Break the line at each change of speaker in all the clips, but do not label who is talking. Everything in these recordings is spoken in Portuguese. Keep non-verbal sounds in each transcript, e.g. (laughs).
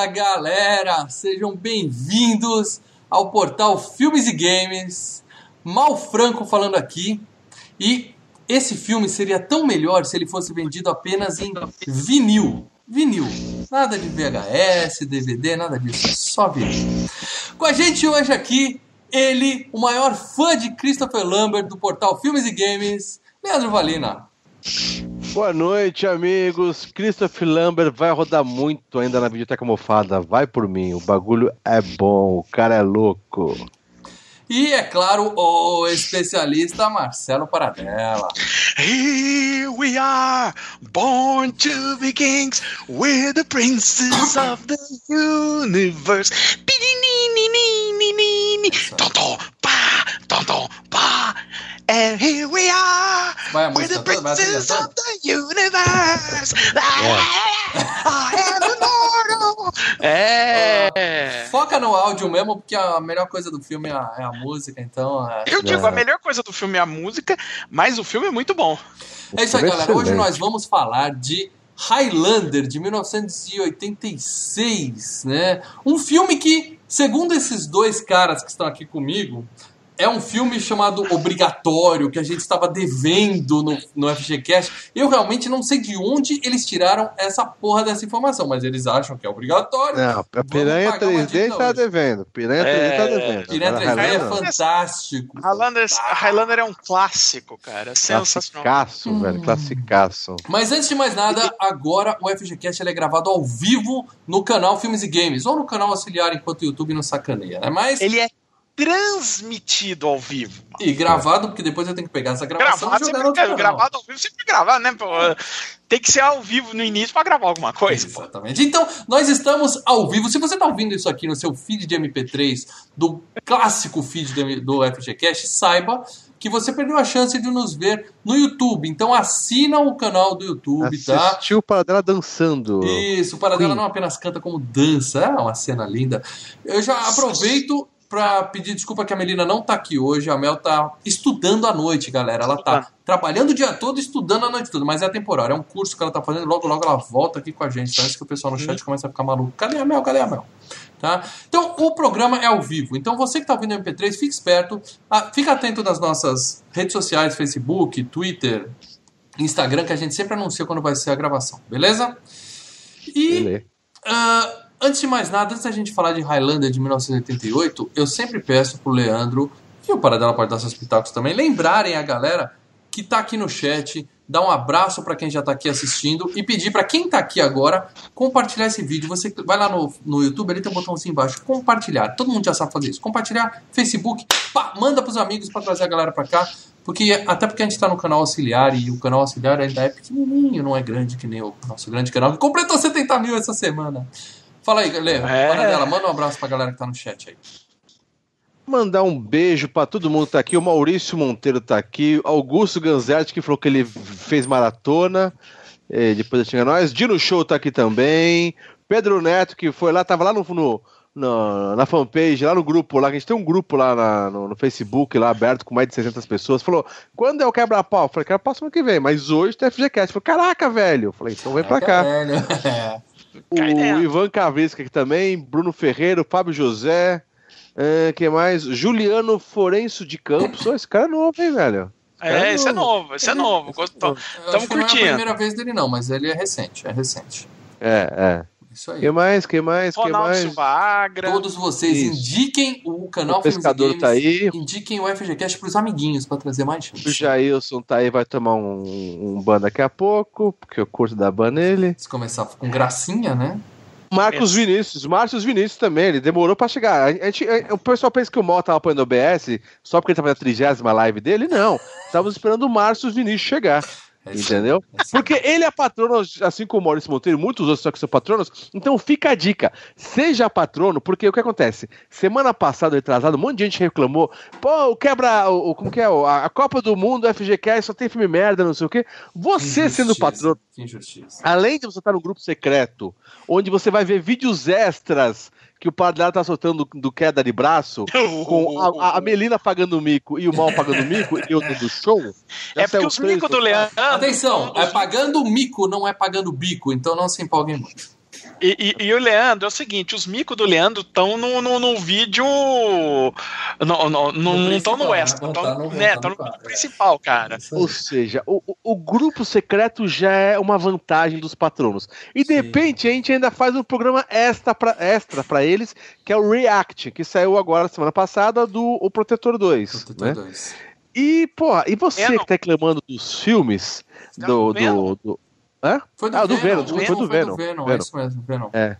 Fala galera, sejam bem-vindos ao portal Filmes e Games. Mal Franco falando aqui. E esse filme seria tão melhor se ele fosse vendido apenas em vinil. Vinil. Nada de VHS, DVD, nada disso. Só vinil. Com a gente hoje aqui, ele, o maior fã de Christopher Lambert do portal Filmes e Games, Leandro Valina.
Boa noite, amigos. Christopher Lambert vai rodar muito ainda na Videoteca Mofada. Vai por mim, o bagulho é bom, o cara é louco.
E, é claro, o especialista Marcelo Paradela.
Here we are, born to be kings. We're the princes of the universe. Tonton, pá, tonton, pá. And here we are,
Vai a
we're
música
the
vai a trilha
princes of the universe. I am immortal. É.
Foca no áudio mesmo, porque a melhor coisa do filme é a, é a música, então. É,
Eu digo,
É.
a melhor coisa do filme é a música, mas o filme é muito bom.
é isso aí, galera. Hoje nós vamos falar de Highlander, de 1986, né? Um filme que, segundo esses dois caras que estão aqui comigo, é um filme chamado Obrigatório, que a gente estava devendo no, no FGCast. Eu realmente não sei de onde eles tiraram essa porra dessa informação, mas eles acham que é obrigatório.
Não, a Piranha
pagar uma
3D
dívida
está
hoje.
devendo. Piranha 3D está
É,
devendo.
Piranha
Agora,
3D é fantástico.
Highlander, Highlander é um clássico, cara. Sensacional.
Classicaço,
Hum.
velho. Classicaço.
Mas antes de mais nada, agora o FGCast é gravado ao vivo no canal Filmes e Games, ou no canal auxiliar enquanto o YouTube não sacaneia, né? Mas.
Ele é transmitido ao vivo.
E gravado, porque depois eu tenho que pegar essa gravação
Gravado,
e jogar
sempre,
no canal.
gravado ao vivo, sempre gravado, né? pô? Tem que ser ao vivo no início pra gravar alguma coisa. pô.
Exatamente. Então, nós estamos ao vivo. Se você está ouvindo isso aqui no seu feed de MP3, do clássico feed do- do FGCast, saiba que você perdeu a chance de nos ver no YouTube. Então, assina o canal do YouTube, tá?
Assistiu o Paradela dançando.
Isso, o Paradela não apenas canta como dança, é uma cena linda. Eu já aproveito para pedir desculpa que a Melina não tá aqui hoje. A Mel tá estudando à noite, galera. Ela tá trabalhando o dia todo e estudando a noite toda, mas é temporário. É um curso que ela tá fazendo, logo logo ela volta aqui com a gente, tá? antes que o pessoal no chat comece a ficar maluco. Cadê a Mel? Cadê a Mel? Tá? Então, o programa é ao vivo. Então, você que está ouvindo o MP3, fique esperto. Ah, fica atento nas nossas redes sociais, Facebook, Twitter, Instagram, que a gente sempre anuncia quando vai ser a gravação, beleza? E
Beleza.
ah, antes de mais nada, antes da gente falar de Highlander de 1988, eu sempre peço pro Leandro, e o Paradela pode dar seus pitacos também, lembrarem a galera que tá aqui no chat, dar um abraço para quem já tá aqui assistindo e pedir para quem tá aqui agora compartilhar esse vídeo. Você vai lá no, no YouTube, ali tem um botãozinho embaixo, compartilhar. Todo mundo já sabe fazer isso. Compartilhar, Facebook, pá, manda pros amigos para trazer a galera para cá. Porque, até porque a gente tá no canal auxiliar e o canal auxiliar ainda é pequenininho, não é grande que nem o nosso grande canal, que completou 70 mil essa semana. Fala aí, Lê,
É.
Paradela, manda um abraço pra galera que tá no chat aí.
Mandar um beijo pra todo mundo que tá aqui. O Maurício Monteiro tá aqui. Augusto Ganzetti, que falou que ele fez maratona. Eh, depois tinha nós. Dino Show tá aqui também. Pedro Neto, que foi lá, tava lá no, no- na- na fanpage, lá no grupo, lá, a gente tem um grupo lá na- no, no Facebook, lá aberto com mais de 600 pessoas. Falou: quando é o quebra-pau? Eu Falei: quebra-pau semana que vem, mas hoje tem FGCast. Falei: caraca, velho. Falei: então vem pra cá.
Velho. (laughs) É.
O. Ivan Cavrisca aqui também, Bruno Ferreira, Fábio José, eh, quem mais? Juliano Forenço de Campos. Ô, esse cara é novo, hein, velho?
É, esse é novo, esse é novo. Gosto-
Eu
Tamo
acho que não é a
curtindo.
primeira vez dele, não, mas ele é recente, é recente.
É, é.
Isso aí.
Quem mais? Quem mais? Quem
Ronaldo
mais?
Silva Agra.
Todos vocês
Isso.
indiquem o canal
O pescador
e
tá
Games,
aí.
indiquem o FGCast pros amiguinhos pra trazer mais gente.
O Jailson tá aí, vai tomar um, um ban daqui a pouco, porque eu curto dar ban nele.
Se começar com gracinha, né?
Marcos
Esse.
Vinícius, Marcos Vinícius também, ele demorou pra chegar. A gente, a- o pessoal pensa que o Mal tava apoiando o OBS só porque ele tava na trigésima live dele. Não, estávamos esperando o Marcos Vinícius chegar.
É.
Entendeu?
É.
Porque ele é patrono, assim como o Maurício Monteiro e muitos outros só que são patronos. Então fica a dica. Seja patrono, porque o que acontece? Semana passada, retrasado, um monte de gente reclamou. Pô, quebra. O, como que é? A, a Copa do Mundo, o FGCast, só tem filme merda, não sei o quê. Você sendo patrono,
injustiça.
além de você estar no grupo secreto, onde você vai ver vídeos extras que o Padre tá soltando do, queda de braço, (laughs) com a, a Melina pagando o mico e o Mal pagando o mico, e eu do show. (laughs)
É
Já
porque os micos do Leandro.
Atenção, é pagando mico, não é pagando bico, então não se empolguem muito.
E, e, e, o Leandro, é o seguinte, os micos do Leandro estão no, no, no, vídeo. Não estão no extra, estão tá no, né, tá no, no principal, cara.
Ou seja, o, o grupo secreto já é uma vantagem dos patronos. E de Sim. repente a gente ainda faz um programa extra para extra pra eles, que é o React, que saiu agora semana passada do O Protetor 2. Protetor né? 2. E, porra, e você é, que tá reclamando dos filmes do, do, do,
Hã? Foi do ah, do Venom, Venom. Foi do Venom. Foi do Venom, Venom. É isso mesmo, Venom.
É.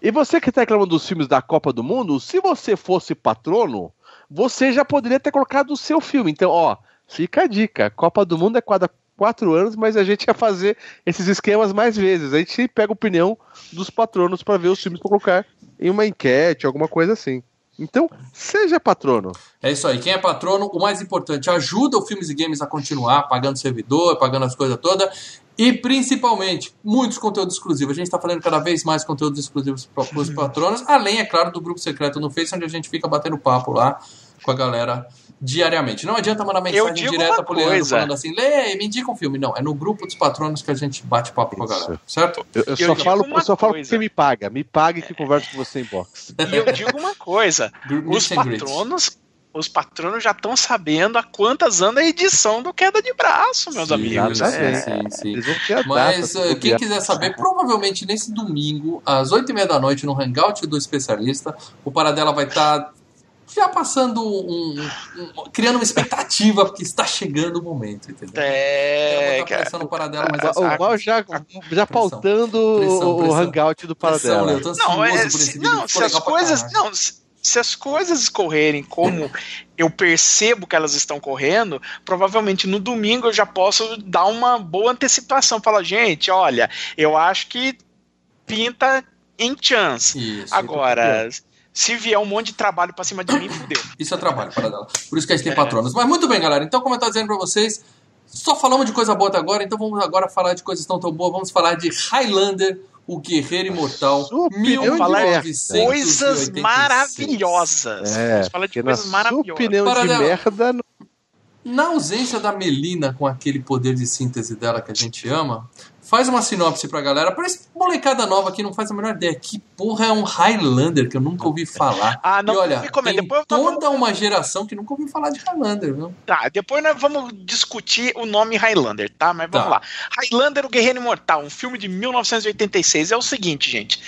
E você que está reclamando dos filmes da Copa do Mundo, se você fosse patrono, você já poderia ter colocado o seu filme. Então, ó, fica a dica. Copa do Mundo é cada quatro anos, mas a gente ia fazer esses esquemas mais vezes. A gente pega a opinião dos patronos para ver os filmes para colocar em uma enquete, alguma coisa assim. Então, seja patrono.
É isso aí. Quem é patrono, o mais importante, ajuda o Filmes e Games a continuar, pagando servidor, pagando as coisas todas. E principalmente, muitos conteúdos exclusivos. A gente está fazendo cada vez mais conteúdos exclusivos para os patronos, além, é claro, do grupo secreto no Face, onde a gente fica batendo papo lá com a galera diariamente. Não adianta mandar mensagem direta pro Leandro falando assim, Lê, me indica um filme. Não, é no grupo dos patronos que a gente bate papo com a galera, certo?
Eu, eu, eu só falo, eu só falo que você me paga. Me pague que converso com você em box.
E eu digo uma coisa, (laughs) os patronos os patronos já estão sabendo a quantas anda a edição do Queda de Braço, meus sim, amigos.
É, sim, sim. Mas uh, quem quiser saber, provavelmente nesse domingo, às oito e meia da noite, no Hangout do especialista, o Paradela vai estar tá já passando um, um, criando uma expectativa porque está chegando o momento, entendeu?
É,
cara. No Paradela, mas
o Mal já, já pautando pressão, o hangout do Paradela.
Pressão, não, é, se, não, se as coisas, não, se as coisas correrem como eu percebo que elas estão correndo, provavelmente no domingo eu já posso dar uma boa antecipação, falar, gente, olha, eu acho que pinta em chance. Isso, Agora, se vier um monte de trabalho pra cima de mim, fudeu.
Isso é trabalho para dela. Por isso que a gente tem é. patronos. Mas muito bem, galera. Então, como eu tô dizendo pra vocês, só falamos de coisa boa até agora, então vamos agora falar de coisas tão tão boas. Vamos falar de Highlander, o Guerreiro Imortal.
De coisas maravilhosas. É,
vamos falar de coisas maravilhosas. Opinião de merda.
Na ausência da Melina com aquele poder de síntese dela que a gente ama, Faz uma sinopse pra galera. Parece molecada nova que não faz a menor ideia. Que porra é um Highlander que eu nunca ouvi falar? Ah, não, e olha, tem depois toda uma geração que nunca ouviu falar de Highlander, viu?
Tá, depois nós vamos discutir o nome Highlander, tá? Mas vamos tá. lá. Highlander, o Guerreiro Imortal, um filme de 1986. É o seguinte, gente.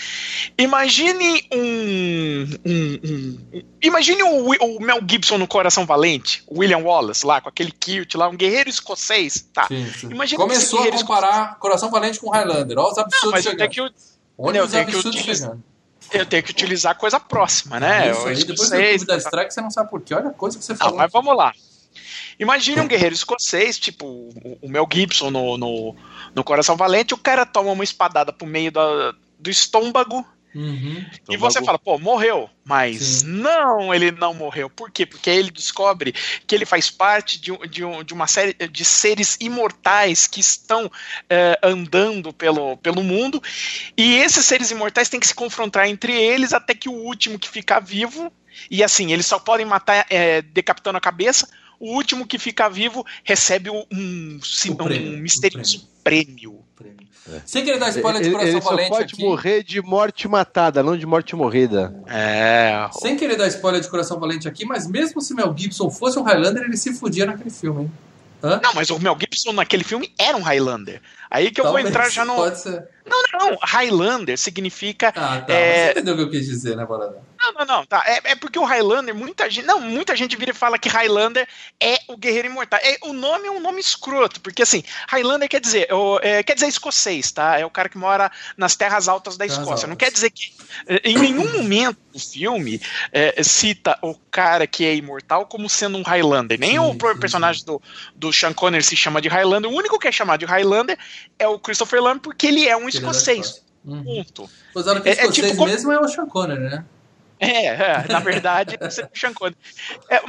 Imagine um. um, um imagine o, o, Mel Gibson no Coração Valente, o William Wallace lá, com aquele kilt lá, um guerreiro escocês, tá? Sim,
sim. Começou a comparar escocês. Coração Valente com Highlander. Olha os absurdos não, chegando. Que eu,
Olha eu os absurdos utilizar, chegando. Eu tenho que utilizar coisa próxima, né?
Isso aí, depois sei, do da Strike você não sabe por quê. Olha a coisa que você falou.
Não, mas vamos lá. Imagine um guerreiro escocês, tipo o Mel Gibson no, no, no Coração Valente, o cara toma uma espadada pro meio da, do estômago Uhum. E você fala, pô, morreu. Mas Sim. não, ele não morreu. Por quê? Porque aí ele descobre que ele faz parte de, de, de uma série de seres imortais que estão é, andando pelo, pelo mundo. E esses seres imortais têm que se confrontar entre eles até que o último que ficar vivo. E assim, eles só podem matar é, decapitando a cabeça. O último que ficar vivo recebe um, um, um misterioso prêmio. prêmio.
É. Sem querer dar spoiler de Coração
ele
Valente
só pode aqui. morrer de morte matada, não de morte morrida.
É.
Sem querer dar spoiler de Coração Valente aqui, mas mesmo se Mel Gibson fosse um Highlander, ele se fudia naquele filme, hein?
Hã? Não, mas o Mel Gibson naquele filme era um Highlander. Aí que eu Talvez, vou entrar já no.
Pode ser.
Não, não, Highlander significa.
Ah, tá. É... Você entendeu o que eu quis dizer, né, Balada?
Não, não, não, tá. É, é, porque o Highlander, muita gente. Não, muita gente vira e fala que Highlander é o guerreiro imortal. É, o nome é um nome escroto, porque assim, Highlander quer dizer, é, quer dizer escocês, tá? É o cara que mora nas terras altas da Escócia. Altas. Não quer dizer que é, em nenhum momento do filme é, cita o cara que é imortal como sendo um Highlander. Nem sim, o sim, personagem sim. Do, do Sean Connery se chama de Highlander. O único que é chamado de Highlander é o Christopher Lambert, porque ele é um escocês. É uhum. Ponto.
Usaram que é, escocês é, tipo, mesmo é o Sean Connery, né?
É, é, na verdade, você Sean Connery. É,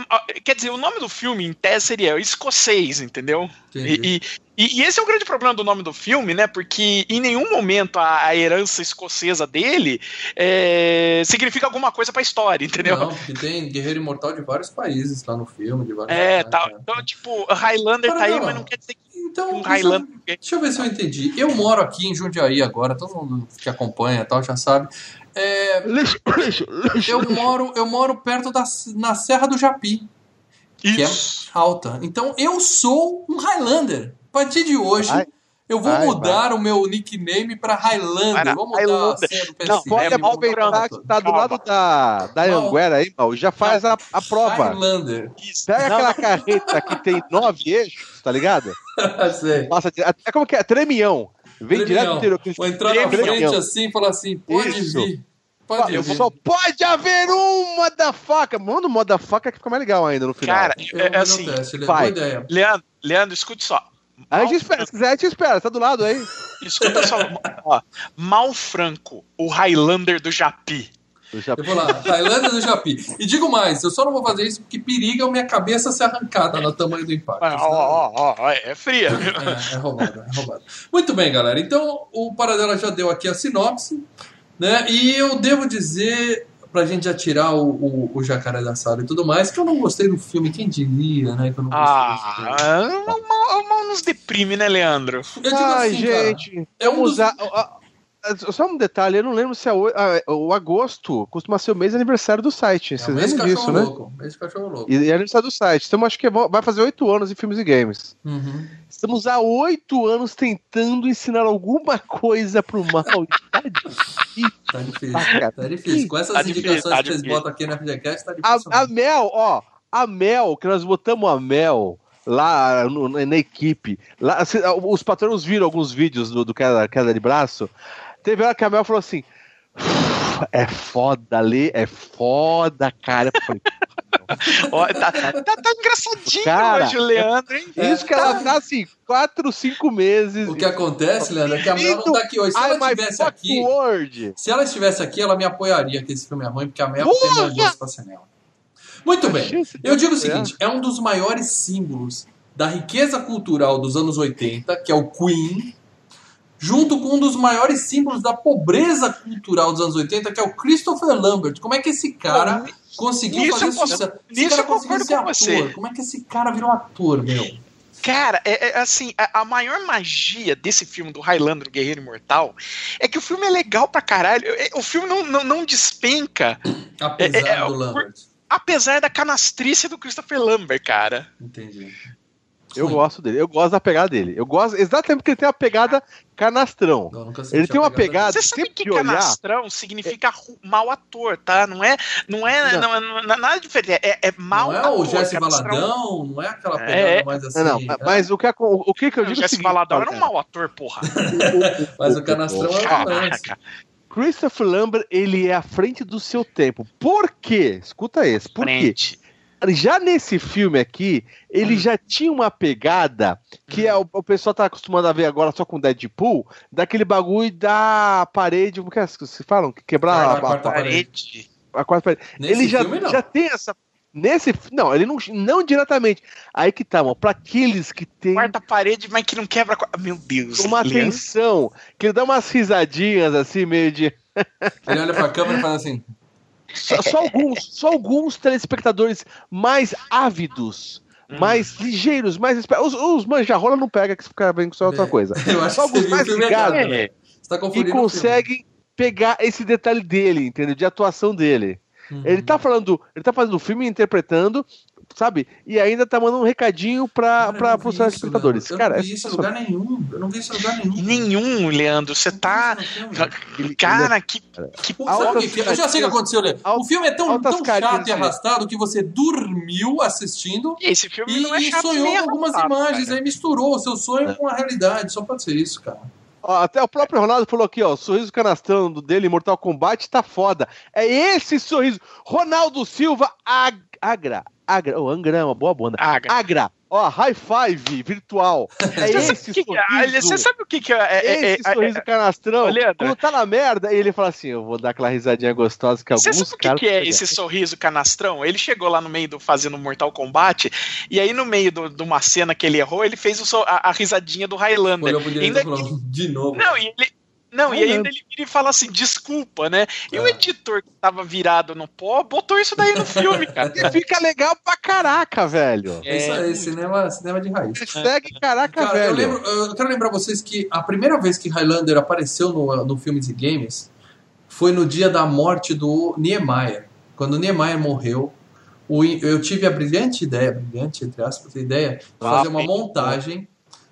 quer dizer, o nome do filme, em tese, seria escocês, entendeu? E, e, e, esse é o grande problema do nome do filme, né? Porque em nenhum momento a, a herança escocesa dele é, significa alguma coisa pra história, entendeu?
Não, porque tem guerreiro imortal de vários países lá no filme, de vários
É, tá. Então, tipo, Highlander tá aí, mas não quer dizer que
Então, um deixa, deixa, eu ver se eu entendi. Eu moro aqui em Jundiaí agora, todo mundo que acompanha tal já sabe. É, eu moro eu moro perto da na Serra do Japi, Isso. que é alta. Então eu sou um Highlander. A partir de hoje, Ai. Eu vou Ai, mudar vai. o meu nickname para Highlander. Vamos mudar Highlander. a senha do PC. Não,
pode é aproveitar que tá do lado da, da Anguera aí, mal. Já faz a, a prova.
Highlander.
Pega não. aquela carreta que tem nove eixos, tá ligado? (laughs)
Sei.
Passa, é como que é? Tremião. Vem direto do interior.
Vou entrar na frente assim e falar assim, pode Isso. vir. Pode
eu só pode haver uma da faca. Manda uma da faca que fica mais legal ainda no final.
Cara, é, é assim. Teste, vai. Leandro, Leandro, escute só.
A gente espera, se quiser, a gente espera, tá do lado aí.
Escuta só, ó, Mal Franco, o Highlander do Japi.
Do Japi. Eu vou lá, Highlander do Japi. E digo mais, eu só não vou fazer isso porque periga a minha cabeça ser arrancada no tamanho do impacto.
Ó, ó, ó, é fria.
É, é roubada, é roubada. Muito bem, galera. Então, o Paradela já deu aqui a sinopse, né? E eu devo dizer, pra gente já tirar o, o, o jacaré da sala e tudo mais, que eu não gostei do filme, quem diria, né? Que eu não
ah, mal, mal nos deprime, né, Leandro?
Eu Ai, assim, gente, cara, é um dos... usar. Só um detalhe, eu não lembro se é o, o agosto costuma ser o mês de aniversário do site. Vocês é, lembram disso, né?
Louco, mês cachorro louco.
E, e é aniversário do site. Então acho que é vai fazer oito anos em filmes e games.
Uhum.
Estamos há oito anos tentando ensinar alguma coisa pro mal. (laughs) tá
difícil. Tá difícil. Tá difícil. Com essas tá indicações tá que vocês botam aqui na FGCast, tá difícil.
A, a, Mel, ó, a Mel, que nós botamos a Mel lá no, na equipe. Lá, os patrões viram alguns vídeos do, do queda, queda de braço. Teve hora que a Mel falou assim: é foda ali, é foda, cara. Eu falei, (laughs)
Olha, tá, tá, tá, engraçadinho cara, hoje o Leandro, hein?
Isso que ela tá assim, 4, 5 meses.
O que acontece, Leandro, é que a Mel não tá aqui hoje. Se ela estivesse aqui.
Word.
Se ela estivesse aqui, ela me apoiaria que esse filme é ruim, porque a Mel tem mais gosto pra ser nela. Muito bem. Eu digo o seguinte: é um dos maiores símbolos da riqueza cultural dos anos 80, que é o Queen junto com um dos maiores símbolos da pobreza cultural dos anos 80, que é o Christopher Lambert. Como é que esse cara conseguiu fazer
sucesso? Esse cara conseguiu ser ator. Você.
Como é que esse cara virou ator, meu?
Cara, é, é assim, a, a, maior magia desse filme do Highlander, o Guerreiro Imortal, é que o filme é legal pra caralho. É, o filme não, não, não despenca.
Apesar é, é, do Lambert.
apesar da canastrice do Christopher Lambert, cara.
Entendi.
Eu gosto dele, eu gosto da pegada dele. Eu gosto exatamente porque ele tem uma pegada canastrão. Não, ele tem uma pegada.
Você sabe que canastrão significa é... mau ator, tá? Não é, não é, não. Não, é, não é nada diferente. É, é mau
não é o Jesse Valadão, não é aquela pegada é, mais assim.
Não, não, mas o que, o, o que, que eu digo? O
Jesse Valadão era um mau ator, porra. (laughs)
mas o canastrão é
o Christopher Lambert, ele é à frente do seu tempo. Por quê? Escuta esse. Por frente. quê? Já nesse filme aqui, ele hum. já tinha uma pegada que é, o, o, pessoal tá acostumado a ver agora só com Deadpool, daquele bagulho da parede, como que é que se falam? Quebrar
ah, a, a, quarta parede.
A quarta parede. Nesse ele já, filme, já tem essa Nesse. Não, ele não, não diretamente. Aí que tá, mano. Pra aqueles que tem.
Quarta parede, mas que não quebra. Meu Deus.
Uma Leandro. tensão. Que ele dá umas risadinhas assim, meio de.
ele olha pra câmera e faz assim.
Só, só, alguns, só alguns telespectadores mais ávidos, hum. mais ligeiros, mais os, os manjarrola não pega que fica bem com só outra é, coisa. (laughs) só alguns mais ligados é. tá e conseguem pegar esse detalhe dele, entendeu? De atuação dele. Uhum. Ele tá falando, ele tá fazendo o filme interpretando, sabe? E ainda tá mandando um recadinho pra, pra, pros telespectadores.
Eu
cara,
não vi isso em lugar nenhum. Eu não vi isso em lugar nenhum.
Nenhum, Leandro. Você tá. Cara, que. que...
Altas, eu já sei o que aconteceu, Leandro. O filme é tão, tão chato e arrastado que você dormiu assistindo.
Esse filme
e,
não é chato
e sonhou com algumas imagens, cara. aí misturou o seu sonho é. com a realidade. Só pode ser isso, cara.
Ó, até o próprio Ronaldo falou aqui, ó, o sorriso canastrão dele em Mortal Kombat tá foda. É esse sorriso. Ronaldo Silva Agra, Agra, oh, Angra é uma boa banda.
Agra.
Agra. Ó, high five virtual. É você esse que, sorriso.
Você sabe o que, que é, é,
é Esse é, sorriso é, canastrão. Leandro, quando tá na merda, ele fala assim: eu vou dar aquela risadinha gostosa que alguns Você sabe o
que, que é esse sorriso canastrão? Ele chegou lá no meio do fazendo Mortal Kombat, e aí no meio do, de uma cena que ele errou, ele fez o, a, a risadinha do Highlander.
Olhou pro Ainda que... de novo.
Não, e ele, Não, e ainda ele vira e fala assim, desculpa, né? E é. o editor que tava virado no pó botou isso daí no filme, cara.
e (laughs) fica legal pra caraca, velho.
É, isso aí, cinema, cinema de raiz.
Segue caraca, cara, velho.
Eu, lembro, eu quero lembrar vocês que a primeira vez que Highlander apareceu no, no filme de games foi no dia da morte do Niemeyer. Quando o Niemeyer morreu, eu tive a brilhante ideia, brilhante entre aspas, a ideia de fazer uma montagem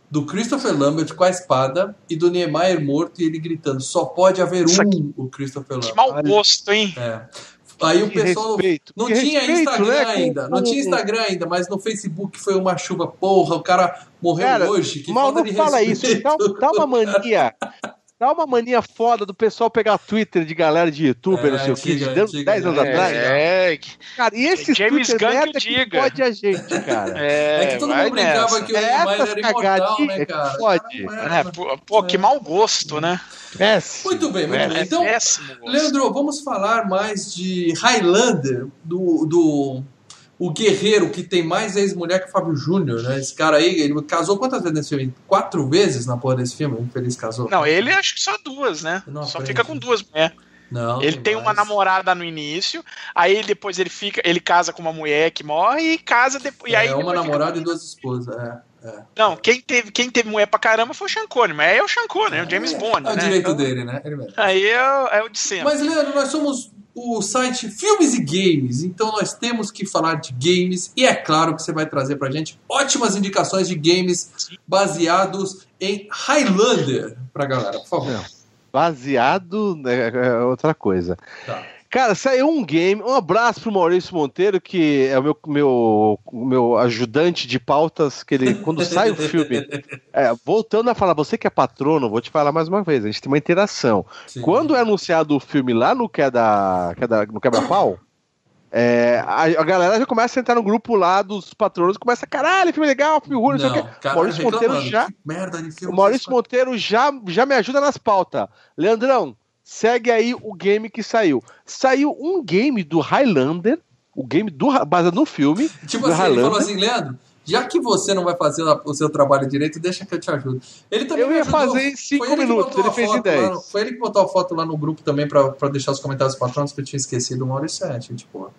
do Christopher Lambert com a espada e do Niemeyer morto e ele gritando: só pode haver um aqui, o Christopher Lambert. Que
mau gosto, hein?
É. Aí o pessoal respeito, não tinha respeito, Instagram né? ainda, não tinha Instagram ainda, mas no Facebook foi uma chuva, porra, o cara morreu cara, hoje.
Que mal não fala respeito. isso, dá, dá uma (laughs) mania. Dá uma mania foda do pessoal pegar Twitter de galera de youtuber, é, não sei o que, de 10 anos é, atrás. É, cara, e esses
James Twitter merda que,
que pode a gente, cara. (laughs)
É, é que todo mundo brincava nessa. que o Neymar era imortal, né, cara?
Pode.
É, pô, pô, que mau gosto, né?
Péssimo. Muito bem, muito bem. Então, Leandro, vamos falar mais de Highlander, do, do o guerreiro que tem mais ex-mulher que o Fábio Júnior, né? Esse cara aí, ele casou quantas vezes nesse filme? Quatro vezes na porra desse filme, o infeliz casou.
Não, ele acho que só duas, né? Só fica com duas mulheres. Não, ele tem mais. uma namorada no início, aí depois ele fica, ele casa com uma mulher que morre e casa depois. É, e aí
uma namorada e duas esposas, é. É.
Não, quem teve, quem teve mulher pra caramba foi o Sean Connery, mas aí é o Sean Connery, é, o James Bond.
É o
né?
direito então, dele, né?
Aí é, é, o de sempre.
Mas, Leandro, nós somos o site Filmes e Games. Então nós temos que falar de games e é claro que você vai trazer pra gente ótimas indicações de games baseados em Highlander pra galera, por favor. Não,
baseado né, é outra coisa. Tá. Cara, saiu um game. Um abraço pro Maurício Monteiro, que é o meu, meu, meu ajudante de pautas, que ele, quando sai o filme, (laughs) é, voltando a falar, você que é patrono, vou te falar mais uma vez, a gente tem uma interação. Sim. Quando é anunciado o filme lá no Queda, queda no Quebra-Pau, é, a, a, galera já começa a entrar no grupo lá dos patronos e começa, caralho, filme legal, filme ruim, não sei o quê. Maurício Monteiro já.
Merda de filme
o Maurício Monteiro já, já me ajuda nas pautas. Leandrão, segue aí o game que saiu. Saiu um game do Highlander, o game do, baseado no filme.
Tipo assim, Highlander. ele falou assim, Leandro, já que você não vai fazer o seu trabalho direito, deixa que eu te ajudo. Ele também
eu ia fazer em 5 minutos, ele fez em 10.
Foi ele que botou a foto lá no grupo também pra deixar os comentários patrões que eu tinha esquecido uma hora e sete, tipo.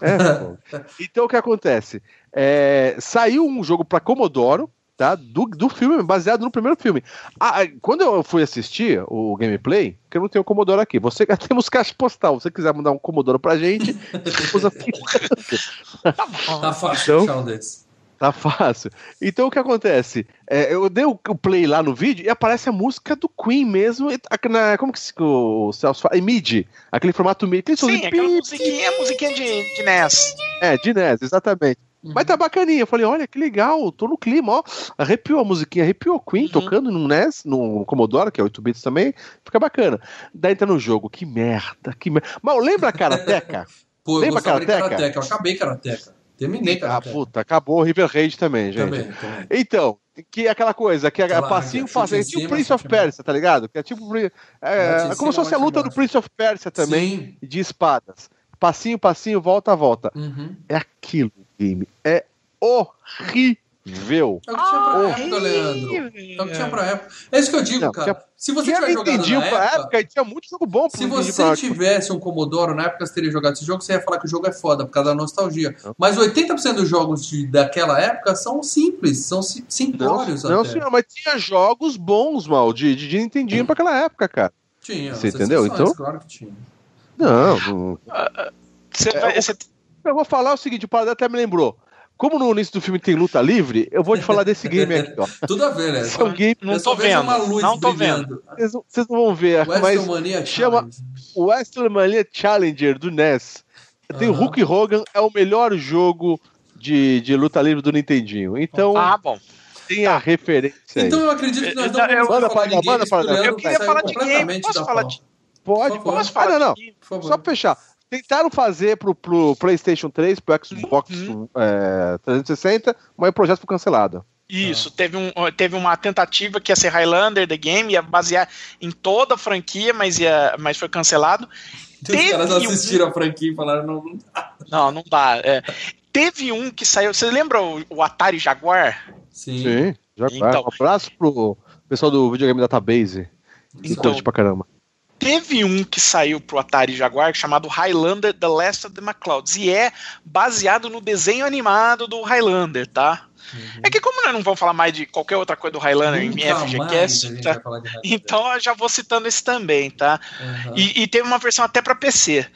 É, (laughs) então o que acontece? É, saiu um jogo para Commodore, tá? Do, do filme, baseado no primeiro filme. Ah, quando eu fui assistir o gameplay, que eu não tenho Commodore aqui, você (laughs) temos caixa postal. Se você quiser mandar um Commodore pra gente, usa (laughs)
Tá fácil então, desse.
Tá fácil. Então o que acontece? É, eu dei o, play lá no vídeo e aparece a música do Queen mesmo. Na, como que o Celso fala? Em MIDI. Aquele formato MIDI.
Sim, aquela musiquinha, musiquinha de, de NES.
É, de NES, exatamente. Uhum. Mas tá bacaninha. Eu falei, olha que legal, tô no clima, ó. Arrepiou a musiquinha, arrepiou Queen uhum. tocando no NES, no Commodore, que é 8 bits também. Fica bacana. Daí entra no jogo, que merda, que merda. Mas lembra a Karateka? (laughs)
Pô, eu lembra Karateka? Karateka? Eu acabei Karateka. Terminei
ah, Karateka. Ah, puta, acabou o River Raid também, gente. Também, também. Então, que é aquela coisa, que é passinho, passinho. É tipo Prince of Persia, tá ligado? Que é tipo. É, é como se fosse a luta do Prince of Persia também, Sim. de espadas. Passinho, passinho, volta, volta. Uhum. É aquilo game é horrível.
É o que tinha pra ah, época, Leandro. É o que tinha pra época. É isso que eu digo, não, cara. Tinha... Se você tiver jogado na época, época,
tinha muito jogo bom.
Se você tivesse um Commodore na época, você teria jogado esse jogo, você ia falar que o jogo é foda, por causa da nostalgia. Não. Mas 80% dos jogos de, daquela época são simples, são simplórios
não, não, senhor, mas tinha jogos bons, mal, de, de, de Nintendinho hum. pra aquela época, cara.
Tinha.
Você entendeu? Então...
Claro que tinha.
Não. não... Você
vai... É, você
eu vou falar o seguinte, o Paradão até me lembrou. Como no início do filme tem luta livre, eu vou te falar desse game aqui, ó. (laughs)
Tudo a ver, né?
Esse é um game...
Não tô vendo, não tô vendo.
Vocês, não vão ver, mas chama WrestleMania Challenger do NES. Tem o Hulk Hogan, é o melhor jogo de, de luta livre do Nintendinho. Então,
ah, bom.
tem a referência
Então eu acredito que nós não vamos
manda falar de games,
Eu queria falar de game, posso falar de...
Pode, posso falar ah, não, não. Só pra fechar. Tentaram fazer pro, pro PlayStation 3, pro Xbox uhum. é, 360, mas o projeto foi cancelado.
Isso, ah. teve, um, teve uma tentativa que ia ser Highlander The Game, ia basear em toda a franquia, mas, ia, mas foi cancelado.
Os caras assistiram um... a franquia e falaram: não, não
dá. Não, não dá. É. Teve um que saiu. Você lembra o, o Atari Jaguar?
Sim. Sim, Jaguar. Então, um abraço pro pessoal do videogame Database. Então, pra caramba.
Teve um que saiu pro Atari Jaguar chamado Highlander The Last of the McClouds e é baseado no desenho animado do Highlander, tá? Uhum. É que como nós não vamos falar mais de qualquer outra coisa do Highlander Nunca em FGCast, tá? então eu já vou citando esse também, tá? Uhum. E, e teve uma versão até para PC.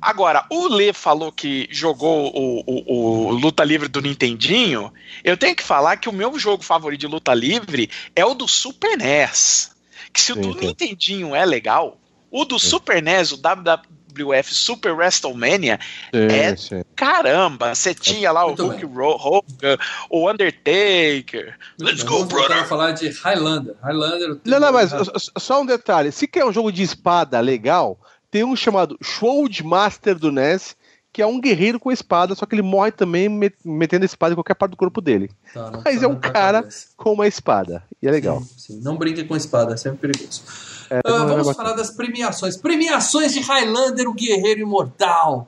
Agora, o Lê falou que jogou o, o, o, Luta Livre do Nintendinho. Eu tenho que falar que o meu jogo favorito de Luta Livre é o do Super NES. Que se o do Nintendinho é legal, o do sim. Super NES, o WWF Super WrestleMania, sim, é sim. caramba. Você tinha lá Muito o Hulk Hogan, o Undertaker.
Let's go, brother. Eu falar de Highlander. Highlander.
Não, não, mas só um detalhe. Se quer um jogo de espada legal, tem um chamado Sword Master do NES que é um guerreiro com espada, só que ele morre também metendo a espada em qualquer parte do corpo dele. Tá, Mas é um cara com uma espada. E é legal.
Sim, sim. Não brinque com espada, é sempre perigoso. É, uh, vamos é falar das premiações. Premiações de Highlander, o Guerreiro Imortal.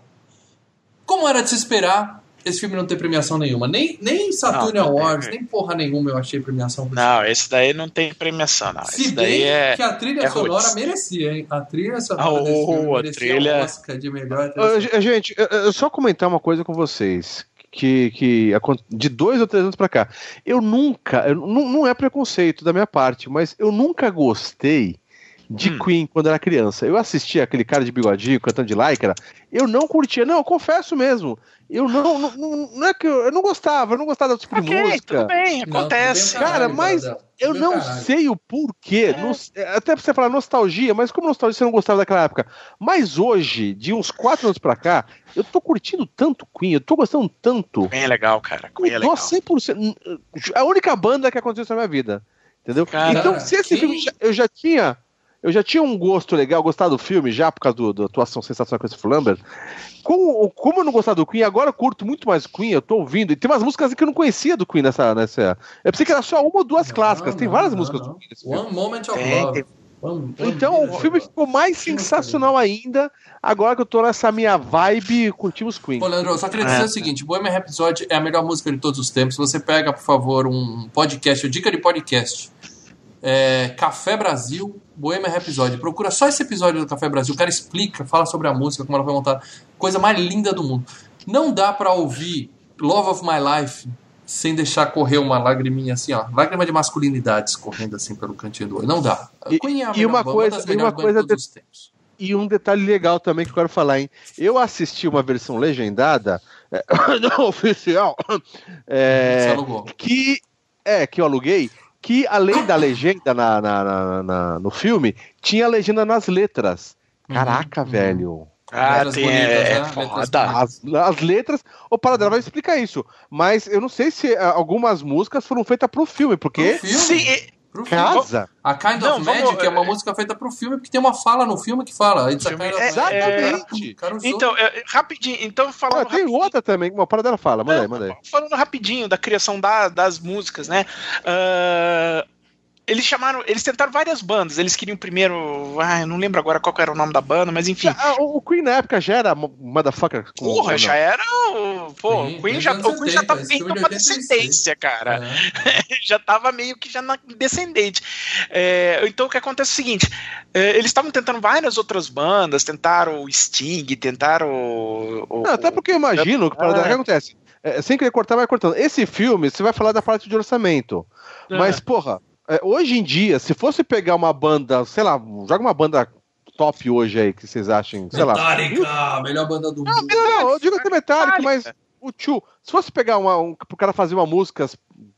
Como era de se esperar, esse filme não tem premiação nenhuma. Nem, nem Saturn não, Awards, nem porra nenhuma eu achei premiação.
Não, esse daí não tem premiação, não.
Se
esse
bem é, que a trilha é sonora roots. merecia, hein? A trilha sonora oh, desse filme merecia trilha... Oscar de melhor.
Uh, gente, eu só comentar uma coisa com vocês. Que, que de dois ou três anos pra cá, eu nunca, eu, não, não é preconceito da minha parte, mas eu nunca gostei de hum. Queen quando era criança. Eu assistia aquele cara de bigodinho cantando de lycra, eu não curtia, não, eu confesso mesmo. Eu não, não, não, é que eu, eu, não gostava, eu não gostava desse tipo okay, de música.
Tudo bem, acontece.
Não, cara, mas eu não caralho. sei o porquê. É. No, até pra você falar nostalgia, mas como nostalgia você não gostava daquela época? Mas hoje, de uns quatro anos pra cá, eu tô curtindo tanto Queen, eu tô gostando tanto.
Queen é legal, cara. Queen é legal.
Nossa, 100%. A única banda que aconteceu na minha vida. Entendeu? Cara, então, se esse filme eu já tinha eu já tinha um gosto legal, gostado do filme já, por causa do, da atuação sensacional com esse Lambert. Como, como eu não gostava do Queen, agora eu curto muito mais Queen, eu tô ouvindo. E tem umas músicas que eu não conhecia do Queen nessa. nessa eu pensei que era só uma ou duas não, clássicas. Não, tem várias não, músicas do Queen.
One Moment of é, Love.
então o filme ficou mais sensacional ainda agora que eu tô nessa minha vibe curtimos Queen.
Pô, Leandro, eu só queria dizer é. o seguinte: Bohemian Rhapsody é a melhor música de todos os tempos. Você pega, por favor, um podcast, dica de podcast é, Café Brasil, Bohemian Rhapsody. Procura só esse episódio do Café Brasil. O cara explica, fala sobre a música, como ela foi montada. Coisa mais linda do mundo. Não dá para ouvir Love of My Life sem deixar correr uma lagriminha assim, ó. Lágrima de masculinidade escorrendo assim pelo cantinho do olho. Não dá.
E, é e uma coisa, e uma coisa de... E um detalhe legal também que eu quero falar, hein? Eu assisti uma versão legendada, é, (coughs) não oficial, é, que é que eu aluguei, que além da legenda na, na, na, na no filme, tinha legenda nas letras. Uhum, Caraca, uhum, velho.
Ah, tem, bonitas, é, né?
as, as, letras. O Paradela vai explicar isso. Mas eu não sei se uh, algumas músicas foram feitas pro filme, porque. Pro filme?
Sim,
Pro Casa?
A Kind não, of Magic vamos, é uma é... música feita pro filme, porque tem uma fala no filme que fala.
It's filme, é, exatamente. É, então, é, rapidinho, então falando. Ah,
tem
rapidinho.
outra também, uma para dela fala, manda aí, manda aí.
Falando rapidinho da criação da, das músicas, né? Uh, eles chamaram, eles tentaram várias bandas. Eles queriam primeiro, ah, eu não lembro agora qual era o nome da banda, mas enfim.
Ah, o Queen na época já era motherfucker.
Porra, já era, pô, Sim, o Queen já, o Queen já tava indo pra descendência, cara. É. (laughs) já tava meio que já na descendente. É, então o que acontece é o seguinte, é, eles estavam tentando várias outras bandas, tentaram o Sting, tentaram o,
o não, até porque eu imagino que, o que acontece. É, sem querer cortar, vai cortando. Esse filme, você vai falar da parte de orçamento. É. Mas, porra, é, hoje em dia, se fosse pegar uma banda, sei lá, joga uma banda top hoje aí que vocês achem, sei
Metallica,
lá.
melhor banda do
mundo. Não, não, eu digo até Metallica, mas o Tio, se fosse pegar uma, um, pro cara fazer uma música,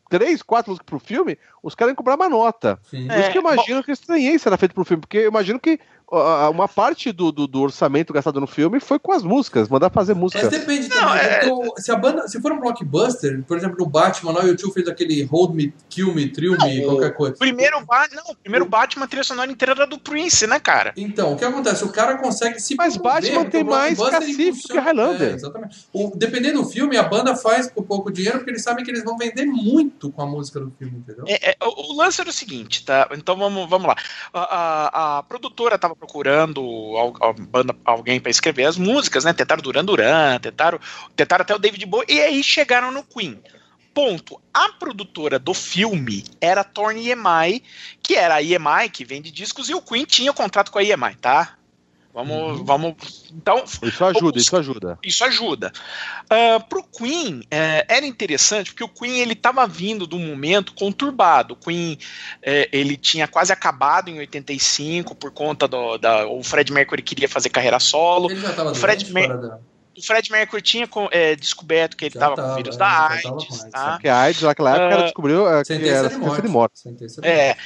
três, quatro músicas pro filme, os caras iam cobrar uma nota. Sim. Por isso que eu é, imagino bom, que estranhei era feito pro filme, porque eu imagino que uma parte do, do, do, orçamento gastado no filme foi com as músicas, mandar fazer música.
Mas depende não, também. É... Então, se a banda, se for um blockbuster, por exemplo, no Batman, lá o YouTube fez aquele Hold Me, Kill Me, Thrill Me, qualquer coisa.
Primeiro, ba não, primeiro Batman, a trilha sonora inteira era do Prince, né, cara?
Então, o que acontece? O cara consegue se
Mas Batman tem mais cacife que Highlander. É,
exatamente. O, dependendo do filme, a banda faz por pouco dinheiro, porque eles sabem que eles vão vender muito com a música do filme, entendeu?
É, é, o, o lance era o seguinte, tá? Então vamos, vamos lá. A, a, a produtora tava procurando alguém para escrever as músicas, né? Tentaram Duran Duran, tentaram, tentaram até o David Bowie, e aí chegaram no Queen. ponto. A produtora do filme era a Torn EMI, que era a EMI que vende discos, e o Queen tinha contrato com a EMI, tá? Vamos, uhum. vamos. Então.
Isso ajuda, isso ajuda.
Isso ajuda. Uh, pro Queen é, era interessante porque o Queen ele estava vindo de um momento conturbado. O Queen é, ele tinha quase acabado em 85 por conta do da o Fred Mercury queria fazer carreira solo.
Ele já tava
o Fred Mer o Fred Mercury tinha é, descoberto que ele estava com o vírus é, da AIDS. Tá?
Que a AIDS naquela época uh, descobriu é, que era sentença de morte.
De morte. É.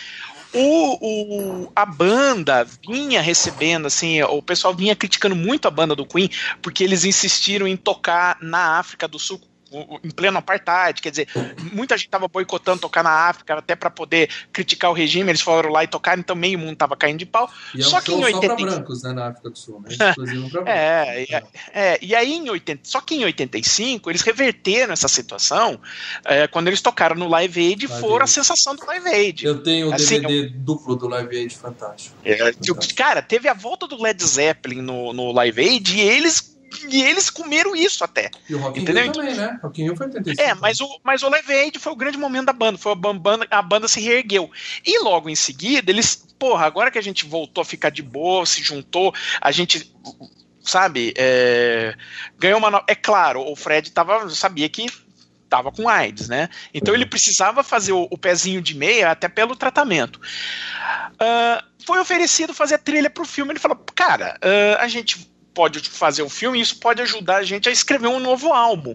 O, o, a banda vinha recebendo, assim, o pessoal vinha criticando muito a banda do Queen, porque eles insistiram em tocar na África do Sul em pleno apartheid, quer dizer, muita gente estava boicotando tocar na África até para poder criticar o regime, eles foram lá e tocaram, então meio mundo estava caindo de pau.
E é um só que em 80 só brancos, né, na África do Sul, né? (laughs)
é, é, é, e aí em 80, só que em 85 eles reverteram essa situação é, quando eles tocaram no Live Aid e foram a sensação do Live Aid.
Eu tenho o assim, DVD eu... duplo do Live Aid fantástico.
É, fantástico. Cara, teve a volta do Led Zeppelin no, no Live Aid e eles e eles comeram isso até.
E o Rock entendeu? Rio também, né? Rock Rio foi 85.
É, mas o, mas o Live Aid foi o grande momento da banda. Foi a banda, a banda se reergueu. E logo em seguida, eles, porra, agora que a gente voltou a ficar de boa, se juntou, a gente sabe, é, ganhou uma. É claro, o Fred tava, sabia que tava com AIDS, né? Então ele precisava fazer o, o pezinho de meia até pelo tratamento. Uh, foi oferecido fazer a trilha pro filme. Ele falou, cara, uh, a gente pode fazer o filme e isso pode ajudar a gente a escrever um novo álbum.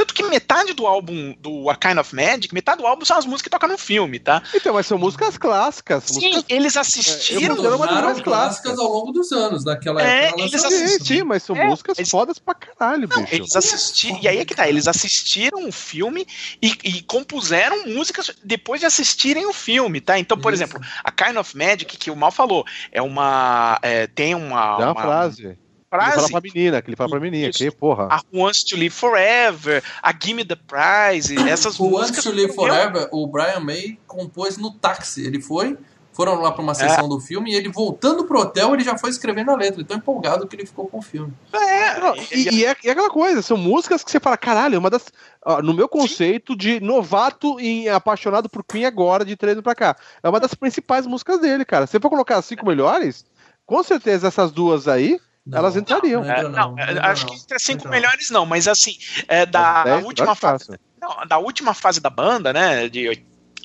Tanto que metade do álbum do A Kind of Magic, metade do álbum são as músicas que tocam no filme, tá?
Então, mas são músicas clássicas.
Sim,
músicas...
eles assistiram.
É, músicas clássicas ao longo dos anos, naquela
é, época. Eles assistiram,
sim, mas são é, músicas eles... fodas pra caralho, não, bicho.
Eles assistiram. E aí é que tá, eles assistiram o filme e, e compuseram músicas depois de assistirem o filme, tá? Então, por Isso. exemplo, A Kind of Magic, que o Mal falou, é uma. É, tem uma.
É uma, uma frase frase. Ele fala pra menina, que ele fala pra menina, que porra.
A Who Wants to Live Forever, a Gimme the Prize, (coughs) essas
Who músicas. Wants to Live Forever, o Brian May compôs no táxi. Ele foi, foram lá pra uma sessão é. do filme e ele voltando pro hotel, ele já foi escrevendo a letra. Ele tão empolgado que ele ficou com o filme.
É, Não, e, e, é, e, é, aquela coisa, são músicas que você fala, caralho, uma das. Ó, no meu conceito Sim. de novato e apaixonado por Queen agora, de treino pra cá, é uma das principais músicas dele, cara. Se for colocar as cinco melhores, com certeza essas duas aí não, elas entrariam.
Não, é, não, não acho que entre as cinco melhores não, mas assim, é, da é última fase. Não, da última fase da banda, né? De,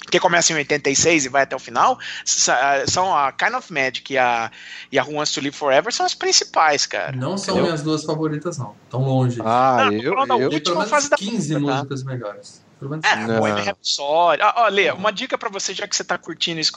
que começa em 86 e vai até o final, são a Kind of Magic e a, e a Who Wants to Live Forever são as principais, cara.
Não são minhas duas favoritas, não. Tão longe.
Ah, eu, eu,
da última fase da
15 banda, tá? músicas melhores.
É, Bohemian Rhapsody. Ah, ó, Lê, uma dica para você, já que você tá curtindo isso,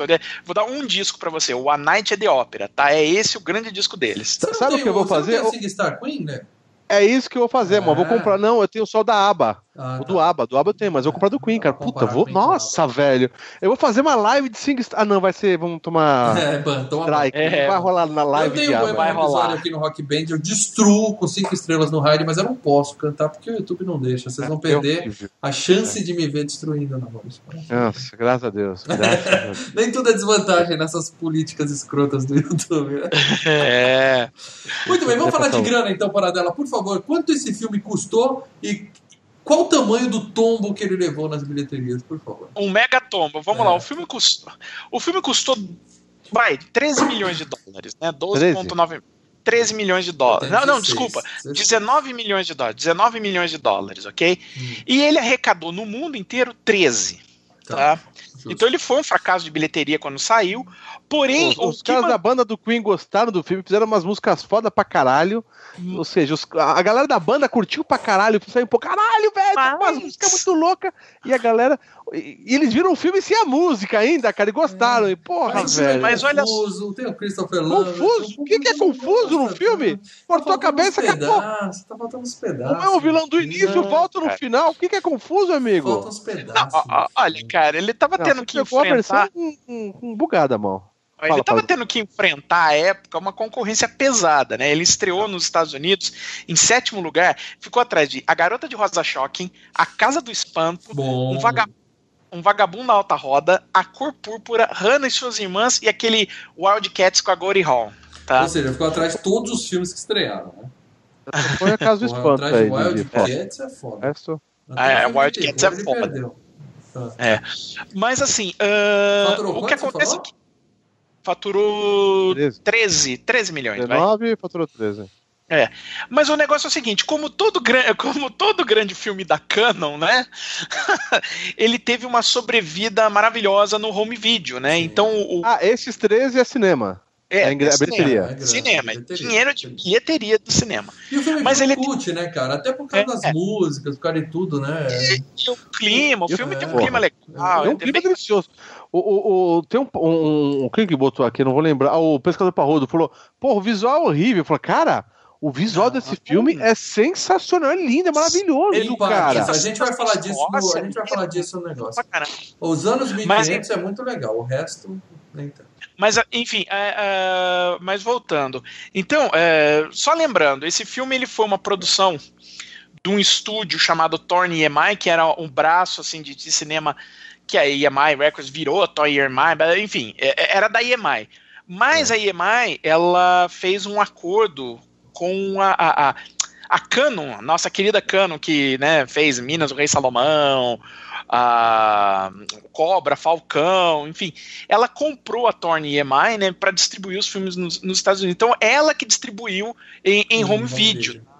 vou dar um disco para você, o A Night at the Opera, tá? É esse o grande disco deles.
Sabe o que eu vou fazer?
Você não Star Queen, né?
É isso que eu vou fazer, é. mano. Vou comprar. Não, eu tenho só da aba. Ah, o tá. do aba. Do aba eu tenho, mas eu vou comprar do Queen, cara. Puta, vou. Nossa, velho. Eu vou fazer uma live de 5 Ah, não, vai ser. Vamos tomar. (laughs)
É, ban, toma
strike. É, vai rolar na live
eu tenho
de.
Um vai rolar. aqui no Rock Band. Eu destruo com 5 estrelas no raid, mas eu não posso cantar porque o YouTube não deixa. Vocês vão perder a chance de me ver destruindo na voz.
Nossa, graças a Deus. Graças a Deus. (laughs)
Nem tudo é desvantagem nessas políticas escrotas do YouTube. Né? (laughs)
É.
Muito bem, vamos falar de grana então, Paradela. Por favor, quanto esse filme custou e qual o tamanho do tombo que ele levou nas bilheterias, por favor?
Um mega tombo. Vamos é. lá, o filme custou. O filme custou. Vai, 13 milhões de dólares, né? 12,9. 13 milhões de dólares. Não, não, desculpa. 19 milhões de dólares. 19 milhões de dólares, ok? Hum. E ele arrecadou no mundo inteiro 13. Tá? tá? Então ele foi um fracasso de bilheteria quando saiu. Porém,
os, os caras da banda do Queen gostaram do filme, fizeram umas músicas foda pra caralho. Hum. Ou seja, os, a galera da banda curtiu pra caralho, saiu pô, caralho, velho, Mas... umas músicas muito loucas. E a galera. E, e, eles viram o filme sem a música ainda, cara, e gostaram. É. E porra,
mas,
velho.
Mas olha só. Tem o Christopher
Lambert. Confuso? O que, que é confuso no filme? Cortou a cabeça, acabou.
Tá faltando uns pedaços.
Não é o vilão do início, não, volta no cara. final. O que, que é confuso, amigo?
Faltam uns pedaços.
Não, olha, cara, ele tava não, tendo que enfrentar. A versão
um, um, um bugada, mão.
Ele estava tendo que enfrentar à época uma concorrência pesada, né? Ele estreou nos Estados Unidos em sétimo lugar, ficou atrás de A Garota de Rosa Shocking, A Casa do Espanto, um, vagab um Vagabundo na Alta Roda, A Cor Púrpura, Hannah e suas irmãs e aquele Wildcats com a Gory Hall. Tá?
Ou seja, ficou atrás de todos os filmes que estrearam, né?
Foi a Casa do Espanto aí.
Wildcats é foda.
Resto...
É, Wildcats é foda. Ah. É. Mas assim, uh, o que acontece é que faturou 13, 13, 13 milhões.
19 vai. faturou 13.
É. Mas o negócio é o seguinte, como todo, (laughs) como todo grande filme da Canon, né? (laughs) ele teve uma sobrevida maravilhosa no home video, né? Então o...
Ah, esses 13 é cinema.
É, é, é bilheteria. É cinema, é dinheiro de bilheteria do cinema.
E o filme Mas ele cult, né, cara? Até por causa é, das é. músicas, por causa de tudo, né?
E, e o clima, o filme tem um clima legal.
É um clima bem... delicioso. O, o, o, tem um, um, um, Quem que botou aqui? Não vou lembrar. Ah, o Pescador Parrudo falou: pô, o visual é horrível. Eu falei, cara. O visual ah, desse filme é sensacional, é lindo, é maravilhoso, Ele, cara.
A gente vai falar disso no, a gente vai falar disso no negócio. Os anos 1500 Mas, é muito legal, o resto nem tanto.
Mas, enfim, é, é, mas voltando. Então, é, só lembrando, esse filme ele foi uma produção de um estúdio chamado Thorn EMI, que era um braço assim de, de cinema que a EMI Records virou, Toy EMI, enfim, é, é, era da EMI. Mas é. a EMI, ela fez um acordo com a, a, a, a Canon, nossa querida Canon, que né, fez Minas, o Rei Salomão, a Cobra, Falcão, enfim, ela comprou a Torn EMI, né, para distribuir os filmes nos, nos, Estados Unidos. Então, ela que distribuiu em, em home, home video. video.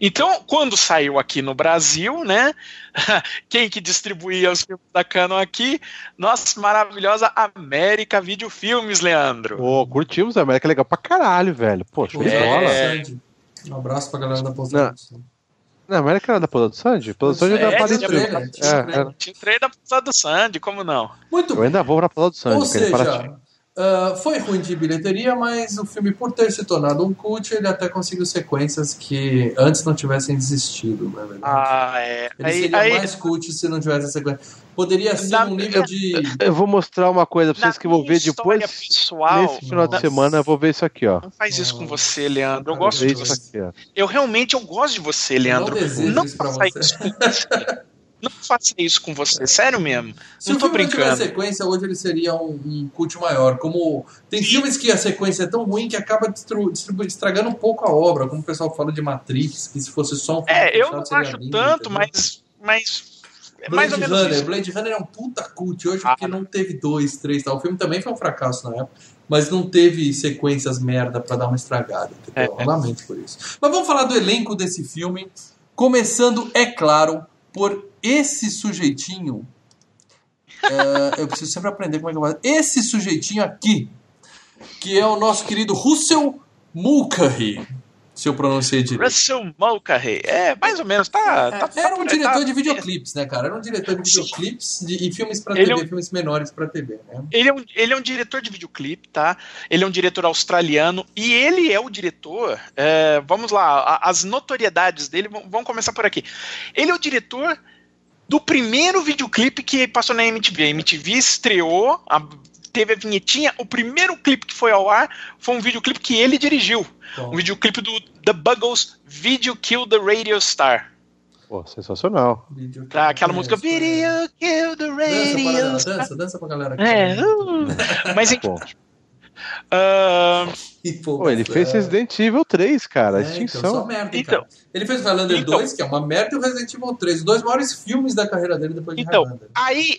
Então, quando saiu aqui no Brasil, né? (laughs) Quem que distribuía os filmes da Canon aqui? Nossa maravilhosa América Video Filmes, Leandro.
Pô, curtimos a América, legal pra caralho, velho. Poxa,
é... Um abraço pra galera da Pousada.
Não, América era da Pousada do Sandy? Pousada do Sandy é, da Palha
Tinha, é, tinha trem da Pousada do Sandy, como não?
Muito
Eu ainda vou pra Pousada do Sandy.
Ou seja, uh, foi ruim de bilheteria, mas o filme, por ter se tornado um cult, ele até conseguiu sequências que antes não tivessem existido, na verdade.
Ah, é.
Ele aí, seria aí... mais cult se não tivesse sequência. Poderia ser Na, um nível de.
Eu vou mostrar uma coisa pra vocês Na que vou ver depois. Pessoal, nesse final de semana eu vou ver isso aqui, ó.
Não faz isso com você, Leandro. Eu gosto de você. Aqui, eu realmente eu gosto de você, Leandro.
Eu não, não faça
isso com (laughs) você. Não faça isso com você, sério mesmo.
Se não tô brincando. Se tivesse sequência, hoje ele seria um, um cult maior. Como tem Sim. filmes que a sequência é tão ruim que acaba estragando um pouco a obra, como o pessoal fala de Matrix, que se fosse só um
filme. É, eu não acho lindo, tanto, mas, mas
é Blade Runner. Isso. Blade Runner é um puta cult hoje porque ah. não teve dois, três tal. O filme também foi um fracasso na época, mas não teve sequências merda para dar uma estragada. Entendeu? É, é. Lamento por isso. Mas vamos falar do elenco desse filme. Começando, é claro, por esse sujeitinho. é, eu preciso sempre aprender como é que eu faço. Esse sujeitinho aqui, que é o nosso querido Russell Mulcahy se eu pronunciei direito.
Russell Mulcahy. É, mais ou menos. Tá, é, tá,
era um tá, diretor tá, de videoclipes, né, cara? Era um diretor de videoclipes de, e filmes para TV, é um, filmes menores para TV, né?
Ele é, um, ele é um diretor de videoclipe, tá? Ele é um diretor australiano e ele é o diretor. É, vamos lá, as notoriedades dele, vamos começar por aqui. Ele é o diretor do primeiro videoclipe que passou na MTV. A MTV estreou, a, teve a vinhetinha. O primeiro clipe que foi ao ar foi um videoclipe que ele dirigiu. Bom. Um videoclipe do The Buggles, Video Kill the Radio Star.
Pô, sensacional.
Tá, aquela música Video Kill the Radio
dança, Star. Dança, dança pra galera aqui.
É, uh, (laughs) mas enfim.
Uh, Pô, ele fez Resident Evil 3, cara. É, então, extinção. Então,
merda, então, Ele fez Highlander então, 2, que é uma merda, e o Resident Evil 3. Os dois maiores filmes da carreira dele depois de então, Highlander.
Aí,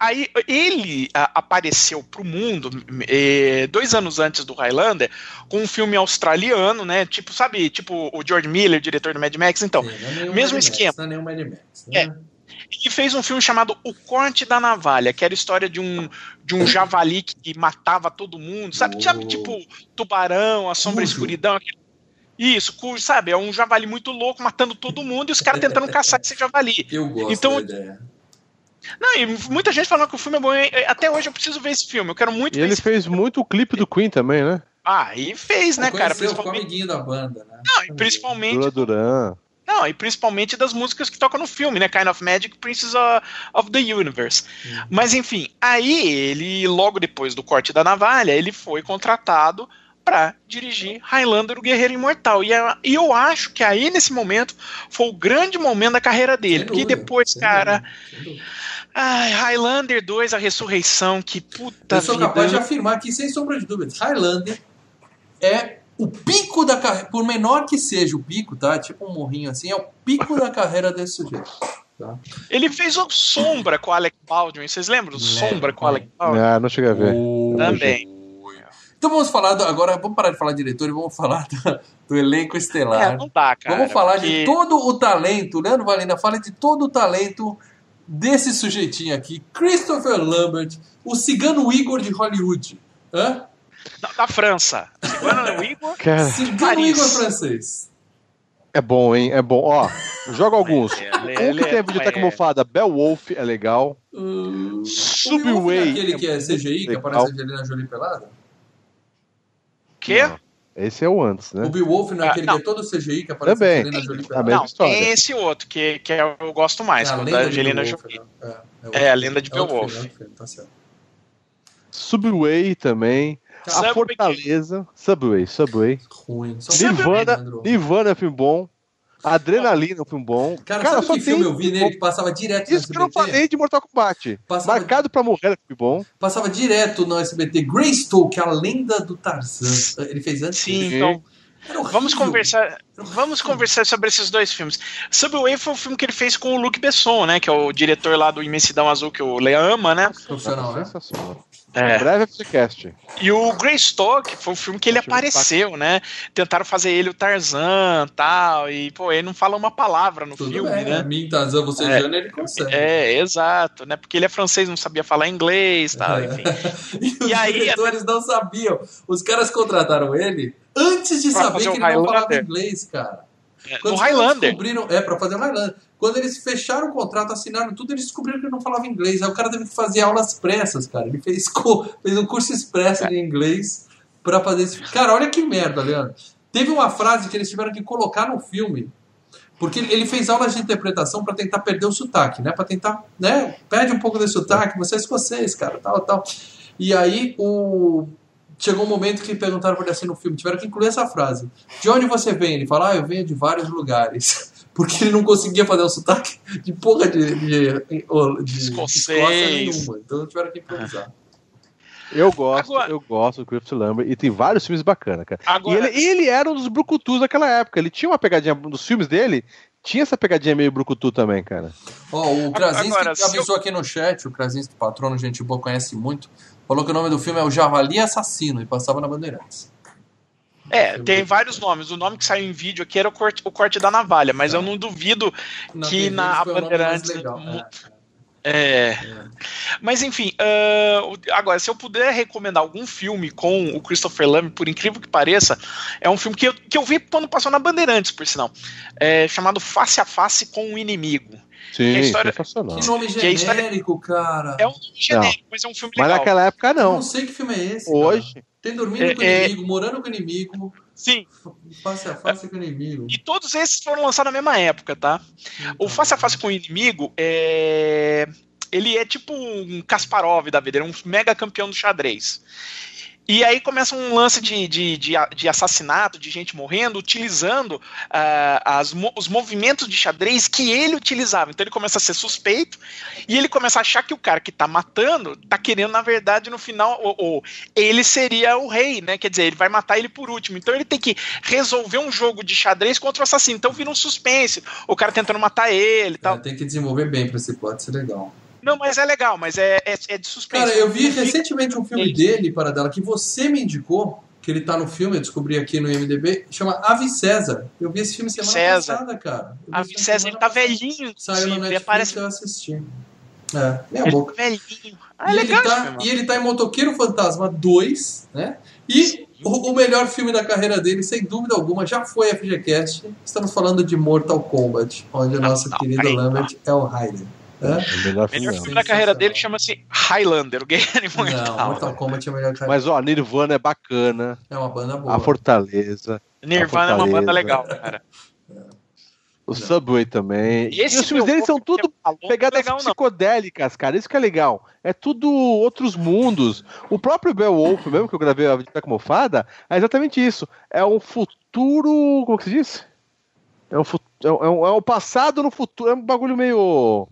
Aí ele a, apareceu para o mundo é, dois anos antes do Highlander com um filme australiano, né? Tipo, sabe, tipo o George Miller, diretor do Mad Max. Então, Sim, é mesmo Mad esquema. Max, não é nenhum Mad Max, né? É. E fez um filme chamado O Corte da Navalha, que era a história de um, de um javali que matava todo mundo, sabe? Oh. Sabe, tipo, tubarão, a sombra e escuridão, aquele isso, sabe? É um javali muito louco matando todo mundo e os caras tentando caçar esse javali. (laughs)
Eu gosto
então,
da ideia.
Não, e muita gente falando que o filme é bom. Até hoje eu preciso ver esse filme. Eu quero muito
e ele fez filme. muito o clipe do Queen também, né?
Ah, e fez, né, cara?
Principalmente... o amiguinho da banda, né?
Não, e principalmente.
Dura Duran.
Não, e principalmente das músicas que tocam no filme, né? Kind of Magic, Princess of the Universe. Uhum. Mas enfim, aí ele, logo depois do corte da navalha, ele foi contratado para dirigir Highlander, o Guerreiro Imortal. E, e, eu acho que aí, nesse momento, foi o grande momento da carreira dele. Porque depois, cara. Ai, Highlander 2, A Ressurreição, que puta
Eu sou vida. capaz de afirmar aqui, sem sombra de dúvidas, Highlander é o pico da carreira, por menor que seja o pico, tá? Tipo um morrinho assim, é o pico da carreira desse sujeito.
Tá? Ele fez o Sombra com o Alec Baldwin. Vocês lembram do Sombra com o Alec
Baldwin? Ah, não cheguei a ver.
Também.
Então vamos falar do, agora, vamos parar de falar de diretor e vamos falar do, do elenco estelar.
É, não dá, cara.
Vamos falar porque... de todo o talento. Leandro Valina fala de todo o talento desse sujeitinho aqui, Christopher Lambert, o cigano Igor de Hollywood. Hã?
Da, da França. Cigano Igor.
Cara. Cigano Igor francês.
É bom, hein? É bom. Ó, joga alguns. Ele, ele, um que tem a videoteca é... mofada, Beowulf, é legal.
Uh, Subway. aquele que é CGI, que aparece a Angelina Jolie pelada?
Quê?
Não. Esse é o antes, né?
O Beowulf não é ah, aquele ah, que é todo CGI que aparece
Também. a Angelina Jolie pelada?
Não, tem esse outro, que, que é, eu gosto mais, é a da Angelina Jolie. É, é, é, a lenda de Beowulf. É tá certo.
Subway também. A Fortaleza. Subway, Subway.
Ruim.
Nirvana, Nirvana é filme bom. Adrenalina, é um filme bom.
Cara, cara só que filme eu vi nele que passava direto
Isso que eu não falei de Mortal Kombat. Passava... Marcado pra morrer é filme bom.
Passava direto no SBT. Greystoke, a lenda do Tarzan. Ele fez antes.
Sim, então... Vamos conversar, vamos conversar sobre esses dois filmes. Subway foi o filme que ele fez com o Luc Besson, né? Que é o diretor lá do Imensidão Azul que o Leia ama, né?
Profissional, né?
É. Breve FCCast.
E o Greystock foi um filme que ele apareceu, né? Tentaram fazer ele o Tarzan tal. E, pô, ele não fala uma palavra no
Tudo
filme,
bem,
né?
Mim, Tarzan, você é, Jana, ele consegue.
É, exato, né? Porque ele é francês, não sabia falar inglês tal, é. enfim.
e, (laughs) e os aí, diretores não sabiam. Os caras contrataram ele antes de saber que ele Highlander. não falava inglês, cara.
É, Quando no Highlander.
Descobriram, é, pra fazer o Highlander. Quando eles fecharam o contrato, assinaram tudo, eles descobriram que ele não falava inglês. Aí o cara teve que fazer aulas expressas, cara. Ele fez, (laughs) fez um curso expresso de inglês para fazer esse. Cara, olha que merda, Leandro. Teve uma frase que eles tiveram que colocar no filme. Porque ele fez aulas de interpretação para tentar perder o sotaque, né? Para tentar, né? Perde um pouco desse sotaque, você é escocês, cara, tal, tal. E aí o chegou um momento que perguntaram para ele assim no filme, tiveram que incluir essa frase. De onde você vem? Ele fala, ah, eu venho de vários lugares. Porque ele não conseguia fazer o sotaque de porra de, de, de, de
escocês
nenhuma. Então tiveram que improvisar.
Eu gosto, Agora... eu gosto do Christopher Lambert e tem vários filmes bacanas, cara. Agora... E ele, ele era um dos brucutus daquela época. Ele tinha uma pegadinha dos filmes dele, tinha essa pegadinha meio brucutu também, cara.
Ó, oh, o Krasinski Agora, avisou eu... aqui no chat, o Krasinski, patrono, gente boa, conhece muito, falou que o nome do filme é O Javali Assassino e passava na Bandeirantes.
É, tem vários nomes. O nome que saiu em vídeo aqui era o corte, o corte da navalha, mas eu não duvido na que na Bandeirantes. É. é. é. Mas enfim, uh, agora, se eu puder recomendar algum filme com o Christopher Lambert, por incrível que pareça, é um filme que eu, que eu vi quando passou na Bandeirantes, por sinal. É chamado Face a Face com o Inimigo.
Sim, que
história, que nome genérico, história, cara.
É um nome genérico, não. mas é um filme legal.
Mas naquela época não. Eu
não sei que filme é esse.
Hoje.
Cara. Tem dormindo é, com o é. inimigo, é... morando com o inimigo.
Sim.
Face a face com o inimigo.
E todos esses foram lançados na mesma época, tá? Então, o face a face com o inimigo é. Ele é tipo um Kasparov da vida, ele é um mega campeão do xadrez. E aí começa um lance de, de, de, de assassinato, de gente morrendo, utilizando uh, as, os movimentos de xadrez que ele utilizava. Então ele começa a ser suspeito e ele começa a achar que o cara que tá matando tá querendo, na verdade, no final, ou, ou, ele seria o rei, né? Quer dizer, ele vai matar ele por último. Então ele tem que resolver um jogo de xadrez contra o assassino. Então vira um suspense, o cara tentando matar ele e tal. É,
tem que desenvolver bem pra esse plot ser legal.
Não, mas é legal, mas é, é, é de suspense.
Cara, eu vi recentemente um filme dele, para dela, que você me indicou, que ele tá no filme, eu descobri aqui no IMDB, chama Ave César. Eu vi esse filme semana César. passada, cara.
Ave César, ele tá velhinho.
Saiu no Netflix parece... eu assisti. É, meia
ele
boca.
Tá velhinho. Ah,
e,
é legal,
ele tá, e ele tá em Motoqueiro Fantasma 2, né? E o, o, melhor filme da carreira dele, sem dúvida alguma, já foi FGCast. Estamos falando de Mortal Kombat, onde o nosso ah, querido Lambert é o Raiden. É?
O melhor filme, filme da carreira dele chama-se Highlander, o Guerreiro Imortal.
Não, Mortal Kombat é melhor
que Mas ó, Nirvana é bacana.
É uma banda boa.
A Fortaleza.
Nirvana
a Fortaleza.
é uma banda legal, cara.
O Subway também. E, e os filmes dele são tudo pegadas legal, psicodélicas, cara. Isso que é legal. É tudo outros mundos. O próprio Beowulf, mesmo que eu gravei a Vida Mofada, é exatamente isso. É um futuro. Como que se diz? É um, é, um, é um passado no futuro. É um bagulho meio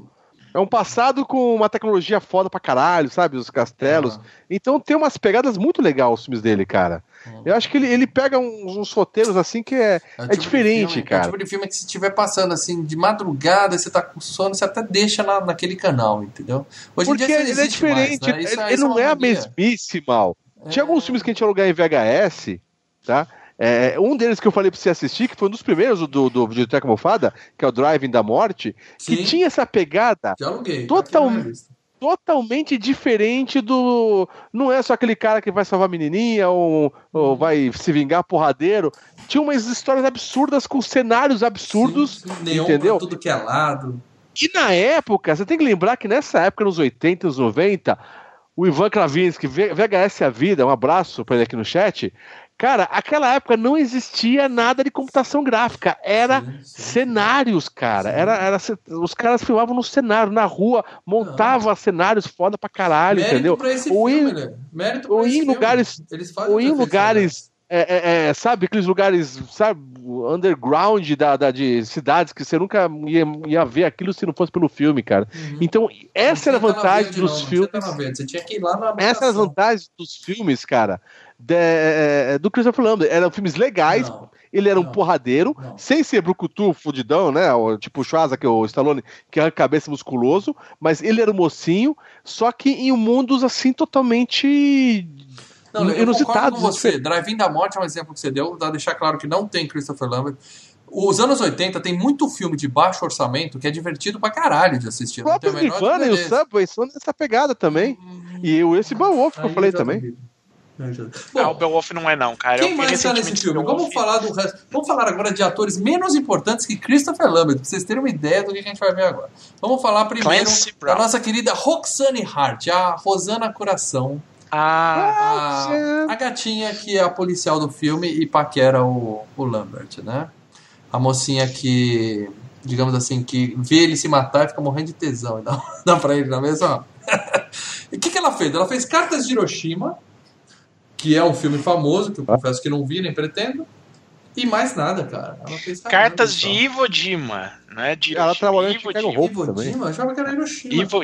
é um passado com uma tecnologia foda pra caralho, sabe? Os castelos. Uhum. Então tem umas pegadas muito legais os filmes dele, cara. Uhum. Eu acho que ele, ele pega uns, uns roteiros assim que é, é, é tipo diferente,
filme,
cara.
É o tipo de filme que se estiver passando assim de madrugada, você tá com sono, você até deixa na, naquele canal, entendeu?
Hoje Porque em dia ele é diferente, mais, né? ele, ele não é, é a mesmice mal. Tinha alguns filmes que a gente ia alugar em VHS, tá? É, um deles que eu falei pra você assistir, que foi um dos primeiros do, do Biblioteca Mofada, que é o Driving da Morte, Sim. que tinha essa pegada total, totalmente diferente do. Não é só aquele cara que vai salvar a menininha ou, ou uhum. vai se vingar porradeiro. Tinha umas histórias absurdas com cenários absurdos. Sim, sim. entendeu?
tudo que é lado.
E na época, você tem que lembrar que nessa época, nos 80 e nos 90, o Ivan Kravinsky, VHS A Vida, um abraço para ele aqui no chat, Cara, aquela época não existia nada de computação gráfica, era sim, sim. cenários, cara. Era, era, os caras filmavam no cenário, na rua, montavam não. cenários foda pra caralho, Mérito entendeu? Pra esse ou filme, em, né? Mérito ou em lugares, ou em lugares, é, é, é, sabe, aqueles lugares, sabe, underground da, da, de cidades que você nunca ia, ia ver aquilo se não fosse pelo filme, cara. Uhum. Então, essa era a vantagem dos não, filmes. Você,
você tinha que ir lá na
essa era a vantagem dos filmes, cara de, é, é, do Christopher Lambert. Eram filmes legais. Não, ele era um porradeiro, não. sem ser brucutu, fudidão, né? Tipo o Schwarza, que é o Stallone, que é a cabeça musculoso, mas ele era um mocinho, só que em mundos assim totalmente
não, eu inusitados. com você. Drive-In da Morte é um exemplo que você deu, dá deixar claro que não tem Christopher Lambert. Os anos 80 tem muito filme de baixo orçamento que é divertido pra caralho de assistir. O
próprio Ivana e o Subway são nessa pegada também. Hum, e esse Beowulf que eu falei também.
Bom, ah, o Beowulf não é não, cara.
Quem mais está nesse filme? Vamos falar do resto. Vamos falar agora de atores menos importantes que Christopher Lambert, pra vocês terem uma ideia do que a gente vai ver agora. Vamos falar primeiro da nossa querida Roxane Hart, a Rosana Coração.
Ah,
a, a, gatinha que é a policial do filme e paquera o, o Lambert, né? A mocinha que, digamos assim, que vê ele se matar e fica morrendo de tesão. E (laughs) dá, dá pra ele na mesma. (laughs) E o que, que ela fez? Ela fez Cartas de Hiroshima, que é um filme famoso, que eu confesso que não vi, nem pretendo. E mais nada, cara.
Cartas de Ivo Dima, né? De
ela trabalhou em Chicago
Hope Ivo também. Dima? Eu achava que era Hiroshima. Ivo,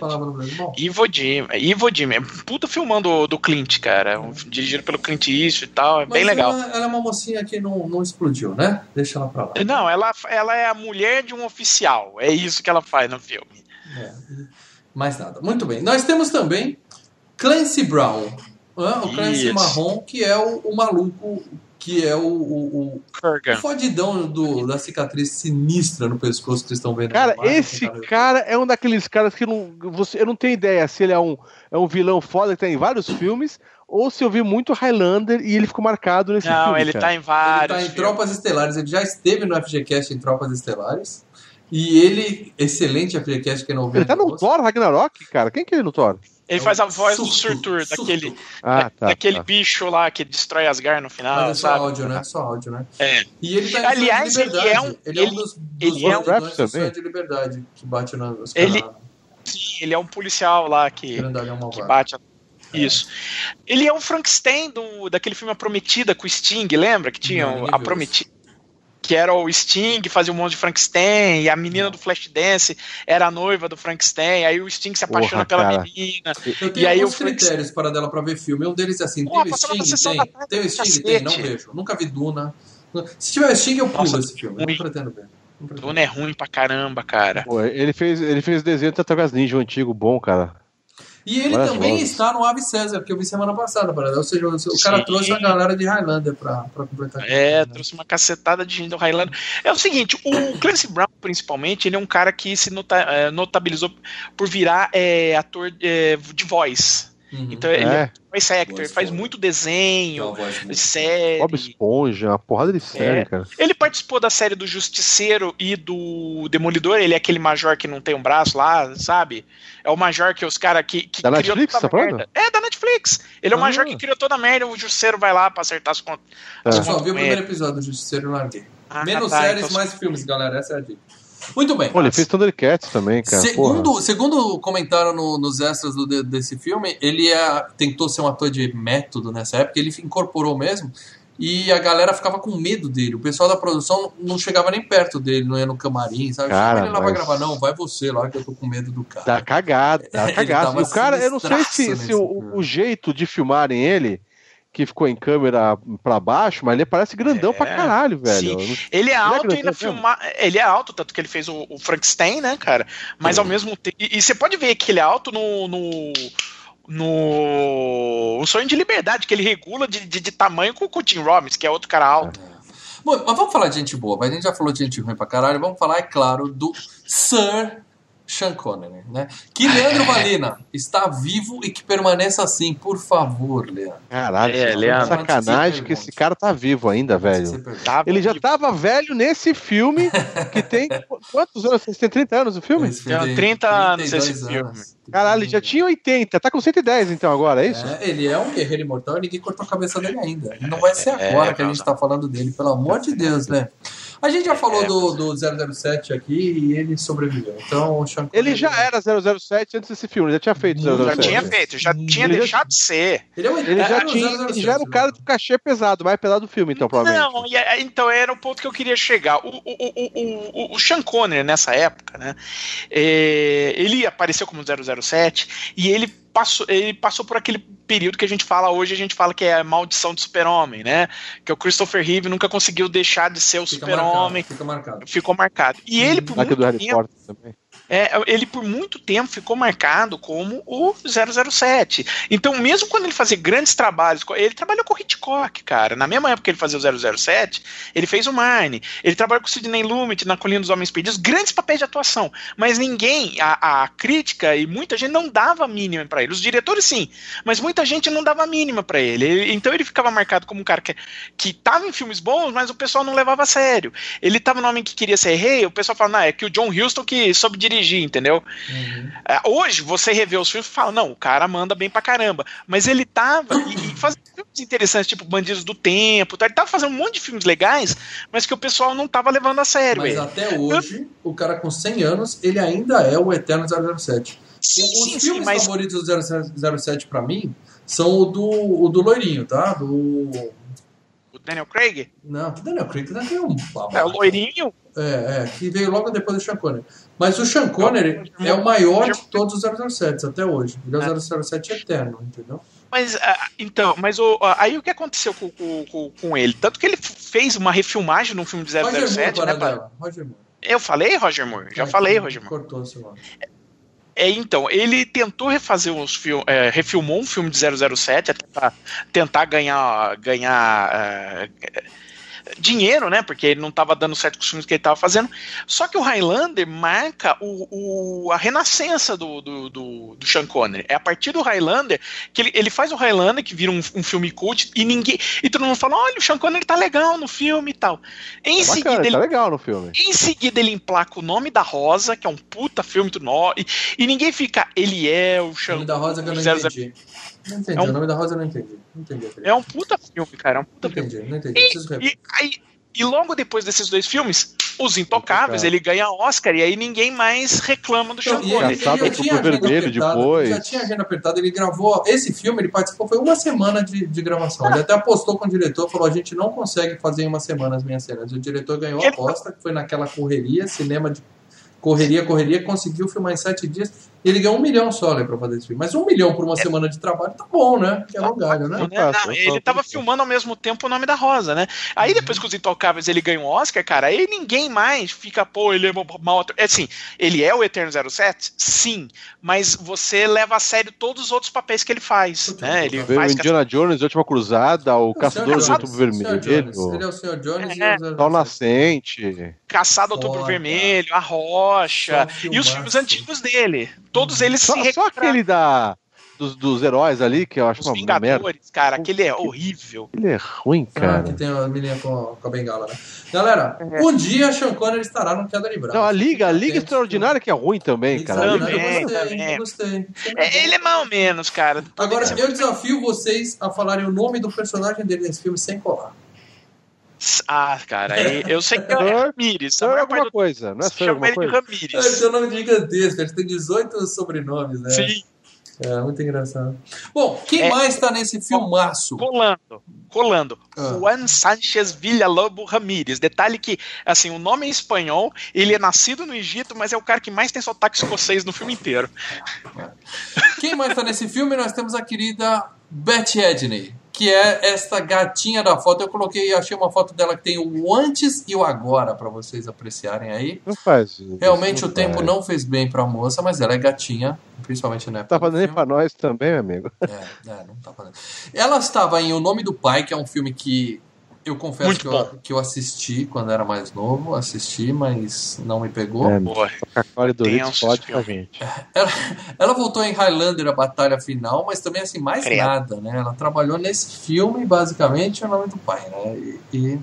Ivo Dima. Ivo Dima. É puta filmando do Clint, cara. Um, dirigido pelo Clint Eastwood e tal. É Mas bem legal.
Ela, ela, é uma mocinha que não, não explodiu, né? Deixa ela pra lá.
Não, ela, ela é a mulher de um oficial. É isso que ela faz no filme.
É. Mais nada. Muito bem. Nós temos também Clancy Brown o Clancy Marrom, que é o, o, maluco, que é o, o, o fodidão do, da cicatriz sinistra no pescoço que vocês estão vendo.
Cara, esse cara é um daqueles caras que não, você, eu não tenho ideia se ele é um, é um vilão foda que tá em vários filmes ou se eu vi muito Highlander e ele ficou marcado nesse
não,
filme.
Não, ele
cara.
tá em vários.
Ele tá em Tropas Estelares, ele já esteve no FGCast em Tropas Estelares. E ele, excelente FGCast que não
Ele tá no Thor Ragnarok, cara. Quem que é ele no Thor?
Ele faz a voz surto, do Surtur, daquele, ah, tá, daquele tá. bicho lá que destrói Asgard no final. Mas é
só
sabe?
áudio, né? Só áudio, né?
É.
E ele tá
Aliás, ele é um.
Ele, é um dos, dos
ele é um
de liberdade que bate nas
ele, Sim, ele é um policial lá que, é que bate. É. Isso. Ele é o Frankenstein do, daquele filme A Prometida com o Sting, lembra? Que tinha Não, a Prometida que era o Sting, fazia um monte de Frankenstein, e a menina do Flashdance era a noiva do Frankenstein, aí o Sting se apaixona Porra, pela cara. menina.
Eu tenho e aí alguns critérios para dela para ver filme. Um deles é assim, Porra, tem o Sting? Tem. Tem o Sting? Tem, não vejo. Nunca vi Duna. Se tiver Sting, eu pulo Nossa, esse filme. Ruim. Eu não pretendo ver.
Duna é ruim pra caramba, cara.
Pô, ele fez, ele fez desenho do Tartarugas Ninja, um antigo bom, cara.
E ele também está no Ave César, que eu vi semana passada, para ou seja, o Sim. cara trouxe a galera de Highlander para completar.
É, aqui, né? trouxe uma cacetada de gente do Highlander. É o seguinte, o (coughs) Clancy Brown, principalmente, ele é um cara que se nota, é, notabilizou por virar é, ator é, de voz. Uhum. Então ele é, é voice actor, faz muito desenho, série.
Bob Esponja, uma porrada de série, é. cara.
Ele participou da série do Justiceiro e do Demolidor, ele é aquele major que não tem um braço lá, sabe? É o major que os caras que, que
da criou Netflix, toda a merda.
É, da Netflix. Ele é o ah. major que criou toda a merda, o Justiceiro vai lá pra acertar as contas.
É. Eu só vi o primeiro episódio do Justiceiro e larguei. Ah, Menos tá, séries, então... mais filmes, galera, essa é a dica. Muito bem.
Olha, ele fez Thundercats também, cara.
Segundo, segundo comentário no, nos extras do, desse filme, ele é, tentou ser um ator de método nessa época, ele incorporou mesmo. e a galera ficava com medo dele. O pessoal da produção não chegava nem perto dele, não ia no camarim, sabe?
Cara,
ele lá
mas...
vai gravar, não, vai você lá que eu tô com medo do cara.
Dá cagada, dá (laughs) cagada. O cara, eu não sei se, se o, o, jeito de filmarem ele que ficou em câmera para baixo, mas ele parece grandão é, pra caralho, velho.
Sim. Ele é alto ele é ainda filmar. Ele é alto, tanto que ele fez o, o Frankenstein, né, cara? Mas ao mesmo tempo. E, e, você pode ver que ele é alto no. no no o sonho de liberdade que ele regula de, de, de tamanho com, com o Tim Robbins, que é outro cara alto. É.
Bom, mas vamos falar de gente boa, mas a gente já falou de gente ruim pra caralho. Vamos falar, é claro, do Sir Sean Connery, né? Que Leandro Valina está vivo e que permaneça assim, por favor, Leandro.
Caralho, é, Leandro. sacanagem que esse cara tá vivo ainda, velho. Tá ele já tava velho nesse filme que tem (laughs) quantos anos? Você tem 30 anos o filme?
Tem 30 anos esse filme.
Caralho, ele já tinha 80, tá com 110 então agora, é isso?
É, ele é um guerreiro imortal e ninguém cortou a cabeça dele ainda. Não vai ser é, agora é, que a gente tá falando dele, pelo amor de Deus, né? A gente já falou é, do, do 007 aqui e ele sobreviveu. Então, o Sean
Ele já era 007 antes desse filme, ele já tinha feito 007.
Já tinha feito, já tinha ele deixado já... de ser.
Ele, é ele já, tinha, 007, ele já era o cara do cachê pesado, mais pesado do filme, então, provavelmente.
Não, é, então era o ponto que eu queria chegar. O, o, o, o, o Sean Connery, nessa época, né, é, ele apareceu como 007 e ele passou, ele passou por aquele período que a gente fala hoje, a gente fala que é a maldição do super-homem, né? Que o Christopher Reeve nunca conseguiu deixar de ser o super-homem.
Fica marcado.
Ficou marcado. E ele, por
muito do Harry tempo, Potter também.
É, ele por muito tempo ficou marcado como o 007. Então, mesmo quando ele fazia grandes trabalhos, ele trabalhou com Hitchcock, cara. Na mesma época que ele fazia o 007, ele fez o Marne. Ele trabalhou com o Sidney Lumet na Colina dos Homens Perdidos, grandes papéis de atuação. Mas ninguém, a, a crítica e muita gente não dava mínima para ele. Os diretores sim, mas muita gente não dava mínima para ele. ele. Então ele ficava marcado como um cara que, que tava em filmes bons, mas o pessoal não levava a sério. Ele tava no Homem que Queria Ser Rei, o pessoal falava, não, é que o John Huston que soube dirigir dirigir, entendeu? Uhum. É, hoje, você revê os filmes e fala, não, o cara manda bem pra caramba. Mas ele tava e, e fazendo filmes interessantes, tipo Bandidos do Tempo, tá? ele tava fazendo um monte de filmes legais, mas que o pessoal não tava levando a sério.
Mas
ele.
até hoje, Eu... o cara com 100 anos, ele ainda é o eterno 007. Sim, Os sim, filmes sim, mas... favoritos do 007 pra mim são o do, o do Loirinho, tá? Do
Daniel Craig?
Não, que Daniel Craig não tem um
babaca. É o loirinho?
É, é, que veio logo depois do Sean Connery. Mas o Sean Connery é o maior de todos os 007 até hoje. Ele é o 007 eterno, entendeu?
Mas, uh, então, mas o, uh, aí o que aconteceu com, com, com, ele? Tanto que ele fez uma refilmagem num filme de 007, Roger Moore, né? Pra... Roger Moore. Eu falei Roger Moore, já é, falei Roger Moore.
Cortou seu nome.
É, então, ele tentou refazer os filmes, é, refilmou um filme de 007 até pra tentar ganhar, ganhar é, dinheiro, né? Porque ele não estava dando certo com os filmes que ele estava fazendo. Só que o Highlander marca o, o a renascença do, do, do, do, Sean Connery. É a partir do Highlander que ele, ele faz o Highlander, que vira um, um, filme cult, e ninguém. E todo mundo fala: olha, o Sean Connery tá legal no filme e tal. Em
é
seguida,
bacana,
ele,
tá legal no filme.
Em seguida, ele emplaca o nome da Rosa, que é um puta filme do nó, e, e ninguém fica, ele é o Sean. O
nome da Rosa que eu não entendi. Não entendi, é um... o nome da Rosa eu não entendi. Não entendi
é um puta filme, cara. É um puta
não entendi,
filme.
Não entendi,
e, e, aí, e logo depois desses dois filmes, Os Intocáveis, ele ganha Oscar e aí ninguém mais reclama do Sean Connery.
Ele, tinha vermelho depois.
Já tinha agenda apertada, ele gravou. Esse filme ele participou, foi uma semana de, de gravação. Ele até apostou com o diretor, falou: a gente não consegue fazer em uma semana as minhas cenas. O diretor ganhou a aposta, que foi naquela correria, cinema de correria, correria, conseguiu filmar em sete dias. E ele ganhou um milhão só né, pra fazer esse filme. Mas um milhão por uma é. semana de trabalho tá bom, né? Que é um galho, né?
Não, ele tava filmando ao mesmo tempo o nome da Rosa, né? Aí uhum. depois que os Intocáveis ele ganha um Oscar, cara, aí ninguém mais fica, pô, ele é mal É assim, ele é o Eterno 07? Sim. Mas você leva a sério todos os outros papéis que ele faz. Né? Ele
Veio
faz
Indiana Jones, Última Cruzada, o, o Caçador do Outubro Vermelho.
Ele é o Senhor Jones
é. e o Sol Nascente.
Caçado Outubro Vermelho, A Rocha, e os filmes antigos dele. Todos eles
só,
se
Só aquele da. Dos, dos, heróis ali, que eu acho
Os
uma
Vingadores,
merda.
cara, aquele é horrível.
Ele é ruim, ah, cara. Ah,
que tem a menina com, com a bengala, né? Galera, é. um dia Sean Connery estará no Queda Livre.
Não, a Liga, a Liga Extraordinária que é ruim também, cara.
Também, gostei, gostei.
É, ele é mal menos, cara.
Agora, eu desafio vocês a falarem o nome do personagem dele nesse filme sem colar.
Ah, cara, eu sei que é Ramires.
é alguma do... coisa, não é só alguma coisa?
Ramires.
É seu nome gigantesco, ele tem 18 sobrenomes, né?
Sim.
É, muito engraçado. Bom, quem é, mais tá nesse filmaço?
Colando. colando. Ah. Juan Sanchez Villalobos Ramírez. Detalhe que, assim, o nome é espanhol, ele é nascido no Egito, mas é o cara que mais tem sotaque escocês no filme inteiro.
Quem mais tá nesse filme? Nós temos a querida Betty Edney que é esta gatinha da foto. Eu coloquei, achei uma foto dela que tem o antes e o agora para vocês apreciarem aí.
Não faz.
Realmente
não
o tempo
faz.
não fez bem para a moça, mas ela é gatinha, principalmente na época.
Tá fazendo para nós também, amigo.
É, é, não tá fazendo. Ela estava em O Nome do Pai, que é um filme que eu confesso que eu, que eu, assisti quando era mais novo, assisti, mas não me pegou.
É, Coca-Cola e Doritos pode pra gente. (laughs)
Ela, ela, voltou em Highlander, a batalha final, mas também assim, mais nada, né? Ela trabalhou nesse filme, basicamente, o nome do pai, né? E, e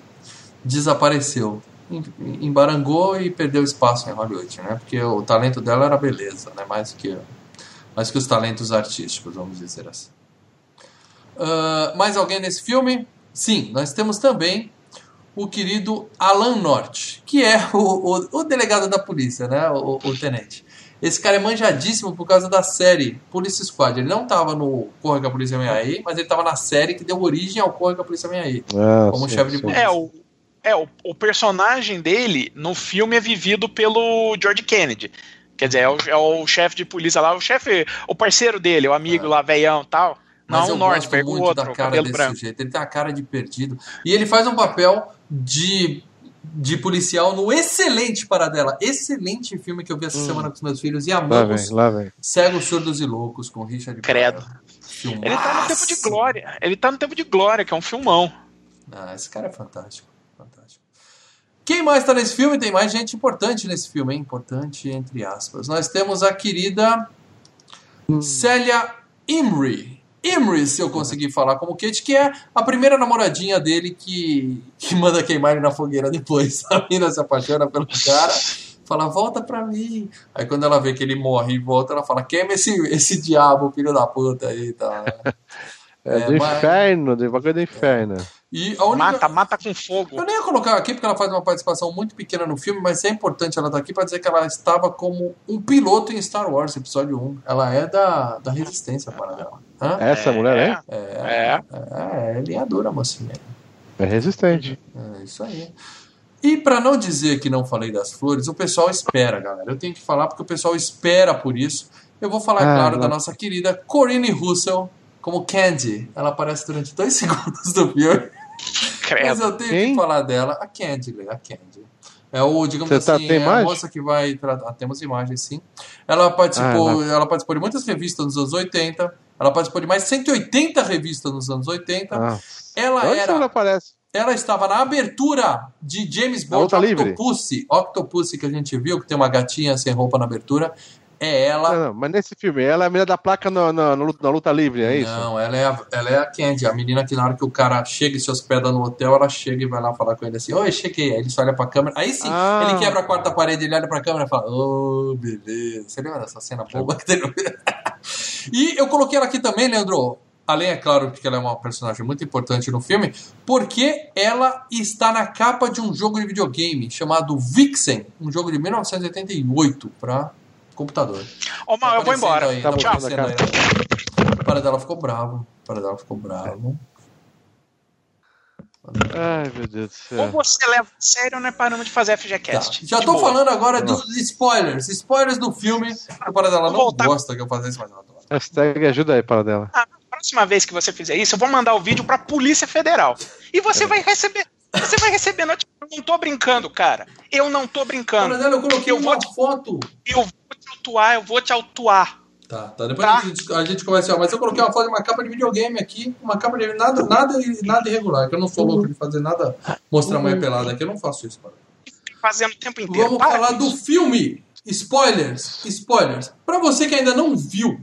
desapareceu. Embarangou e perdeu espaço em Hollywood, né? Porque o talento dela era beleza, né? Mais que, mais que os talentos artísticos, vamos dizer assim. Uh, mais alguém nesse filme? Sim, nós temos também o querido Alan Norte, que é o, o, o delegado da polícia, né? O, o, tenente. Esse cara é manjadíssimo por causa da série Police Squad. Ele não estava no Corre com a Polícia Vem Aí, mas ele estava na série que deu origem ao Corre com a Polícia Vem Aí.
Ah,
como sim, chefe de polícia.
É, o, é o, o, personagem dele no filme é vivido pelo George Kennedy. Quer dizer, é o, é o chefe de polícia lá, o chefe, o parceiro dele, o amigo é. lá, veião e tal.
Mas
não,
eu
Norte,
gosto muito
outro,
da cara desse
branco.
sujeito. Ele tem a cara de perdido. E ele faz um papel de, de policial no excelente Paradela. Excelente filme que eu vi essa hum. semana com os meus filhos e amamos.
Lá vem, lá vem.
Cegos, Surdos e Loucos, com Richard
Credo.
Filmaço.
Ele tá no Tempo de Glória. Ele tá no Tempo de Glória, que é um filmão.
Ah, esse cara é fantástico. Fantástico. Quem mais tá nesse filme? Tem mais gente importante nesse filme, hein? Importante entre aspas. Nós temos a querida hum. Célia Imrie. Imri, se eu conseguir falar como Kate, que é a primeira namoradinha dele que, que manda queimar ele na fogueira depois. (laughs) A mina se apaixona pelo cara, fala, volta pra mim. Aí quando ela vê que ele morre e volta, ela fala, queima esse, esse diabo, filho da puta aí tá.
É, (laughs) é do mas... inferno, do bagulho do inferno.
E a única...
Mata, mata com fogo.
Eu nem ia colocar aqui porque ela faz uma participação muito pequena no filme, mas é importante ela estar aqui para dizer que ela estava como um piloto em Star Wars, episódio 1. Ela é da, da resistência para ela. Hã?
Essa
é,
mulher é?
É, é, é, é linhadura, mocinha.
É resistente.
É isso aí. E para não dizer que não falei das flores, o pessoal espera, galera. Eu tenho que falar porque o pessoal espera por isso. Eu vou falar, ah, claro, não. da nossa querida Corinne Russell como Candy. Ela aparece durante dois (laughs) segundos do filme.
Credo.
Mas eu tenho Quem? que falar dela. A Candy, a Candy. É o, digamos
Você tá-
assim,
tem
é a
imagem?
moça que vai tratar. Temos imagens, sim. Ela participou,
Ah, ela-
ela participou de muitas revistas nos anos 80. Ela participou de mais de 180 revistas nos anos 80.
Ah.
Ela
Onde
era.
ela aparece?
Ela estava na abertura de James Bond
luta livre?
Octopussy. Octopussy que a gente viu, que tem uma gatinha sem roupa na abertura. É ela.
Não, não, mas nesse filme, ela é a menina da placa no luta- na luta livre, é isso?
Não, ela é, a, ela é a Candy, a menina que na hora que o cara chega e se hospeda no hotel, ela chega e vai lá falar com ele assim, oi, cheguei. Aí ele só olha pra câmera. Aí sim,
Ah.
ele quebra a quarta parede, ele olha pra câmera e fala, oh, beleza. Você lembra dessa cena boba que no... (laughs) E eu coloquei ela aqui também, Leandro, além, é claro, porque ela é uma personagem muito importante no filme, porque ela está na capa de um jogo de videogame chamado Vixen, um jogo de 1988 para computador.
Ô, Mal, eu vou embora.
aí,
Tá
tá
a
aí. O para dela ficou bravo. O para dela ficou bravo.
Ai, meu Deus do
Ou
céu.
você leva a sério ou não é paramos de fazer
Tá.
FGCast.
Já
De
tô
boa.
falando agora dos spoilers. Spoilers do filme. O para dela não gosta que eu faça isso, mas eu adoro.
Hashtag ajuda aí para dela.
Ah, próxima vez que você fizer isso, eu vou mandar o vídeo pra Polícia Federal. E você vai receber. Você vai receber notificação. Eu não tô brincando, cara. Eu não tô brincando.
Dela, eu coloquei
Eu
uma
vou te-
foto.
Eu vou te autuar, eu vou te autuar.
Tá, tá. Depois
Tá.
A, gente, a gente começa. Mas eu coloquei uma foto de uma capa de videogame aqui. Uma capa de. Nada, nada, nada irregular. Que eu não sou louco de fazer nada. Mostrar a mulher pelada aqui. Eu não faço isso, para.
Fazendo o tempo inteiro.
Vamos
Para
falar do filme. Spoilers. Spoilers. Pra você que ainda não viu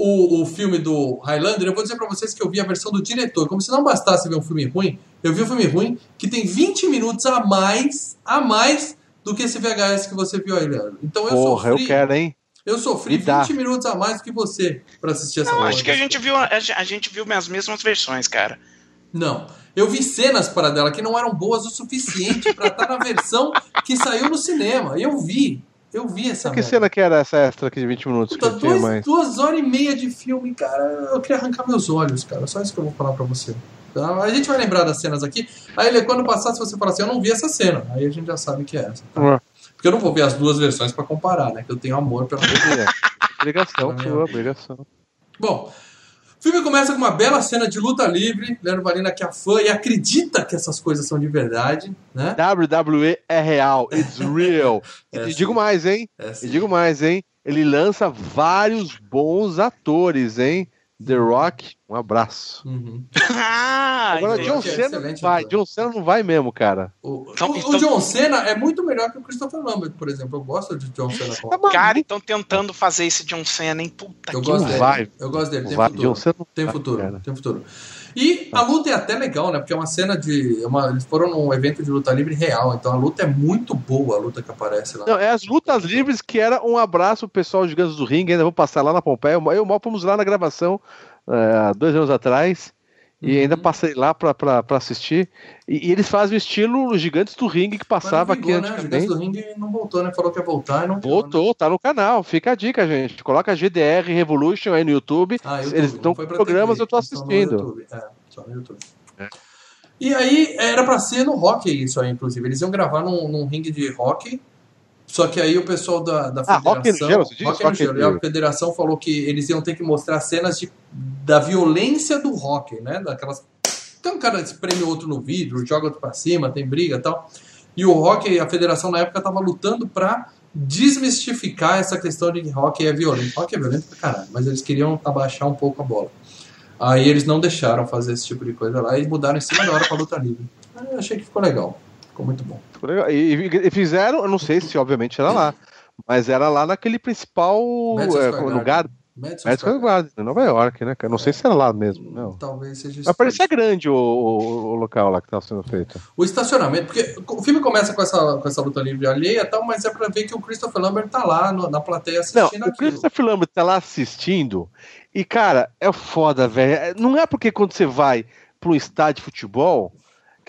o, o filme do Highlander, eu vou dizer pra vocês que eu vi a versão do diretor. Como se não bastasse ver um filme ruim, eu vi um filme ruim que tem 20 minutos a mais, a mais do que esse VHS que você viu aí, Leandro. Então eu
Porra,
sofri.
eu quero, hein?
Eu sofri
Me dá.
20 minutos a mais do que você pra assistir essa
Não, acho que a gente viu, a, a gente viu as mesmas versões, cara.
Não. Eu vi cenas para dela que não eram boas o suficiente pra estar na versão que saiu no cinema. Eu vi. Eu vi essa
Que
merda.
cena que era essa extra aqui de 20 minutos que
Puta,
tinha
dois-
mais?
duas horas e meia de filme, cara. Eu queria arrancar meus olhos, cara. Só isso que eu vou falar pra você. Então, a gente vai lembrar das cenas aqui. Aí quando passar, se você falar assim, eu não vi essa cena, aí a gente já sabe que é essa. Tá? Porque eu não vou ver as duas versões para comparar, né? Que eu tenho amor pela (laughs)
Obrigação, sua, obrigação.
Bom, o filme começa com uma bela cena de luta livre. Leandro Valina que é fã e acredita que essas coisas são de verdade, né?
WWE é real, it's (laughs) real. é, e digo mais, hein? É, e digo mais, hein? Ele lança vários bons atores, hein? The Rock, um abraço. Uhum. Ah, Agora, John Cena é não vai. John Cena não vai mesmo, cara.
O, então, o, então... o, John Cena é muito melhor que o Christopher Lambert, por exemplo. Eu gosto de John Cena.
Com... Cara, então tentando fazer esse John Cena, hein? Puta
eu que gosto dele.
Vai.
Eu gosto dele. Tem vai. futuro. John Cena tem futuro. Cara. Tem futuro. E a luta é até legal, né? Porque é uma cena de. É uma, eles foram num evento de luta livre real, então a luta é muito boa, a luta que aparece lá.
Não, é as lutas livres que era um abraço pessoal Gigantes do Ringue, ainda vou passar lá na Pompeia. Eu e o Mal fomos lá na gravação há dois anos atrás. E uhum. ainda passei lá para assistir. E, e, eles fazem o estilo Gigantes do Ringue que passava vingou, aqui né? antigamente.
Gigantes do Ringue não voltou, né? Falou que ia voltar e não
voltou. Né? tá no canal. Fica a dica, gente. Coloca GDR Revolution aí no YouTube. Ah, YouTube. Eles estão com programas, TV, eu tô assistindo.
É, só no YouTube. É. E aí, era para ser no rock isso aí, inclusive. Eles iam gravar num, num ringue de rock só que aí o pessoal da, da
ah, federação. Rock gelo,
rock gelo, a federação falou que eles iam ter que mostrar cenas de, da violência do rock, né? Daquelas. Tem um cara que espreme outro no vidro, joga outro pra cima, tem briga e tal. E o rock, a federação na época tava lutando pra desmistificar essa questão de que rock é violento. Rock é violento pra caralho, mas eles queriam abaixar um pouco a bola. Aí eles não deixaram fazer esse tipo de coisa lá e mudaram em cima da hora pra luta livre. Aí eu achei que ficou legal. Ficou muito bom.
E, e, fizeram, eu não sei se obviamente era lá, mas era lá naquele principal é, lugar. Madison Square Garden, em Nova York, né? Não sei se era lá mesmo. Não.
Talvez seja
Mas parecia grande o, o, o, local lá que estava sendo feito.
O estacionamento, porque o filme começa com essa, com essa luta livre alheia e tal, mas é pra ver que o Christopher Lambert tá lá no, na plateia assistindo
Não, o Christopher Lambert tá lá assistindo e, cara, é foda, velho. É, não é porque quando você vai para um estádio de futebol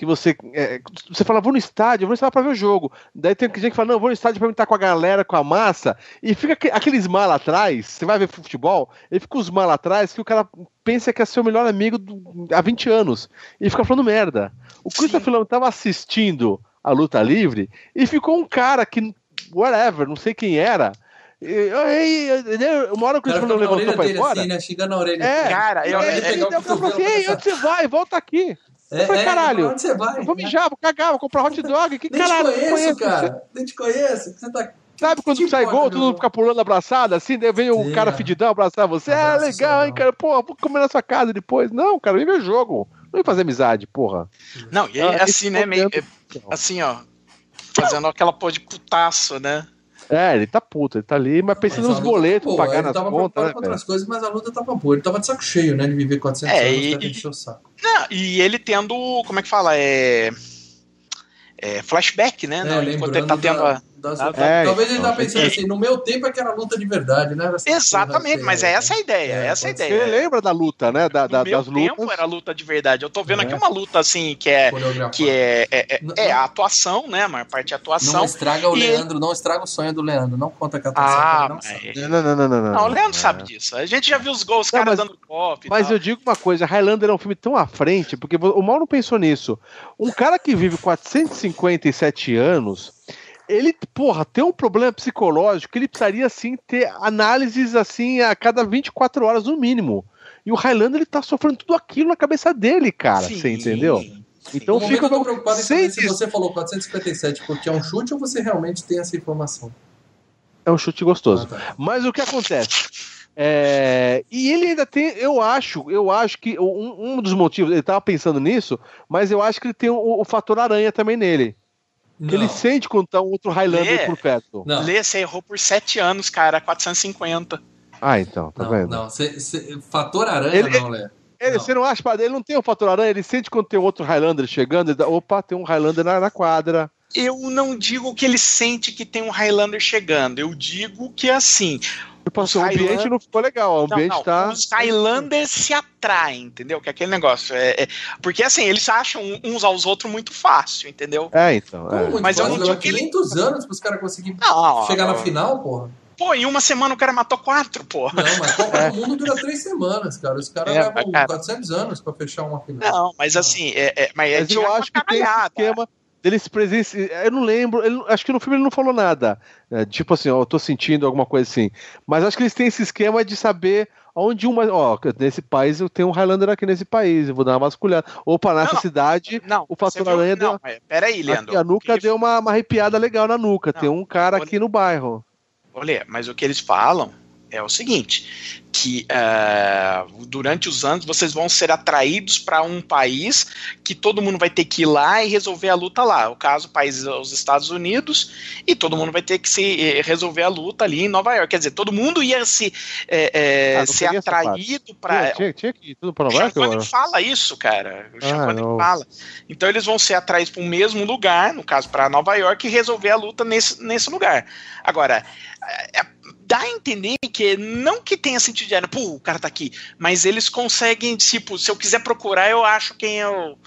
que você. É, você fala, vou no estádio, vou no estádio pra ver o jogo. Daí tem gente que fala, não, vou no estádio pra estar com a galera, com a massa. E fica aqueles mal atrás, você vai ver futebol, e fica os mal atrás que o cara pensa que é seu melhor amigo do, há 20 anos. E fica falando merda. O Christopher Lamb tava assistindo a luta livre e ficou um cara que, whatever, não sei quem era. Uma hora o Christopher Lamb levantou pra ir embora. Assim,
né? Chegando na orelha.
É, cara, eu, ele, ele, ele deu pra falar assim, onde você vai? Volta aqui. É, eu falei, é, caralho, onde você vai? vou mijar, vou cagar, vou comprar hot dog. Que (laughs)
Nem
caralho,
te conheço, conheço cara. Nem te conheço. Você tá
Sabe quando sai gol, todo mundo fica pulando abraçado, assim, daí vem o cara fedidão abraçar você. Ah, legal, hein, cara? Pô, vou comer na sua casa depois. Não, cara, vem ver o jogo. Não vem fazer amizade, porra.
Não, e é assim, né? Meio, é, assim, ó. Fazendo aquela porra de putaço, né?
É, ele tá puto, ele tá ali, mas pensando mas nos boletos, pra pagar nas contas. Né,
com outras coisas, mas a luta tava boa. Ele tava de saco cheio, né? De viver 400 é, anos e, até encher o saco.
Não, e ele tendo, como é que fala? É. é flashback, né?
É, enquanto ele tá tendo a das... É, Talvez ele tá pensando assim, no meu tempo é que era luta de verdade, né?
Exatamente, mas é essa a ideia, é, essa a ideia.
Você lembra da luta, né? Da, da, das lutas. tempo
era luta de verdade. Eu tô vendo é. aqui uma luta assim que é que é, é, é, é a atuação, né? A maior parte é atuação.
Não estraga o Leandro, não estraga o sonho do Leandro. Não conta com a atuação. Ah, não,
mas... não, não, não, não, não,
não. o Leandro sabe disso. A gente já viu os gols, os caras dando pop.
Mas tal. eu digo uma coisa: Highlander é um filme tão à frente, porque o Mal não pensou nisso. Um cara que vive 457 anos ele, porra, tem um problema psicológico que ele precisaria, assim, ter análises, assim, a cada 24 horas no mínimo. E o Highlander, ele tá sofrendo tudo aquilo na cabeça dele, cara, Sim. você entendeu?
Então no fica... Eu tô preocupado em saber se você falou 457 porque é um chute ou você realmente tem essa informação.
É um chute gostoso. Ah, tá. Mas o que acontece? É, e ele ainda tem, eu acho, eu acho que um, um dos motivos, ele tava pensando nisso, mas eu acho que ele tem o, o fator aranha também nele. Que ele sente quando tá um outro Highlander Lê, por perto.
Não. Lê, você errou por 7 anos, cara, 450.
Ah, então, tá
não,
vendo?
Não, cê, cê, fator aranha ele, não, Lê.
Ele, Você não acha, ele não tem o fator aranha, ele sente quando tem outro Highlander chegando, ele opa, tem um Highlander na, na quadra.
Eu não digo que ele sente que tem um Highlander chegando, eu digo que assim,
Assim, o ambiente não ficou legal, o ambiente não, não. tá.
Os Highlanders se atraem, entendeu? Que é aquele negócio. É, é... Porque assim, eles acham uns aos outros muito fácil, entendeu?
É, então. É.
Pô, mas eu não digo que 500 anos pros caras conseguirem chegar na final, porra.
pô, em uma semana o cara matou quatro, pô.
Não, mas Copa (laughs) é. do Mundo dura três semanas, cara. Os caras é, levam cara... 400 anos pra fechar uma final.
Não, mas assim, é, é mas,
mas eu acho que tem esse esquema deles presenciam. Eu não lembro, ele, acho que no filme ele não falou nada. É, tipo assim, ó, eu tô sentindo alguma coisa assim. Mas acho que eles têm esse esquema de saber onde uma. Ó, nesse país eu tenho um Highlander aqui nesse país, eu vou dar uma vasculhada. Opa, nessa não, cidade,
não,
o Fator Aranha deu.
Peraí, Leandro.
A nuca deu uma, uma arrepiada legal na nuca. Não, tem um cara aqui no bairro.
Olha, mas o que eles falam é o seguinte: que uh, durante os anos vocês vão ser atraídos para um país que todo mundo vai ter que ir lá e resolver a luta lá. O caso, o país é os Estados Unidos, e todo mundo vai ter que se eh, resolver a luta ali em Nova York. Quer dizer, todo mundo ia se é, é, ah, ser atraído para.
Tinha, tinha, que ir tudo para Nova York.
O Jean fala isso, cara. O ah, fala. Então eles vão ser atraídos para o mesmo lugar, no caso para Nova York, e resolver a luta nesse, nesse lugar. Agora, é, dá a entender que não que tenha sentido de pô, o cara tá aqui, mas eles conseguem, tipo, se eu quiser procurar, eu acho quem eu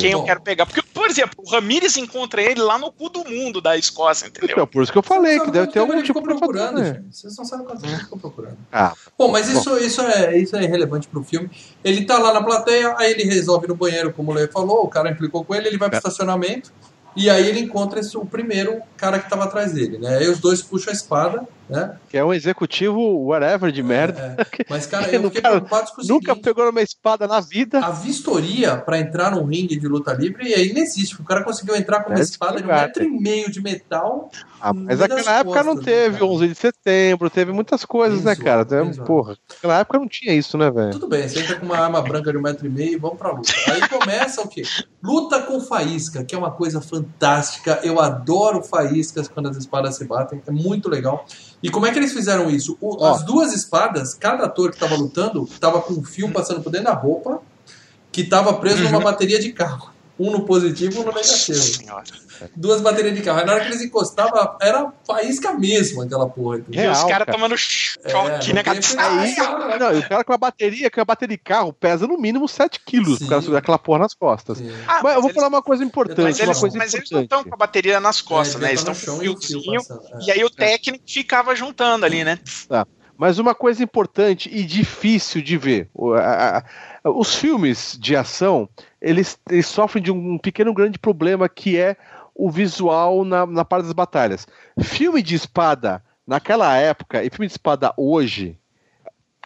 quem eu quero pegar. Porque, por exemplo, o Ramirez encontra ele lá no cu do mundo da Escócia, entendeu?
É por isso que eu falei, que deve ter algum tipo
de procurando, né? gente. Vocês não sabem quanto ele ficou procurando. Ah, bom, mas bom. Isso, isso, é, isso é relevante pro filme. Ele tá lá na plateia, aí ele resolve no banheiro, como o Lê falou, o cara implicou com ele, ele vai pro é. estacionamento. E aí ele encontra esse, o primeiro cara que estava atrás dele, né? Aí os dois puxam a espada, né?
Que é um executivo whatever de merda.
É, (laughs) é. Mas, cara, eu fiquei
preocupado com o Nunca seguinte, pegou uma espada na vida.
A vistoria para entrar num ringue de luta livre aí não existe. O cara conseguiu entrar com uma é espada de um metro e meio de metal.
Ah, mas naquela época não teve, né, 11 de setembro, teve muitas coisas, né, cara? Porra, naquela época não tinha isso, né, velho?
Tudo bem, você entra com uma arma branca de um metro e meio e vamos pra luta. Aí começa o quê? Luta com faísca, que é uma coisa fantástica. Eu adoro faíscas quando as espadas se batem, é muito legal. E como é que eles fizeram isso? O, as duas espadas, cada ator que estava lutando, estava com um fio passando por dentro da roupa, que estava preso uhum. numa bateria de carro. Um no positivo e um no negativo. Senhora. Duas baterias de carro. Aí na hora que eles encostavam, era faísca mesmo aquela porra.
E os caras tomando choque, é, né, cara?
Aí, não, o cara com a bateria, com a bateria de carro, pesa no mínimo 7 quilos cara subir aquela porra nas costas. Ah, mas, mas, eu vou eles, falar uma coisa importante. Mas,
eles,
coisa
mas eles não estão com a bateria nas costas, é, né? Eles estão com o fiozinho. E, aí o técnico ficava juntando ali, né?
Tá. Mas uma coisa importante e difícil de ver: os filmes de ação eles, eles sofrem de um pequeno grande problema que é o visual na, na parte das batalhas. Filme de espada naquela época e filme de espada hoje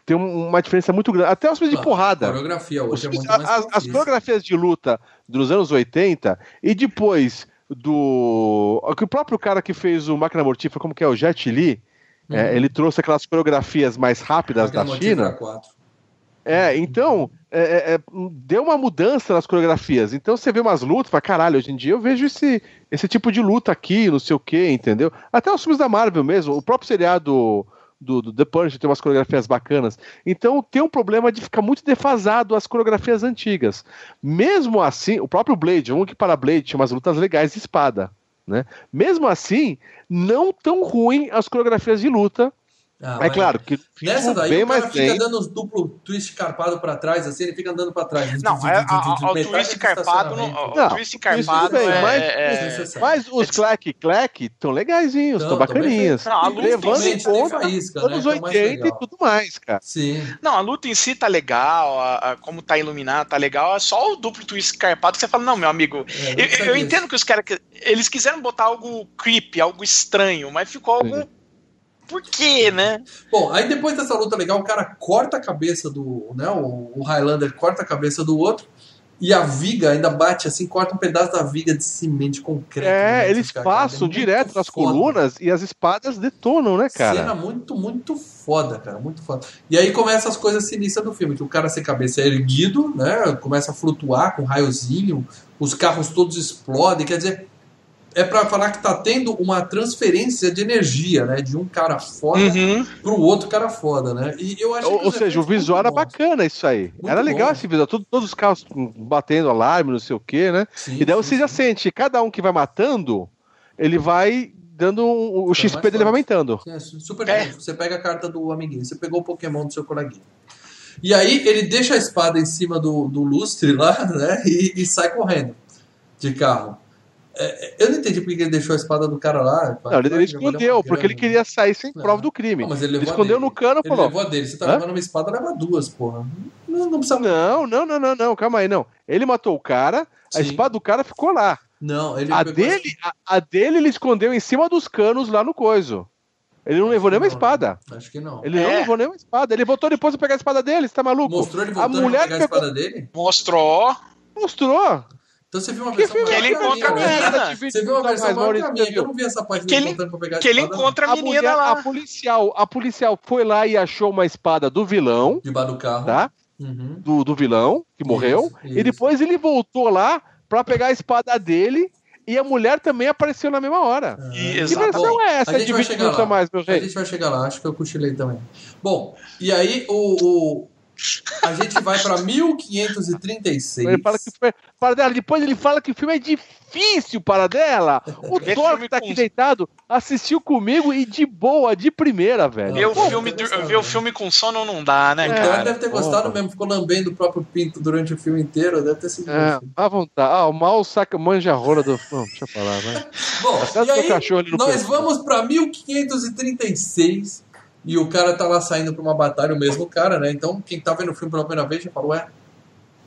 tem uma diferença muito grande. Até os filmes de porrada. A
coreografia hoje
os, é muito mais as, as coreografias de luta dos anos 80 e depois do. O próprio cara que fez o Máquina Mortífera, como que é? O Jet Li. É, uhum. É, ele trouxe aquelas coreografias mais rápidas da China. 4. É, então, é, é, é, deu uma mudança nas coreografias. Então você vê umas lutas, fala, caralho, hoje em dia eu vejo esse, esse tipo de luta aqui, não sei o que, entendeu? Até os filmes da Marvel mesmo, o próprio seriado do, do The Punisher tem umas coreografias bacanas. Então tem um problema de ficar muito defasado as coreografias antigas. Mesmo assim, o próprio Blade, vamos que para Blade tinha umas lutas legais de espada. Né? Mesmo assim, não tão ruim as coreografias de luta ah, é claro que
nessa daí bem o cara fica bem. dando os duplo twist carpado para trás, assim, ele fica andando para trás.
Não, é, o twist carpado, não, o twist carpado bem, é,
mas, é, mas os é, clack clack estão legaisinhos, estão bacaninhas. Levando em conta faísca, anos né? 80 e tudo mais, cara.
Sim. Não, a luta em si tá legal, a, a, como tá iluminado, tá legal, é só o duplo twist carpado que você fala, não, meu amigo, é, eu, eu entendo que os caras, eles quiseram botar algo creepy, algo estranho, mas ficou algo por quê, né?
Bom, aí depois dessa luta legal, o cara corta a cabeça do. Né, o, o Highlander corta a cabeça do outro. E a viga ainda bate assim, corta um pedaço da viga de cimento, de concreto.
É, né, eles passam é direto nas foda. colunas e as espadas detonam, né, cara?
Cena muito, muito foda, cara, muito foda. E aí começa as coisas sinistras do filme, que o cara sem cabeça é erguido, né, começa a flutuar com um raiozinho, os carros todos explodem, quer dizer, é para falar que tá tendo uma transferência de energia, né? De um cara foda uhum. pro outro cara foda, né?
E eu acho Ou, ou seja, o visual era bacana isso aí. Muito era legal bom. esse visual. Todos, todos os carros batendo alarme, não sei o quê, né? Sim, e daí sim, você sim. já sente, cada um que vai matando, ele vai dando um, o XP dele vai aumentando.
É, super é. Você pega a carta do amiguinho, você pegou o Pokémon do seu coleguinha. E aí ele deixa a espada em cima do, do lustre lá, (laughs) né? E, e sai correndo de carro. É, eu não entendi porque ele deixou a espada do cara lá.
Não, ele, ele escondeu, porque ele queria sair sem não. prova do crime. Não, mas ele, ele escondeu no cano e falou.
Ele levou a dele. Você tá Hã? levando uma espada, leva duas, porra.
Não, não precisa. Não, não, não, não, não, calma aí, não. Ele matou o cara, Sim. a espada do cara ficou lá.
Não,
ele a dele, a, a, dele ele escondeu em cima dos canos lá no coiso. Ele não levou nenhuma espada.
Acho que não.
Ele é. não levou nenhuma espada. Ele voltou depois pra pegar a espada dele, você tá maluco?
Mostrou ele voltando a mulher pra pegar pegou... a espada dele?
Mostrou.
Mostrou.
Então você viu uma versão
que ele encontra a menina.
Você viu uma versão maior que a minha, eu não vi essa parte
que ele, pra pegar a Que ele encontra a menina a mulher, lá.
A policial, a policial foi lá e achou uma espada do vilão.
Debaixo do carro.
Tá? Uhum. Do, do vilão, que morreu. Isso, e depois ele voltou lá pra pegar a espada dele e a mulher também apareceu na mesma hora.
Ah, que
versão é essa de 20 minutos a mais, meu rei?
A gente vai chegar lá, acho que eu cochilei também. Bom, e aí o, o a gente vai para 1536.
Ele fala que para dela, depois ele fala que o filme é difícil para dela. O Thor que tá aqui com... deitado assistiu comigo e de boa, de primeira, velho.
Ver o, filme, ver o filme com sono não dá, né, é, cara?
deve ter gostado mesmo, ficou lambendo o próprio pinto durante o filme inteiro, deve ter sido.
É, à vontade. Ah, o mal saca manja rola do. Não, deixa eu falar, vai.
Bom, e aí, nós vamos para 1536 e o cara tá lá saindo pra uma batalha, o mesmo cara, né? Então, quem tá vendo o filme pela primeira vez já falou, ué,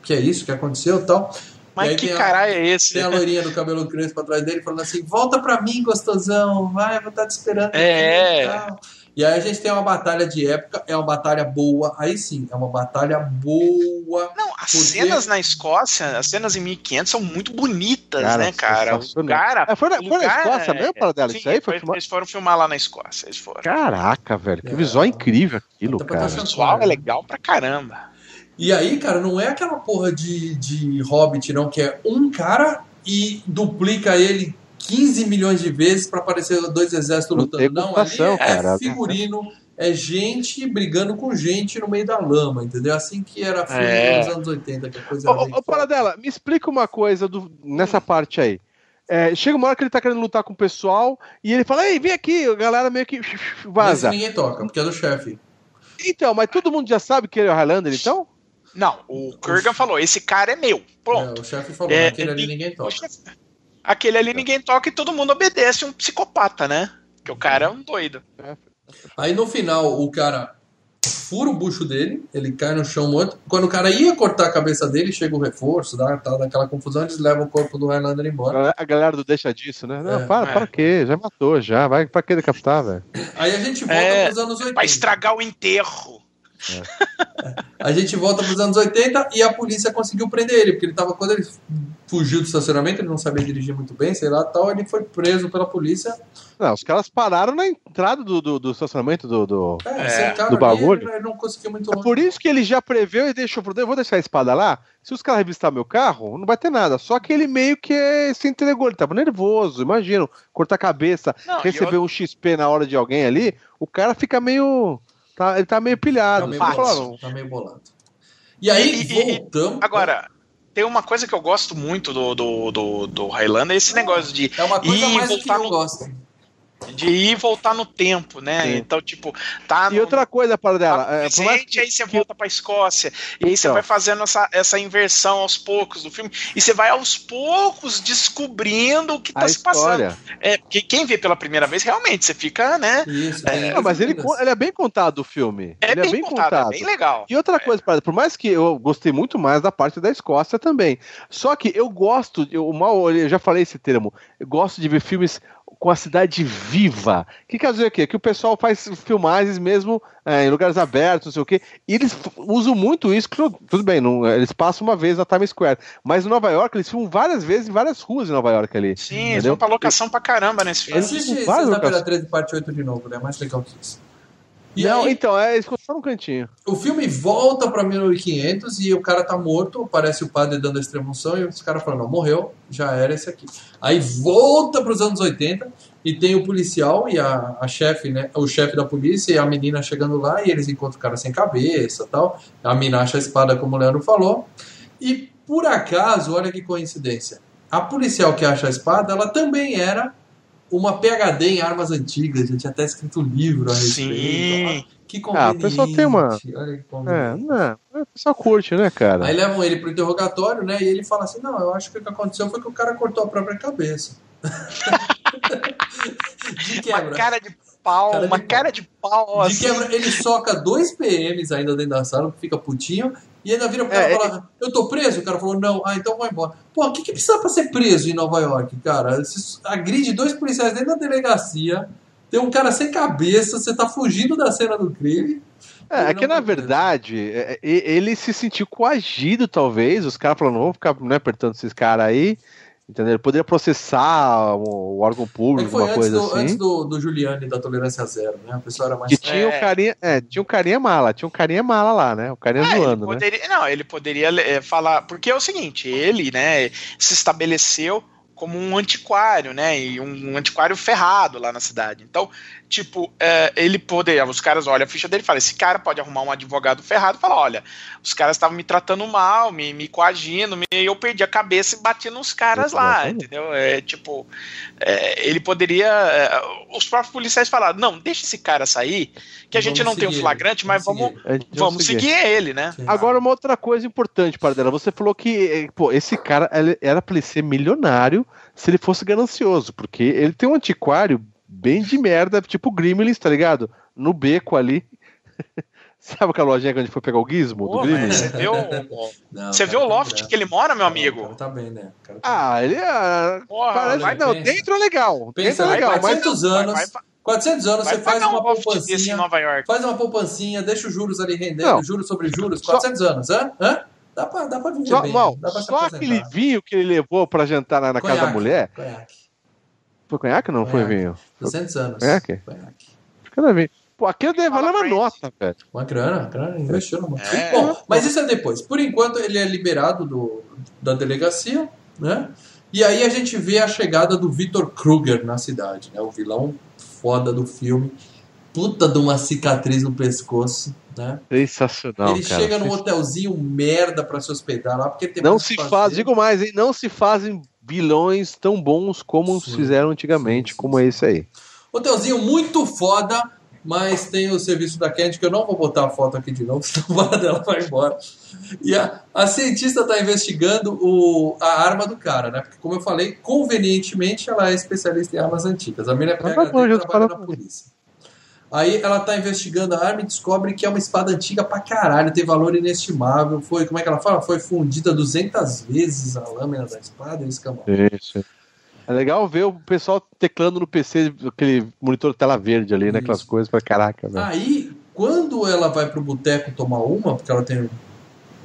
que é isso que aconteceu e tal.
Mas que caralho é esse?
Tem a loirinha do cabelo crespo atrás dele falando assim: volta pra mim, gostosão, vai, eu vou estar tá te esperando.
É. Aqui,
e aí a gente tem uma batalha de época, é uma batalha boa, aí sim, é uma batalha boa.
Não, as porque... cenas na Escócia, as cenas em 1500 são muito bonitas, cara, né, cara? O cara.
É, foi na, foi na Escócia mesmo, para dela? Sim, isso aí foi,
foi Eles foram filmar lá na Escócia, eles foram.
Caraca, velho, que é. visual incrível aquilo, cara. O
visual é legal pra caramba.
E aí, cara, não é aquela porra de, de Hobbit, não, que é um cara e duplica ele 15 milhões de vezes para aparecer dois exércitos lutando. Não, ali é cara. figurino, é gente brigando com gente no meio da lama, entendeu? Assim que era filme é. nos anos 80, que a coisa
Ô, ô Paradela, me explica uma coisa do, nessa parte aí. É, chega uma hora que ele tá querendo lutar com o pessoal e ele fala, ei, vem aqui, a galera meio que (laughs) vaza.
Mas ninguém toca, porque é do chefe.
Então, mas todo mundo já sabe que ele é o Highlander, então?
Não, o Kurgan falou, esse cara é meu. Pronto.
É, o chefe falou, é, aquele ali ninguém toca.
Aquele ali ninguém toca e todo mundo obedece um psicopata, né? Porque o cara é um doido.
Aí no final o cara fura o bucho dele, ele cai no chão morto. Quando o cara ia cortar a cabeça dele, chega o reforço, dá, tá daquela confusão, eles levam o corpo do Highlander embora.
A galera do deixa disso, né? Não, é, para, é. para quê? Já matou, já. Vai pra que decapitar, velho?
Aí a gente volta é, pros anos 80.
Pra estragar o enterro.
É. A gente volta para os anos 80 e a polícia conseguiu prender ele, porque ele tava, quando ele fugiu do estacionamento, ele não sabia dirigir muito bem, sei lá, tal, ele foi preso pela polícia.
Não, os caras pararam na entrada do, do, do estacionamento do, do, é, do bagulho.
Ele, não conseguiu muito
longe. É por isso que ele já preveu e deixou, eu vou deixar a espada lá, se os caras revistar meu carro, não vai ter nada. Só que ele meio que se entregou, ele tava nervoso, imagina, cortar a cabeça, não, receber eu... um XP na hora de alguém ali, o cara fica meio Tá, ele tá meio pilhado. Tá meio,
bolado, tá meio bolado. E aí, e, voltamos.
Agora, tem uma coisa que eu gosto muito do, do, do, do Highlander, é esse negócio de.
É uma coisa mais que eu no... gosto
de ir e voltar no tempo, né? Sim. Então, tipo, tá.
E no, outra coisa para dela.
Tá é, presente, que... aí você volta pra Escócia. E aí então. você vai fazendo essa, essa inversão aos poucos do filme. E você vai aos poucos descobrindo o que tá a se história. passando. É, porque quem vê pela primeira vez, realmente, você fica, né?
Isso, é, não, mas ele, ele é bem contado o filme.
É,
ele
bem, é bem contado, contado. É bem legal.
E outra é. coisa, para por mais que eu gostei muito mais da parte da Escócia também. Só que eu gosto, eu, mal, eu já falei esse termo, eu gosto de ver filmes com a cidade viva. O que quer dizer o quê? Que o pessoal faz filmagens mesmo é, em lugares abertos, não sei o quê. E eles usam muito isso, tudo bem, não, eles passam uma vez na Times Square. Mas em Nova York, eles filmam várias vezes em várias ruas em Nova York ali.
Sim, entendeu? eles vão pra locação pra caramba nesse filme.
Existe Sexta-feira 13, parte 8 de novo, né? Mais legal que isso.
E não, aí, então, é isso só no cantinho.
O filme volta pra 1500 e o cara tá morto, aparece o padre dando a extremoção e os caras falam, não, morreu, já era esse aqui. Aí volta pros anos 80 e tem o policial e a, a chefe, né, o chefe da polícia e a menina chegando lá e eles encontram o cara sem cabeça tal. A mina acha a espada, como o Leandro falou. E por acaso, olha que coincidência, a policial que acha a espada, ela também era uma PhD em armas antigas, já tinha até escrito um livro a respeito. Sim. Que conveniente.
Ah, o pessoal tem uma. É, não, o pessoal curte, né, cara?
Aí levam ele pro interrogatório, né? E ele fala assim: não, eu acho que o que aconteceu foi que o cara cortou a própria cabeça. (laughs)
de quebra. Uma cara de pau, cara uma de cara de pau.
De assim. quebra, ele soca dois PMs ainda dentro da sala, fica putinho. E ainda vira pro cara é, e fala: Eu tô preso? O cara falou: Não, ah, então vai embora. Pô, o que, que precisa pra ser preso em Nova York, cara? Agride dois policiais dentro da delegacia, tem um cara sem cabeça, você tá fugindo da cena do crime.
É, é que na verdade, é, ele se sentiu coagido, talvez. Os caras falaram: Não vou ficar né, apertando esses caras aí. Entendeu? Ele poderia processar o, órgão público, é foi uma coisa
do,
assim.
Antes do, do Giuliani da tolerância zero, né? A pessoa era mais.
Que tinha, é. um carinha, é, tinha um carinha mala, tinha um carinha mala lá, né? O carinha ah, zoando,
né? poderia, né? Não, ele poderia é, falar. Porque é o seguinte, ele, né, se estabeleceu como um antiquário, né? E um antiquário ferrado lá na cidade. Então, tipo, é, ele poderia, os caras olham a ficha dele e falam: esse cara pode arrumar um advogado ferrado e falar: olha, os caras estavam me tratando mal, me, me coagindo, me, eu perdi a cabeça e bati nos caras lá, entendeu? É tipo, é, ele poderia. É, os próprios policiais falaram: não, deixa esse cara sair, que a vamos gente não tem um flagrante, mas vamos, vamos, vamos seguir. seguir. ele, né?
Sim. Agora, uma outra coisa importante, para dela, você falou que, pô, esse cara era para ele ser milionário se ele fosse ganancioso, porque ele tem um antiquário bem de merda, tipo Gremlins, tá ligado? No beco ali. (laughs) Sabe aquela lojinha que a gente foi pegar o gizmo Pô, do Gremlins?
Você viu, (laughs) não, você viu o loft tá que ele mora, meu amigo?
Não, tá bem, né?
Tá ah, ele é. Porra, parece, vai, não, pensa, dentro é legal.
Pensa,
dentro é legal.
400 mas, anos. Vai, vai, 400 anos você faz uma um poupancinha.
Nova York.
Faz uma poupancinha, deixa os juros ali rendendo, não, juros sobre juros, 400 só, anos, hã? hã? Dá pra, dá pra viver
só,
bem.
Mal, só aquele vinho que ele levou pra jantar na, na casa da mulher.
Conhaque.
Foi conhaque ou não conhaque. foi vinho?
200 anos.
Conhaque? Conhaque. Cada vinho. Pô, aquilo deve valer uma nota, velho.
Uma grana, grana investiu no é. Bom, mas isso é depois. Por enquanto, ele é liberado do, da delegacia, né? E aí a gente vê a chegada do Victor Kruger na cidade, né? O vilão foda do filme. Puta de uma cicatriz no pescoço, né?
Sensacional,
Ele cara. chega num hotelzinho merda para se hospedar lá, porque tem
Não se faz, digo mais, hein? Não se fazem vilões tão bons como sim, fizeram antigamente, sim, sim, como esse aí.
Hotelzinho muito foda, mas tem o serviço da Candy, que eu não vou botar a foto aqui de novo, (laughs) senão a dela vai embora. E a, a cientista está investigando o, a arma do cara, né? Porque, como eu falei, convenientemente ela é especialista em armas antigas. A menina pega e trabalha na polícia. Aí ela tá investigando a arma e descobre que é uma espada antiga pra caralho, tem valor inestimável. Foi, como é que ela fala? Foi fundida 200 vezes a lâmina da espada, esse camão.
Isso. É legal ver o pessoal teclando no PC, aquele monitor tela verde ali, né? Aquelas coisas pra caraca.
Velho. Aí, quando ela vai pro boteco tomar uma, porque ela tem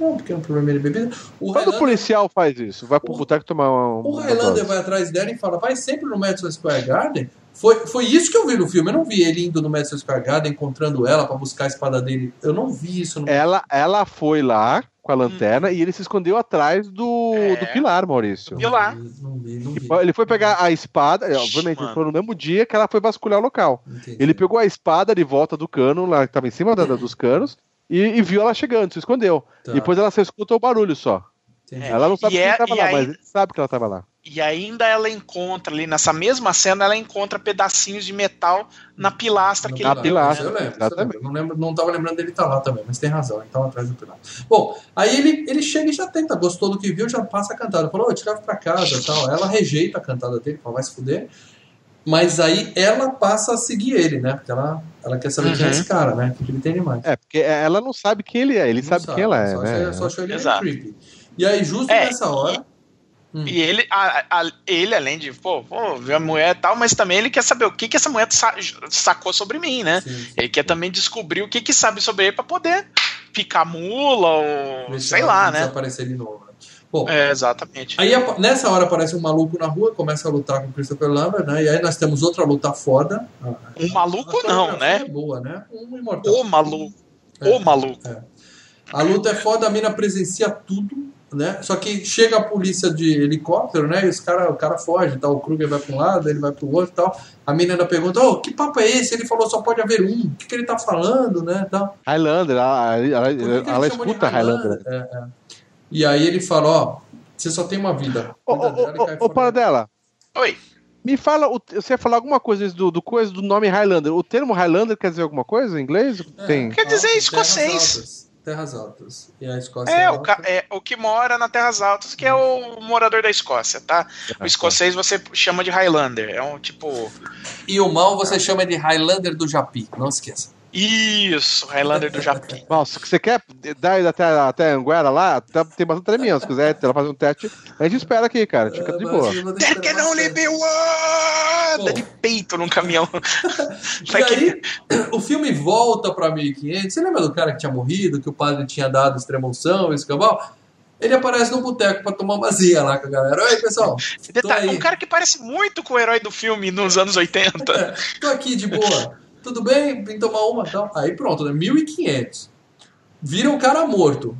um pequeno problema de bebida.
O Quando o policial faz isso, vai pro boteco tomar uma.
O Highlander vai atrás dela e fala: vai sempre no Madison Square Garden. Foi, foi isso que eu vi no filme. Eu não vi ele indo no Madison Square Garden, encontrando ela para buscar a espada dele. Eu não vi isso. No...
Ela, ela foi lá com a lanterna hum. e ele se escondeu atrás do, é. do pilar, Maurício.
Pilar.
Não vi, não vi.
Ele foi pegar a espada, obviamente, foi no mesmo dia que ela foi vasculhar o local. Entendi. Ele pegou a espada de volta do cano, lá que estava em cima da, dos canos, e, e, viu ela chegando, se escondeu. Tá. Depois ela só escuta o barulho só. É. Ela não sabe que é, estava lá, aí, mas ele sabe que ela estava lá.
E ainda ela encontra ali, nessa mesma cena, ela encontra pedacinhos de metal na pilastra
no
que
na ele pilastra,
eu lembro, exatamente. Não, lembro, não tava lembrando dele estar tá lá também, mas tem razão, ele estava atrás do pilar. Bom, aí ele, ele chega e já tenta, gostou do que viu, já passa a cantada. Falou, eu te levo pra casa tal. Ela rejeita a cantada dele, fala, vai se fuder. Mas aí ela passa a seguir ele, né? Porque ela, ela quer saber uhum. quem é esse uhum. cara, né? O que ele tem demais.
É, porque ela não sabe quem ele é, ele sabe, sabe, quem ela é,
só
né?
Achou, só achou ele creepy. E aí, justo é, nessa hora.
Hum. E ele, a, a, ele, além de, pô, pô, ver a mulher e tal, mas também ele quer saber o que, que essa mulher sa sacou sobre mim, né? Sim, sim, ele quer também descobrir o que, que sabe sobre ele pra poder picar mula ou Deixa sei lá, né?
aparecer de novo.
Bom, é, exatamente.
Aí nessa hora aparece um maluco na rua, começa a lutar com o Christopher Lambert, né? E aí nós temos outra luta foda.
Um maluco não, né?
É boa, né? Um imortal.
O maluco. É, o maluco. É.
A luta é foda, a mina presencia tudo né? Só que chega a polícia de helicóptero, né? E os cara, o cara foge, tá? o Kruger vai para um lado, ele vai para o outro tal. A menina pergunta, oh, que papo é esse? Ele falou, só pode haver um. O que, que ele tá falando, né? Tal.
Highlander, ela, ela, ela, ela escuta Highlander. Highlander?
É, é. E aí ele fala, ó, você só tem uma vida.
Ô, ô, ô, para dela.
Oi.
Me fala, você ia falar alguma coisa do, do coisa do nome Highlander. O termo Highlander quer dizer alguma coisa em inglês?
É, Tem. Quer dizer escocês.
Terras Altas. E a Escócia
é, é, o, é, o que mora na Terras Altas, que é o morador da Escócia, tá? O escocês você chama de Highlander. É um tipo.
E o mal você chama de Highlander do Japi, não esqueça.
Isso, Highlander do Japão. (laughs)
Bom, se você quer dar até, até Anguera lá, tá, tem bastante treminhão. Se quiser ela fazer um teste, a gente espera aqui, cara. Fica de boa.
There can only be one! Dá de peito num caminhão. (laughs)
e aí, o filme volta pra 1500. Você lembra do cara que tinha morrido, que o padre tinha dado extremoção, esse cabal? Ele aparece no boteco pra tomar uma zia lá com a galera. Oi, pessoal.
Detalhe, um cara que parece muito com o herói do filme nos anos 80.
É, (laughs) tô aqui de boa tudo bem, vim tomar uma tal. Aí pronto, né? 1.500. Vira um cara morto.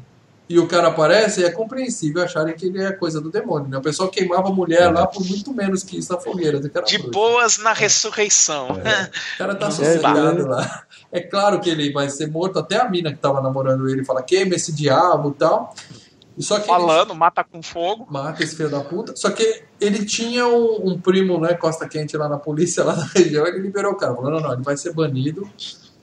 E o cara aparece, é compreensível acharem que ele é coisa do demônio, né? O pessoal queimava a mulher lá por muito menos que isso na fogueira.
De bruxo. boas na ressurreição. É.
O cara tá sossegado lá. É claro que ele vai ser morto, até a mina que tava namorando ele fala, queima esse diabo e tal.
Só que Falando, ele... mata com fogo.
Mata esse filho da puta. Só que ele tinha um, um, primo, né, Costa Quente lá na polícia, (laughs) lá na região, ele liberou o cara. Falou, não, não, ele vai ser banido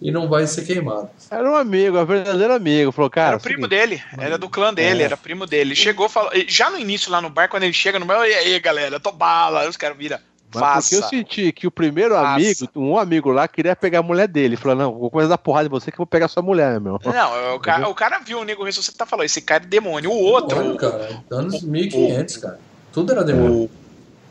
e não vai ser queimado.
Era um amigo, um verdadeiro amigo. Falou, cara.
Era o primo seguinte, dele, era do clã dele, é. era primo dele. Ele chegou, falou, já no início lá no bar, quando ele chega no bar, e aí, galera, tô bala. Aí os caras viram.
Mas porque eu senti que o primeiro Faça. amigo, um amigo lá, queria pegar a mulher dele. Falou, não, vou começar a porrada em você que eu vou pegar sua mulher, meu.
Não, o cara, o cara viu o nego ressuscitar e falou, esse cara é demônio. O outro...
Demônio, cara. Anos 1500, cara. Tudo era demônio.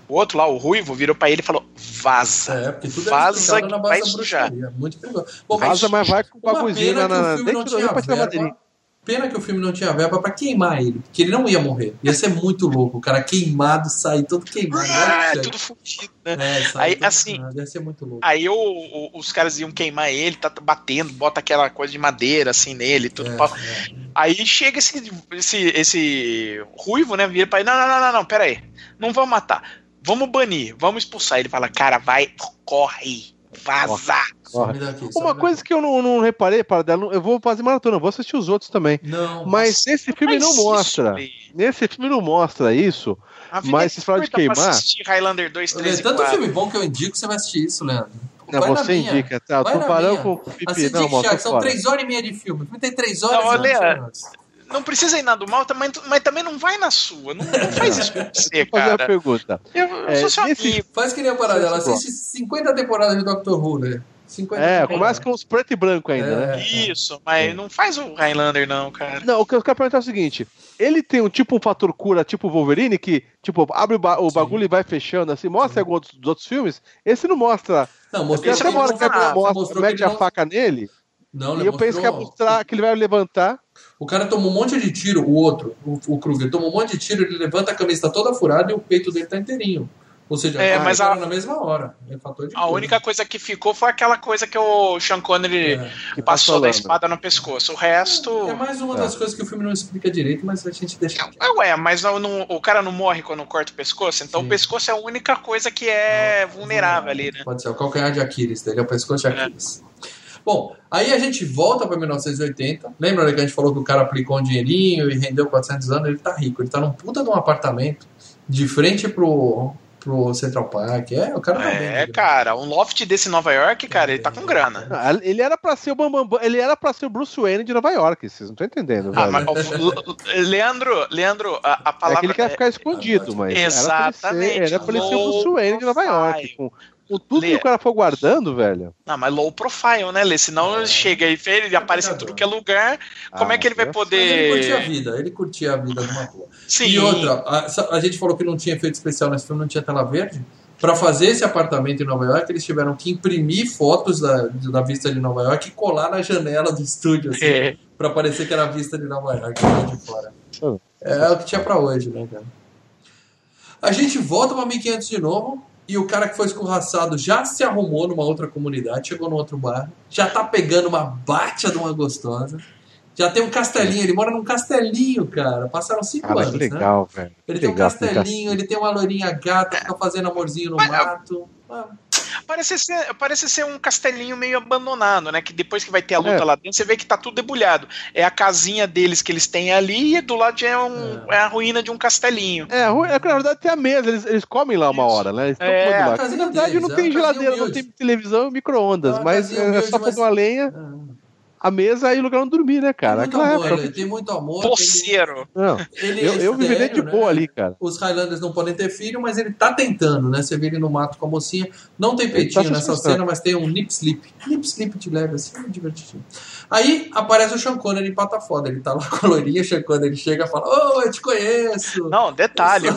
O outro lá, o Ruivo, virou pra ele e falou: vaza.
É, porque tudo vaza que vai sujar. Muito perigoso.
Bom, vaza, mas vai com o bagulhozinho na. na...
Deixa eu verba, Pena que o filme não tinha verba pra queimar ele, porque ele não ia morrer. Ia ser muito louco. O cara queimado, sair todo queimado.
Ah, é tudo fudido, né? É, aí, assim, queimado.
ia ser muito louco.
Aí os caras iam queimar ele, tá batendo, bota aquela coisa de madeira assim nele, tudo. É, é. Aí chega esse, esse, esse ruivo, né? Vira pra ele: não, não, não, não, não, pera aí. Não vamos matar. Vamos banir, vamos expulsar. Ele fala: cara, vai, corre Vaza!
Daqui, Uma coisa daqui. que eu não, não reparei, para eu vou fazer maratona, vou assistir os outros também.
Não,
mas, mas esse filme não mostra. Isso, nesse filme não mostra isso. Mas se fala de queimar.
Highlander 2, 3
é tanto filme bom que eu indico você vai assistir isso, Leandro.
Não, vai você indica, tá? Eu tô parando com o
pipi. Não, mano, são três horas e meia de filme. O filme tem três horas. Não,
olha, não precisa ir na do mal, mas, mas também não vai na sua. Não, não faz isso com (laughs) você, cara. fazer
uma pergunta.
Eu, eu é, sou seu nesse... amigo.
Faz que nem a parada dela. Assiste 50 temporadas de Doctor Who, né?
50 é, começa com os preto e branco ainda, é, né?
Isso, mas é. não faz o Highlander, não, cara.
Não, o que eu quero perguntar é o seguinte: ele tem um tipo um fator cura, tipo Wolverine, que, tipo, abre o, ba o bagulho e vai fechando, assim, mostra alguns dos outros filmes. Esse não mostra.
Não, mostrou
Essa hora que ele mostra, mete a não... faca nele. Não, e eu mostrou... penso que é mostrar que ele vai levantar.
O cara tomou um monte de tiro, o outro, o, o Kruger, tomou um monte de tiro, ele levanta a camisa tá toda furada e o peito dele tá inteirinho. Ou seja,
é, mas a,
na mesma hora. É
a única coisa que ficou foi aquela coisa que o Sean Connery é, passou da espada no pescoço. O resto.
É mais uma das é. coisas que o filme não explica direito, mas a gente deixa.
É, ué, mas não, não, o cara não morre quando corta o pescoço, então Sim. o pescoço é a única coisa que é não, vulnerável ali, né?
Pode ser, o calcanhar de Aquiles dele, é o pescoço de é. Bom, aí a gente volta para 1980. Lembra que a gente falou que o cara aplicou um dinheirinho e rendeu 400 anos? Ele tá rico, ele tá num puta de um apartamento de frente pro, pro Central Park. É, o cara tá
É, bem, cara, um loft desse Nova York, cara, ele tá com grana.
Ah, ele era pra ser o Bambam, ele era pra ser o Bruce Wayne de Nova York, vocês não estão entendendo. Ah, mas,
Leandro, Leandro, a, a palavra. É
que ele quer ficar escondido, é, mas.
Exatamente.
Era pra ele ser, era pra ele ser o Bruce Wayne de Nova York, com o tudo Lê. que o cara for guardando, velho.
Não, mas low profile, né, Lê? Senão é. chega aí, ele aparece em tudo que é lugar. Como é ah, que ele vai poder. Mas
ele curtia a vida, ele curtia a vida de uma rua. Sim. E outra, a, a, gente falou que não tinha efeito especial nesse filme, não tinha tela verde. Para fazer esse apartamento em Nova York, eles tiveram que imprimir fotos da, da vista de Nova York e colar na janela do estúdio, assim, é. para parecer que era a vista de Nova York, de fora. É o que tinha para hoje, né, cara? A gente volta para 1500 de novo e o cara que foi escorraçado já se arrumou numa outra comunidade, chegou no outro bairro, já tá pegando uma bate de uma gostosa. Já tem um castelinho, ele mora num castelinho, cara. Passaram cinco cara, anos,
legal,
né?
Velho.
Ele tem um castelinho, ele tem uma loirinha gata que tá fazendo amorzinho no mato. Ah.
Parece ser, parece ser um castelinho meio abandonado, né? Que depois que vai ter a luta é. lá dentro, você vê que tá tudo debulhado. É a casinha deles que eles têm ali e do lado é, um, é. é a ruína de um castelinho.
É, é na verdade tem a mesa, eles, eles comem lá uma hora, né? Eles é, lá. Na verdade deles, não tem geladeira, não tem televisão e micro-ondas, mas é só fazer uma lenha a mesa e o lugar onde dormir, né, cara?
Tem muito amor, época... tem muito amor.
Poceiro.
Não, ele eu, é eu viveria de boa né? ali, cara.
Os Highlanders não podem ter filho, mas ele tá tentando, né? Você vê ele no mato com a mocinha. Não tem tá peitinho tá nessa cena, mas tem um nip slip. Nip slip de leve, assim, é divertidinho. Aí aparece o Sean Connery em pata foda. Ele tá lá (laughs) com a loirinha, o Sean Connery chega e fala: Ô, oh, eu te conheço.
Não, detalhe,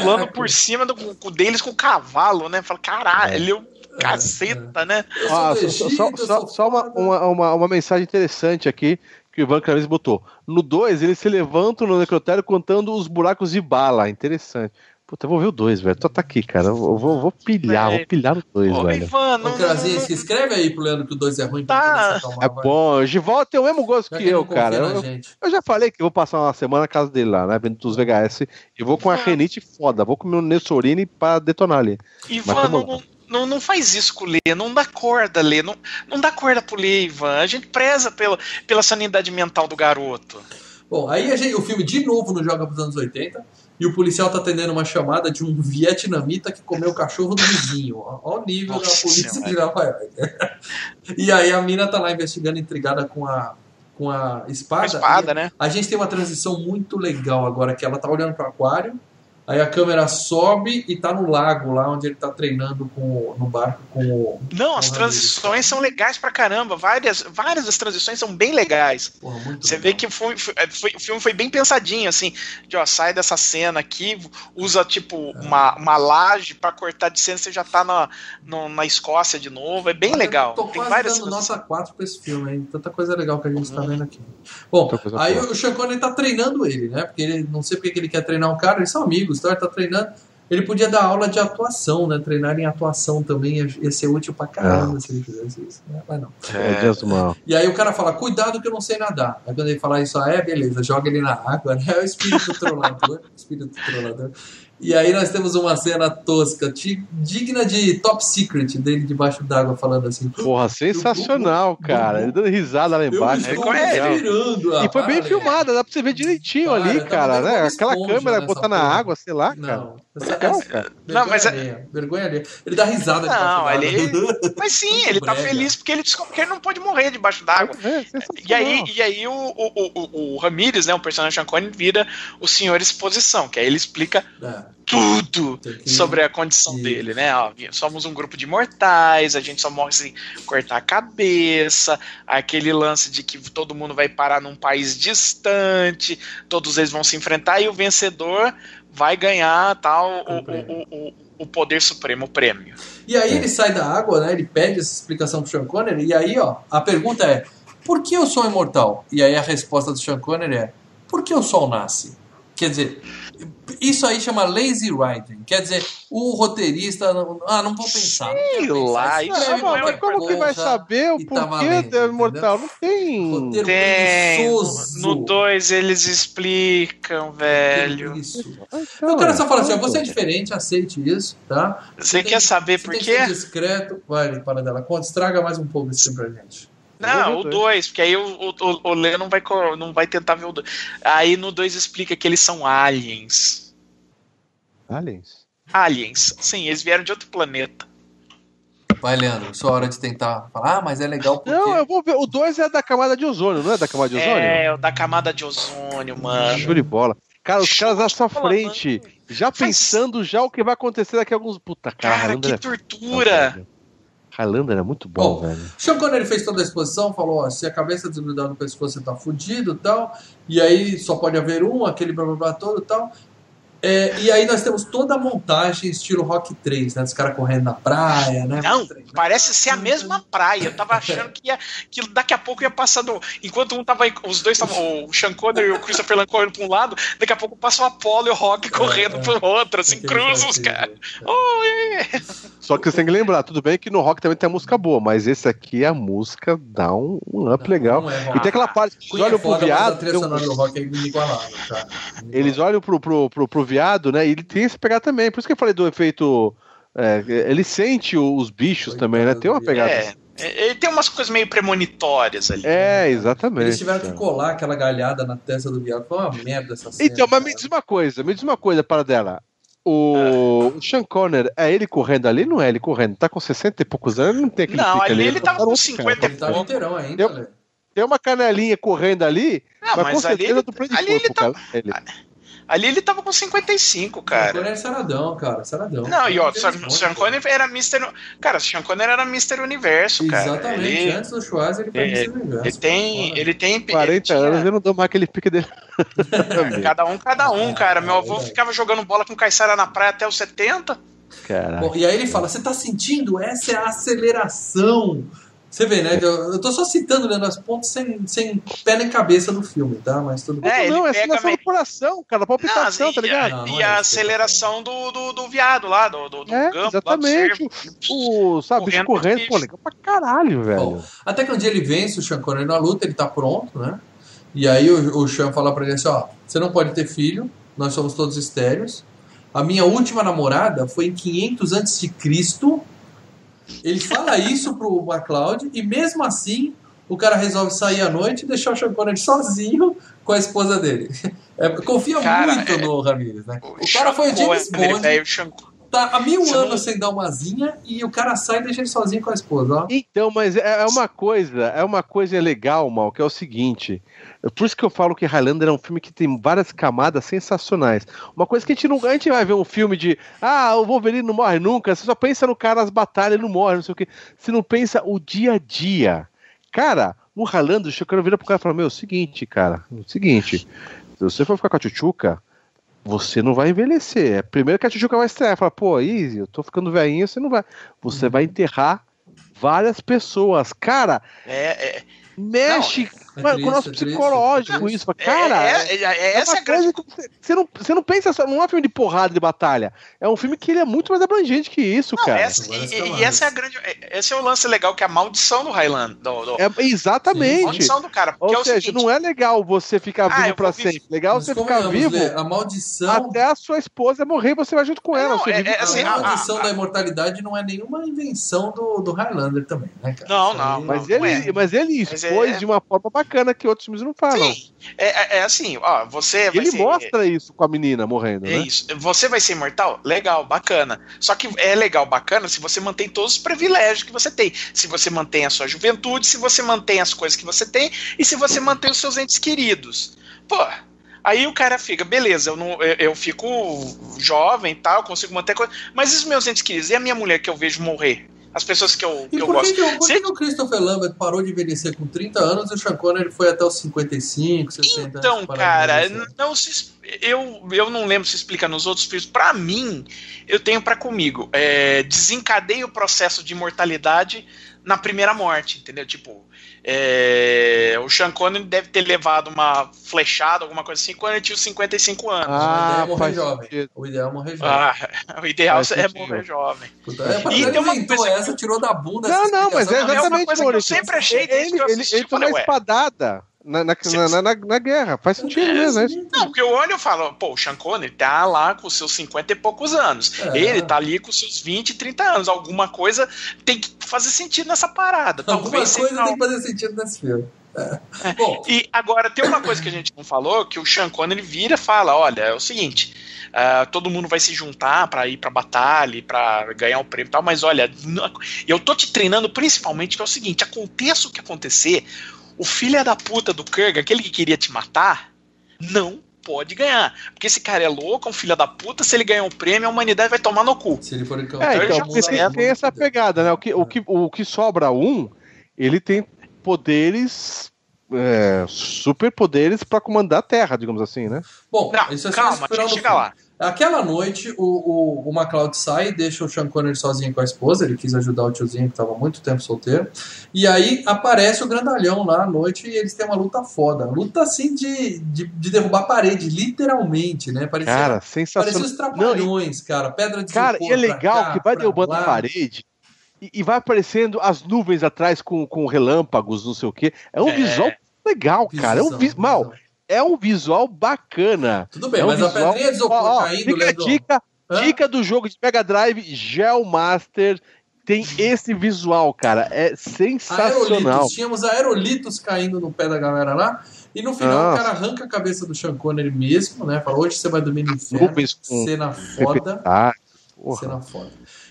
pulando (laughs) por cima do, deles com o cavalo, né? Fala, caralho, é. ele caceta, né?
Ah, só, só, só, só uma, uma, uma, uma, mensagem interessante aqui que o Ivan Kravis botou. No 2, eles se levantam no necrotério contando os buracos de bala. Interessante. Puta, eu vou ver o 2, velho. Tô tá aqui, cara. Eu vou, vou pilhar, vou pilhar no 2, velho.
Ivan, não, Ô, Krasinski, se escreve aí pro Leandro que o 2 é ruim.
Tá.
É bom. O Gival tem o mesmo gosto que, que eu, cara. Eu, eu, já falei que eu vou passar uma semana na casa dele lá, né? Vendo os VHS. E vou com a renite foda. Vou com o meu Nessorine pra detonar ali.
Ivan, não, não, não faz isso com o Lê, não dá corda, Lê, não, não dá corda pro Lê, Ivan. A gente preza pela, pela sanidade mental do garoto.
Bom, aí gente, o filme de novo nos joga pros anos 80 e o policial tá atendendo uma chamada de um vietnamita que comeu o cachorro do vizinho. Olha o nível Nossa, da polícia de Nova York. e aí a mina tá lá investigando, intrigada com a, com a espada. A
espada, né?
A gente tem uma transição muito legal agora, que ela tá olhando pro aquário Aí a câmera sobe e tá no lago, lá onde ele tá treinando com, no barco com o.
Não, as transições são legais pra caramba. Várias, várias das transições são bem legais. Porra, Você legal. vê que foi, foi, foi, o filme foi bem pensadinho, assim, de ó, sai dessa cena aqui, usa tipo é. uma, uma laje pra cortar de cena, você já tá na, no, na Escócia de novo. É bem legal.
Tô Tem várias dando nota 4 pra esse filme, hein? Tanta coisa legal que a gente tá uhum. tá vendo aqui. Bom, aí boa. o Sean Connery tá treinando ele, né? Porque ele não sei porque ele quer treinar o cara, eles são amigos ele tá treinando. Ele podia dar aula de atuação, né? Treinar em atuação também ia, ser útil pra caramba ah. se ele fizesse isso. Né? Mas não.
É, é.
E aí o cara fala, cuidado que eu não sei nadar. Aí quando ele fala isso, ah, é, beleza, joga ele na água, né? É o espírito trollador. (laughs) espírito trollador. E aí nós temos uma cena tosca, digna de Top Secret, dele debaixo d'água falando assim.
Porra, sensacional, cara. Ele dando risada lá embaixo.
É
e foi bem filmada, dá pra você ver direitinho cara, ali, cara, né? Aquela câmera botar na água, sei lá, não, cara. Essa,
essa, não, mas
é... vergonha ali. Ele dá risada
Não, ele. Mas sim, ele tá feliz porque ele descobre que ele não pode morrer debaixo d'água. É, e aí, e aí o, o, o, o Ramírez, né, o personagem Chancone, vira o senhor exposição, que aí ele explica é. tudo sobre a condição dele, né? Ó, somos um grupo de mortais, a gente só morre se cortar a cabeça, aquele lance de que todo mundo vai parar num país distante, todos eles vão se enfrentar e o vencedor vai ganhar tal o, o, o, o, poder supremo, o prêmio.
E aí ele sai da água, né? Ele pede essa explicação pro Sean Connery, e aí, ó, a pergunta é: por que eu sou imortal? E aí a resposta do Sean Connery é: por que o sol nasce? Quer dizer, isso aí chama lazy writing. Quer dizer, o roteirista. Não, ah, não vou pensar.
Sei lá,
isso é, mas, mas como que vai saber o tá porquê do imortal? Não tem.
Roteiro tem. No 2 eles explicam, velho.
Isso. Então, eu quero só falar assim: você é diferente, aceite isso, tá?
Você, você quer tem, saber por quê?
Discreto. Vai, para dela. Conta, estraga mais um pouco filme pra gente.
Não, o 2, porque aí o, o, o Lê não vai, não vai tentar ver o 2. Aí no 2 explica que eles são aliens.
Aliens?
Aliens, sim, eles vieram de outro planeta.
Vai, Leandro, sua hora de tentar falar, ah, mas é legal porque...
Não, eu vou ver. O 2 é da camada de ozônio, não é da camada de ozônio?
É, o da camada de ozônio, mano.
Show de bola. Cara, os Show caras à sua frente, mano. já pensando já o que vai acontecer daqui a alguns. Puta, cara,
cara que tortura!
Highlander é muito bom, bom velho.
Sean Connery fez toda a exposição, falou: ó, se a cabeça desgrudar no pescoço, você tá fudido e tal. E aí só pode haver um, aquele blá blá blá todo e tal. É, e aí nós temos toda a montagem estilo Rock 3, né? Dos caras correndo na praia, né?
Não, parece ser a mesma praia. Eu tava achando que, ia, que daqui a pouco ia passar do. Enquanto um tava. Os dois estavam. O Sean Connery e o Christopher Lan correndo pra um lado, daqui a pouco passa o Apollo e o Rock é, correndo é, pro outro, assim, cruzam os caras. Oh,
Só que você tem que lembrar, tudo bem que no Rock também tem a música boa, mas esse aqui a música dá um, um up não, legal. Não é e tem aquela parte que eles olham pro viado. Eles olham pro, pro, pro, pro viado, né? E ele tem esse pegar também. Por isso que eu falei do efeito É, ele sente os bichos também, né? Tem uma pegada.
É, é, ele tem umas coisas meio premonitórias ali.
É, exatamente. Eles
tiveram que colar aquela galhada na testa do viado. Foi uma merda essa cena.
Então, mas me diz uma coisa, me diz uma coisa para dela. O, o Sean Conner, é ele correndo ali? Não é ele correndo. Tá com 60 e poucos anos, não tem aquele
Não, ali
ali.
ele tava com 50 e
pouco. inteirão ainda,
tem, tem uma canelinha correndo ali,
não, mas, mas com certeza ele, do play ali corpo, ele tá... Ele. Ali ele tava com 55, cara. Sean
Connery era saradão, cara. Saradão.
Não, e ó, Sean Connery era Mr. Cara, Sean Connery era Mr. Universo, cara.
Exatamente. Ele... Antes do Schwarzer, ele foi
ele, Mr. Universo. Ele tem. Ele tem
40 tinha... anos eu não dou mais aquele pique dele. (laughs)
cada um, cada um, cara. Meu avô ficava jogando bola com Caissara na praia até os 70.
Bom, e aí ele fala: Você tá sentindo? Essa é a aceleração você vê, né? Eu, eu tô só citando, Leandro, as pontos sem, sem pé nem cabeça do filme, tá? Mas tudo
bem. É, não, é aceleração me... do coração, cara, palpitação, não, tá ligado?
Não, não e é a aceleração do, do, do, viado lá, do, do, do
é, gampo, Exatamente. o, o, sabe, correndo, correndo pô, legal pra caralho, velho. Bom,
até que um dia ele vence o Sean Connery na luta, ele tá pronto, né? E aí o, o Sean fala pra ele assim, ó, você não pode ter filho, nós somos todos estéreos. A minha última namorada foi em 500 antes de Cristo ele fala isso pro MacLeod e mesmo assim o cara resolve sair à noite e deixar o Sean Connery sozinho com a esposa dele. (laughs) É, confia cara, muito é, no Ramirez, né? O, o cara foi o James Bond. É, tá há mil Você anos sem dar uma zinha e o cara sai e deixa ele sozinho com a esposa. Ó.
Então, mas é, é uma coisa, é uma coisa legal, mal, que é o seguinte. Por isso que eu falo que Highlander é um filme que tem várias camadas sensacionais. Uma coisa que a gente não. A gente vai ver um filme de. Ah, o Wolverine não morre nunca. Você só pensa no cara nas batalhas, ele não morre, não sei o quê. Você não pensa o dia a dia. Cara, no Highlander, eu quero virar pro cara e falar: Meu, é o seguinte, cara. É o seguinte. Se você for ficar com a Tchutchuca, você não vai envelhecer. É primeiro que a Tchutchuca vai estrear. Fala, pô, Easy, eu tô ficando velhinho, você não vai. Você vai enterrar várias pessoas. Cara.
É, é
mexe não, é com o nosso é psicológico isso. Cara, é, é, é essa é coisa que você não, você não pensa só, não é um filme de porrada de batalha. É um filme que ele é muito mais abrangente que isso, não, cara.
Essa, e, e, essa é a grande. Esse é o lance legal, que é a maldição do Highland. Do, do...
É, exatamente.
A maldição do cara.
Ou seja, seguinte, não é legal você ficar ah, vivo pra sempre. Legal você ficar vivo.
A maldição.
Até a sua esposa morrer, você vai junto com ela. Não,
é, assim, a maldição a, da imortalidade não é nenhuma invenção do, do Highlander também, né, cara?
Não, não.
Mas, ele, mas ele expôs de uma forma bacana que outros filmes não falam. Sim,
é, é, é assim, ó, você
Ele ser... mostra isso com a menina morrendo,
é
né?
isso. Você vai ser imortal? Legal, bacana. Só que é legal, bacana se você mantém todos os privilégios que você tem. Se você mantém a sua juventude, se você mantém as coisas que você tem e se você mantém os seus entes queridos. Pô, Aí o cara fica, beleza, eu, não, eu, eu fico jovem e tal, consigo manter coisa, mas e os meus entes queridos? E a minha mulher que eu vejo morrer? As pessoas que eu, que eu gosto.
Que, por que, que o Christopher Lambert parou de envelhecer com 30 anos e o Sean Connery foi até os 55, 60
Então, anos cara, não se, eu, eu não lembro se explica nos outros filmes. Para mim, eu tenho para comigo. É, desencadeia o processo de imortalidade na primeira morte, entendeu? Tipo, é, o Sean Connery deve ter levado uma flechada, alguma coisa assim, quando ele tinha 55 anos.
Ah, o ideal é morrer jovem. O ideal é morrer jovem.
Ah, (laughs) o ideal faz é sentido. morrer jovem.
Puta, é, e tem uma coisa essa, tirou da bunda.
Não, não, mas é exatamente
é uma coisa que eu sempre achei
ele, ele, ele, ele tomou uma espadada na, na, na, na, na, guerra. Faz sentido é, mesmo, né?
Não, porque eu olho e falo, pô, o Sean Connery tá lá com seus 50 e poucos anos. É. Ele tá ali com seus 20, 30 anos. Alguma coisa tem que fazer sentido nessa parada.
Alguma Talvez coisa não... tem que fazer sentido nesse filme. É.
É. Bom. E agora tem uma coisa que a gente não falou, que o Sean Connery vira e fala, olha, é o seguinte, uh, todo mundo vai se juntar para ir pra batalha, para ganhar o um prêmio e tal, mas olha, eu tô te treinando principalmente que é o seguinte, aconteça o que acontecer, o filho da puta do Kurgan, aquele que queria te matar, não pode ganhar. Porque esse cara é louco, é um filho da puta, se ele ganhar um prêmio, a humanidade vai tomar no cu.
Se ele for então, é, então, porque tem, tem essa pegada, né? O que, o, que, o que sobra um, ele tem poderes. É, superpoderes para comandar a Terra, digamos assim, né?
Bom, não, isso é calma, a gente chega lá. Aquela noite, o, o, o MacLeod sai e deixa o Sean Connery sozinho com a esposa. Ele quis ajudar o tiozinho que estava muito tempo solteiro. E aí aparece o grandalhão lá à noite e eles têm uma luta foda. Luta assim de, de, de derrubar a parede, literalmente, né?
Parecia, cara, sensacional.
Parecia os trapalhões, Não, cara. Pedra de
Cara, e é legal cá, que vai derrubando lá. a parede e, e, vai aparecendo as nuvens atrás com, com relâmpagos, não sei o quê. É um é. visual legal, cara. é um visual. Mal, é um visual bacana.
Tudo bem,
é
um mas visual... a pedrinha de isopor ó, caindo,
fica dica, Dica do jogo de Mega Drive Gel Master tem esse visual, cara. É sensacional.
Aerolitos. Tínhamos aerolitos caindo no pé da galera lá. E no final
Nossa.
o cara arranca a cabeça do Sean Connery mesmo, né? Fala, hoje você vai dormir no inferno.
Com-
Cena foda.
Ah.
Cena foda.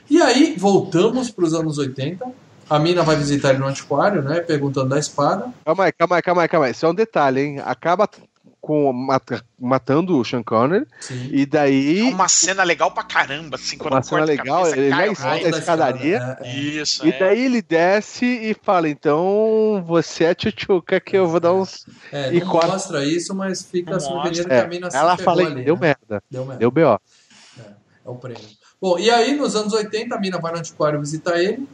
E aí, voltamos para os anos 80. A mina vai visitar ele no antiquário, né? Perguntando da espada.
Calma aí, calma aí, calma aí, calma aí. Isso é um detalhe, hein? Acaba com, mata- matando o Sean Connery.
Sim.
E
É
daí,
uma cena legal pra caramba, assim, quando
Uma cena
corta a
legal,
cabeça,
ele já
o
está-
rosto.
da escadaria.
É, é.
Isso,
e
é.
daí ele desce e fala: Então você é tchuchuca que eu vou dar uns.
É,
E
não
corta-
mostra isso, mas fica
Não
a souvenir
mostra.
que
É,
a mina se
ela fala:
ali,
Deu
né?
merda,
Deu merda.
deu B.O.
É o prêmio. Bom, e aí nos anos 80 a mina vai no antiquário visitar ele.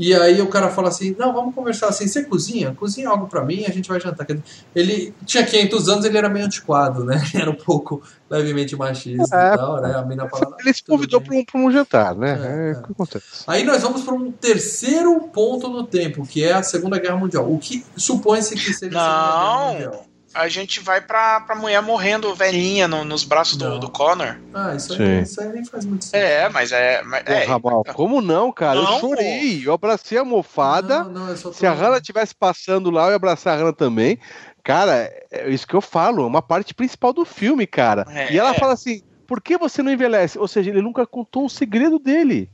E aí o cara fala assim: Não, vamos conversar assim. Você cozinha? Cozinha algo pra mim, a gente vai jantar. Ele tinha 500 anos, ele era meio antiquado, né? (laughs) Era um pouco levemente machista
É,
e tal, né? A mina fala:
Ele se
"Tudo
convidou
bem."
para um, pra um jantar, né?
É,
É,
é.
o que acontece.
Aí nós vamos para um terceiro ponto no tempo, que é a Segunda Guerra Mundial. O que supõe-se que seja a Segunda Guerra. Mundial?
A gente vai pra, pra mulher morrendo velhinha no- nos braços do, do Connor.
Ah, isso aí, isso aí nem faz muito sentido.
É, mas é. Mas, é
Mal, como não, cara?
Não,
eu chorei, eu abracei a almofada.
Não, não, eu só tô-
Se a Hannah estivesse passando lá, eu ia abraçar a Hannah também. Cara, é isso que eu falo, é uma parte principal do filme, cara.
É.
E ela fala assim: por que você não envelhece? Ou seja, ele nunca contou o segredo dele.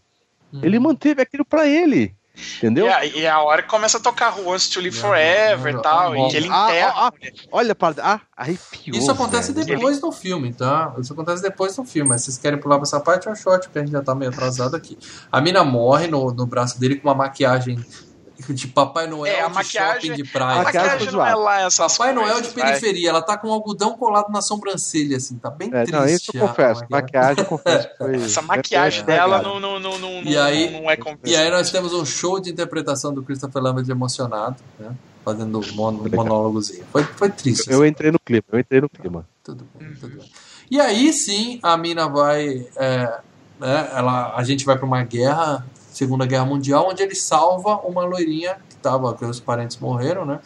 Hum.
Ele manteve aquilo pra ele. Entendeu?
E a, e a hora que começa a tocar Who Wants to Live
Não,
Forever
não,
e tal,
não.
e que ele
Ah,
enterra
ah,
a mulher.
Olha, para. Ah, arrepiou.
Isso acontece
velho.
depois do filme, tá? Isso acontece depois do filme. Mas vocês querem pular pra essa parte, é um shot, porque a gente já tá meio atrasado aqui. A mina morre no, no braço dele com uma maquiagem de Papai Noel
É, a
de
maquiagem-
shopping de
A
praia.
maquiagem
maquiagem não é lá essas
Papai Noel de
coisas, vai.
periferia, ela tá com algodão colado na sobrancelha, assim, tá bem
É,
triste.
não, isso eu
a-
confesso.
a
Maquiagem, eu confesso. que Foi, (laughs)
Essa maquiagem
é, é,
dela
é,
não, não, não, não,
E aí-
não é compensada.
E aí nós temos um show de interpretação do Christopher Lambert emocionado, né? Fazendo um mon monólogozinho. Foi, foi triste.
Eu
assim.
entrei no clima, eu entrei no clima.
Tudo bem, tudo bem. E aí sim a mina vai. é, né, ela, a gente vai para uma guerra, Segunda Guerra Mundial, onde ele salva uma loirinha que tava, que os parentes morreram, né?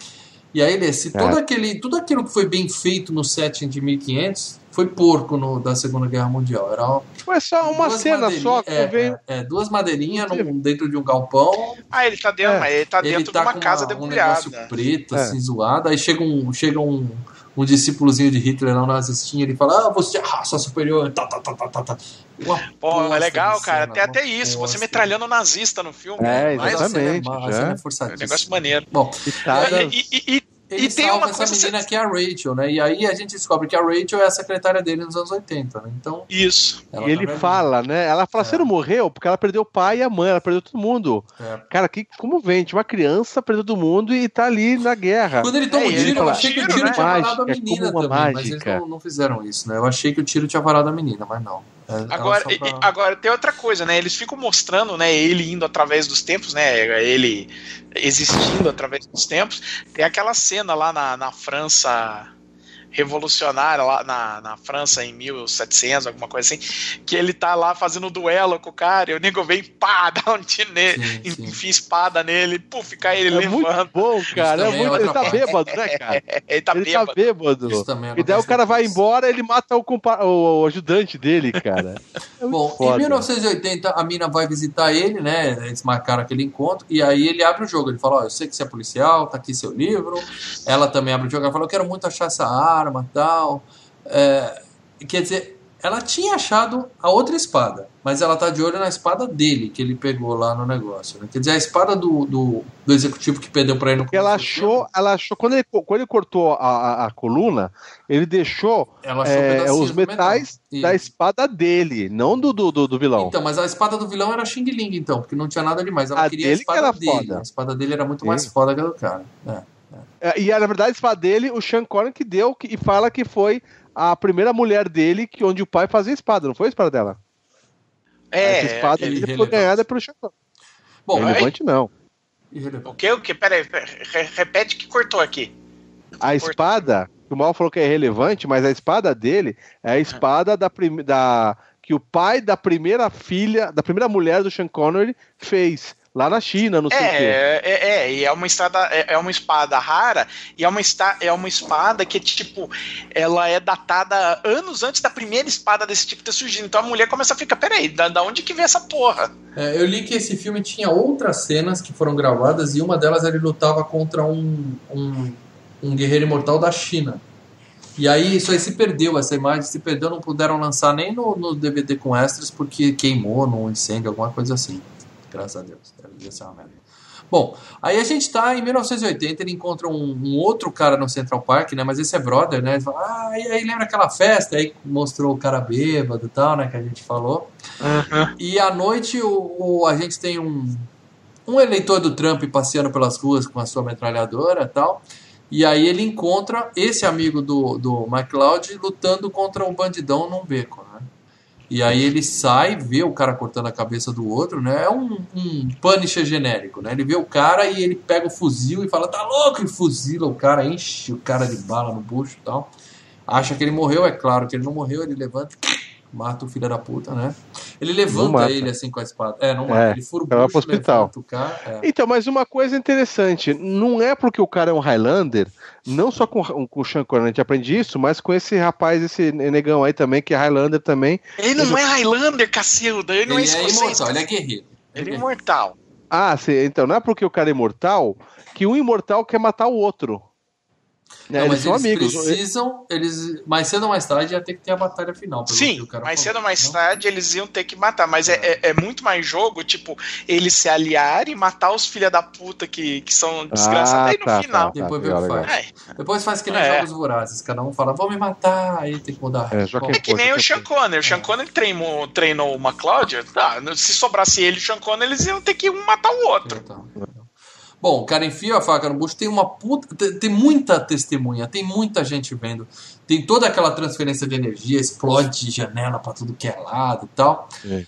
E aí, Lê, se
É.
todo aquele, tudo aquilo que foi bem feito no setting de 1500 foi porco no, da Segunda Guerra Mundial. Era uma,
Foi só uma cena só que
é,
veio.
é, é, duas madeirinhas num- dentro de um galpão.
Ah, ele tá dentro,
É.
ele tá
ele
dentro
tá
de uma
com
casa
um
debulhada.
negócio preto,
É.
assim, zoado. Aí chega um, chega um, um discípulozinho de Hitler, não nazistinho, ele fala: Ah, você é raça superior. Tá, tá, tá, tá, tá, tá. Uma
Pô, é legal, cara.
cena,
Tem até isso. Você metralhando nazista no filme.
É,
Mas
Mas é
exatamente,
ma- a
já.
cena é
é um negócio maneiro.
Bom.
E, (laughs) e- e-
ele
E tem
salva
uma
essa
coisa-
menina que é a Rachel, né? E aí a gente descobre que a Rachel é a secretária dele nos anos 80, né? Então.
isso.
E ele
tá
fala, né? Ela fala,
É.
você não morreu? Porque ela perdeu o pai e a mãe, ela perdeu todo mundo.
É.
Cara, que, como vende? Uma criança perdeu todo mundo e tá ali na guerra.
Quando ele toma
É, ele
tiro, eu
fala,
achei que o
tiro,
tiro
né?
tinha varado a
Mágica,
menina também, mas eles
mágica.
não, não fizeram isso, né? Eu achei que o tiro tinha varado a menina, mas não. É, ela
Agora,
pra-
agora tem outra coisa, né? Eles ficam mostrando, né, ele indo através dos tempos, né? Ele existindo através dos tempos. Tem aquela cena lá na, na França revolucionária, lá na, na França em 1700, alguma coisa assim, que ele tá lá fazendo duelo com o cara, e o nego vem, pá, (laughs) dá um tiro nele,
Sim, sim.
enfia espada nele, puf, cai ele
É muito
levando.
bom, cara. É
é
muito... Ele
outra
tá
parte.
bêbado, né, cara? (laughs)
Ele tá
ele
bêbado.
tá bêbado.
Isso também
E daí o cara vai embora ele mata o, compa- o- ajudante dele, cara. É muito
Bom,
foda.
em 1980 a mina vai visitar ele, né? Eles marcaram aquele encontro e aí ele abre o jogo. Ele fala: Ó, eu sei que você é policial, tá aqui seu livro. Ela também abre o jogo. Ela fala: Eu quero muito achar essa arma tal. É, quer dizer, ela tinha achado a outra espada, mas ela tá de olho na espada dele que ele pegou lá no negócio. Né? Quer dizer, a espada do, do, do executivo que perdeu pra ele no
ela achou, ela achou quando ele, quando ele cortou a, a, coluna, ele deixou
ela achou
é, os
do metal.
metais da espada dele, não do, do, do, vilão.
Então, mas a espada do vilão era Xing Ling, então, porque não tinha nada demais. Ela
A
queria a
que
espada
era
dele.
foda.
A espada dele era muito
Sim.
mais foda que a do cara. É.
É, e na verdade, a espada dele, o Sean Connery que deu que, e fala que foi a primeira mulher dele que onde o pai fazia espada, não foi a espada dela?
É,
Essa espada dele foi
relevante.
ganhada pelo Sean Connery.
Bom,
Aí-
Relevante não.
irrelevante.
O que? O que? Pera aí, pera aí, repete que cortou aqui.
A espada, que o Mal falou que é irrelevante, mas a espada dele é a espada da, prim- da que o pai da primeira filha, da primeira mulher do Sean Connery fez. Lá na China, não sei
é,
o quê.
É, é, e é uma espada, é, é, uma espada rara e é uma, esta, é uma espada que, tipo, ela é datada anos antes da primeira espada desse tipo ter surgido. Então a mulher começa a ficar, peraí, da, da onde que vem essa porra?
É, eu li que esse filme tinha outras cenas que foram gravadas e uma delas ele lutava contra um, um, um guerreiro imortal da China. E aí isso aí se perdeu, essa imagem se perdeu, não puderam lançar nem no, no DVD com extras porque queimou num incêndio, alguma coisa assim. Graças a Deus. Uma merda. Bom, aí a gente tá em 1980, ele encontra um, um, outro cara no Central Park, né? Mas esse é brother, né? Ele fala, ah, e aí lembra aquela festa? Aí mostrou o cara bêbado e tal, né? Que a gente falou. Uhum. E à noite o, o, a gente tem um, um eleitor do Trump passeando pelas ruas com a sua metralhadora e tal. E aí ele encontra esse amigo do, do McLeod lutando contra um bandidão num beco, né? E aí ele sai, vê o cara cortando a cabeça do outro, né? É um, um Punisher genérico, né? Ele vê o cara e ele pega o fuzil e fala, tá louco? E fuzila o cara, enche o cara de bala no bucho e tal. Acha que ele morreu, é claro que ele não morreu, ele levanta mata o filho da puta, né? Ele levanta ele assim com a espada. É, não mata. É, ele fura o
bucho, hospital. o cara. É. Então, mas uma coisa interessante, não é porque o cara é um Highlander, não só com, com o Sean Connery, a gente aprende isso, mas com esse rapaz, esse negão aí também, que é Highlander também.
Ele não ele... é Highlander, Cacilda, ele, ele não é
escocês. Ele é imortal, ele é guerreiro.
Ele é imortal.
Ah, sim, então não é porque o cara é imortal que um imortal quer matar o outro.
É, não, eles mas eles amigos. precisam, eles mais cedo ou mais tarde ia ter que ter a batalha final.
Sim, mais cedo ou mais tarde eles iam ter que matar, mas é. É, é, muito mais jogo, tipo, eles se aliarem e matar os filha da puta que, que são desgraçados ah, aí no tá, final.
Tá, Depois tá, faz. É. Depois faz que nem é. jogos vorazes, cada um fala, vou me matar, aí tem que mudar.
É, é que nem o Sean Connery, o Sean Connery treinou, treinou o McLeod, tá, se sobrasse ele e o Sean Connery, eles iam ter que um matar o outro. Então.
Bom, o cara enfia a faca no bucho, tem uma puta. Tem, tem, muita testemunha, tem muita gente vendo. Tem toda aquela transferência de energia, explode janela para tudo que é lado e tal. É.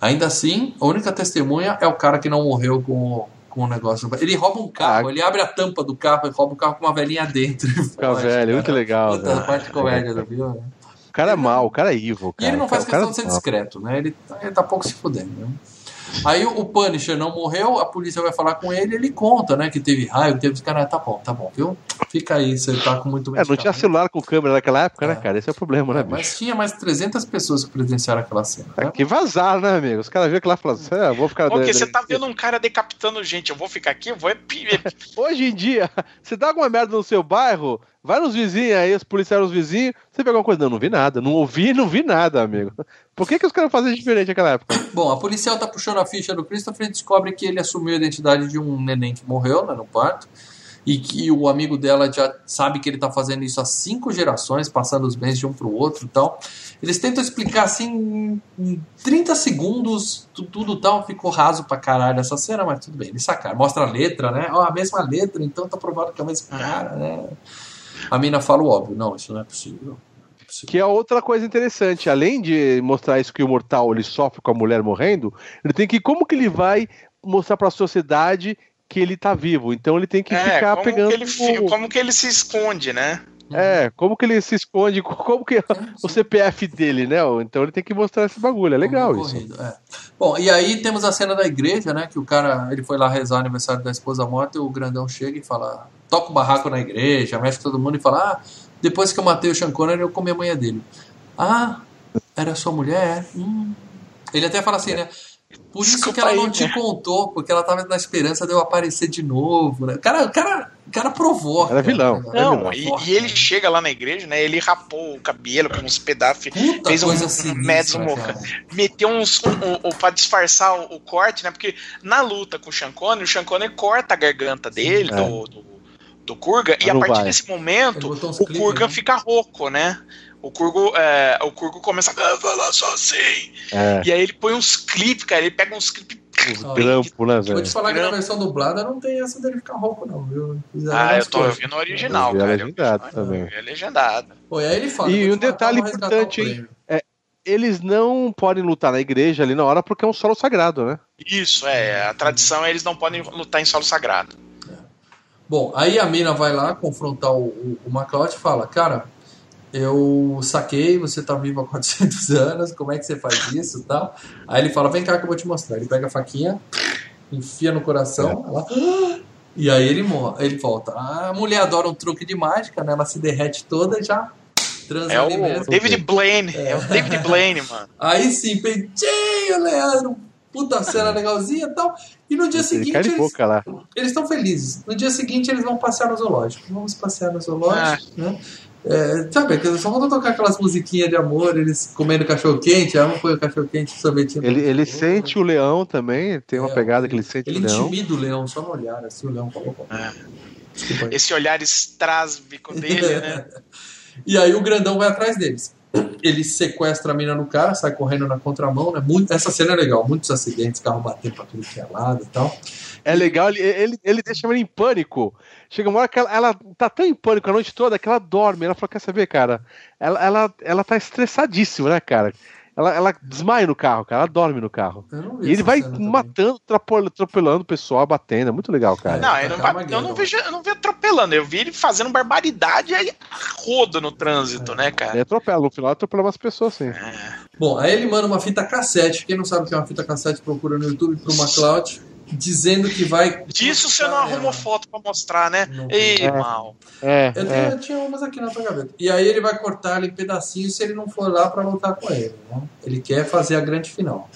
Ainda assim, a única testemunha é o cara que não morreu com, com o negócio. Ele rouba um carro, ah. ele abre a tampa do carro e rouba o carro com uma velhinha dentro. (laughs)
Fica velho, muito legal. Puta,
né? parte comédia do filme. Né?
O cara é mal, o cara é evil. Cara.
E ele não faz questão de ser discreto, né? Ele, tá, ele tá pouco se fudendo. Né? Aí o Punisher não morreu, a polícia vai falar com ele, ele conta, né, que teve raio, que teve os caras, tá bom, tá bom, viu? Fica aí, você tá com muito
É, não tinha celular com câmera naquela época, né, é. né, cara? Esse é o problema, né,
é, Mas tinha mais 300 pessoas que presenciaram aquela cena.
Né? Que vazar, né, amigo? Os caras viram aquilo lá e falaram, é, vou ficar...
Porque você tá vendo um cara decapitando gente, eu vou ficar aqui, eu vou... (laughs)
Hoje em dia, (laughs) você dá alguma merda no seu bairro, Vai nos vizinhos aí, os policiais nos vizinhos. Você pegou alguma coisa? Não, não vi nada. Não ouvi, (laughs) não vi nada, amigo. Por que, que os caras fazem diferente naquela época? (coughs)
Bom, a policial tá puxando a ficha do Christopher e descobre que ele assumiu a identidade de um neném que morreu né, no parto. E que o amigo dela já sabe que ele tá fazendo isso há cinco gerações, passando os bens de um pro outro e tal. Eles tentam explicar assim em 30 segundos, tudo, tal, ficou raso pra caralho essa cena, mas tudo bem, eles sacaram. Mostra a letra, né? Ó, a mesma letra, então tá provado que é o mesmo cara, né? A mina fala o óbvio, não, isso não é possível.
Que é outra coisa interessante, além de mostrar isso que o mortal ele sofre com a mulher morrendo, ele tem que como que ele vai mostrar para a sociedade que ele tá vivo. Então ele tem que é, ficar
como
pegando.
Que ele, o... Como que ele se esconde, né?
É, como que ele se esconde, (laughs) como que é o CPF dele, né? Então ele tem que mostrar esse bagulho, é legal isso. É.
Bom, e aí temos a cena da igreja, né? Que o cara, ele foi lá rezar o aniversário da esposa morta e o grandão chega e fala, toca o barraco na igreja, mexe todo mundo e fala, ah, depois que eu matei o Sean Connery, eu comi a manhã dele. Ah, era sua mulher? Hum. Ele até fala assim, né? Por isso Desculpa que ela aí, não te né? contou, porque ela tava na esperança de eu aparecer de novo, né? O cara, o cara, o cara provoca.
Era vilão.
Né? Não, e, e, ele chega lá na igreja, né? Ele rapou o cabelo com uns pedaços, Puta fez um, assim, um meteu uns um, um, um, pra disfarçar o, o, corte, né? Porque na luta com o Shankone, o Shankone corta a garganta dele, Sim, é. do, do, Kurgan, e a partir vai. desse momento o Kurgan né? fica rouco, né? O Kurgo, é, o Kurgo começa a falar só assim. É. E aí ele põe uns clipes, cara. Ele pega uns clipes.
Uns grampos, né, velho?
Vou te falar que na versão dublada não tem essa dele ficar rouco, não, viu?
ah, eu tô ouvindo o original,
eu
cara.
É legendado também.
É legendado.
Pô, e aí ele fala.
E um detalhe importante, hein? É, eles não podem lutar na igreja ali na hora porque é um solo sagrado, né?
Isso, é. A tradição é eles não podem lutar em solo sagrado. É.
Bom, aí a mina vai lá confrontar o, o, o MacLeod e fala, cara, eu saquei, você tá vivo há (laughs) 400 anos, como é que você faz isso tal? Aí ele fala, vem cá que eu vou te mostrar. Ele pega a faquinha, enfia no coração, é. ela. (gasps) E aí ele, ele volta. A mulher adora um truque de mágica, né? Ela se derrete toda e já
transa é o mesmo. David Blaine. É. é. o David (laughs) Blaine, mano.
Aí sim, peitinho, Leandro. Puta cena legalzinha e tal. E no dia seguinte. Eles estão felizes. No dia seguinte eles vão passear no zoológico. Vamos passear no zoológico, ah. né? É, sabe, só vão tocar aquelas musiquinhas de amor, eles comendo cachorro quente, ela não põe o cachorro quente sorvetinho.
Ele, ele sente o leão também, tem uma é, pegada que ele sente
ele o leão. Ele intimida o leão só no olhar, assim, o leão falou. É.
Esse olhar estrásbico dele, né? (laughs)
E aí o grandão vai atrás deles. Ele sequestra a mina no cara, sai correndo na contramão, né? Muito, essa cena é legal, muitos acidentes, carro batendo pra tudo que é lado e tal.
É legal, ele, ele, ele deixa ela em pânico. Chega uma hora que ela, ela, tá tão em pânico a noite toda que ela dorme. Ela fala: Quer saber, cara? Ela, ela, ela tá estressadíssima, né, cara? Ela, ela desmaia no carro, cara. Ela dorme no carro. E ele vai matando, atropelando o pessoal, batendo. É muito legal, cara.
Não, eu não, vai, eu não vejo, eu não vi atropelando. Eu vi ele fazendo barbaridade aí roda no trânsito, é. né, cara?
Ele atropela. No final, atropela umas pessoas, sim. É.
Bom, aí ele manda uma fita cassete. Quem não sabe o que é uma fita cassete, procura no YouTube pro MacLeod dizendo que vai.
Disso você não arrumou foto pra mostrar, né? Não, Ei, é, mal.
É, eu, tenho, é. eu tinha umas aqui na tua gaveta. E aí ele vai cortar ele em pedacinhos se ele não for lá para lutar com ele. Né? Ele quer fazer a grande final.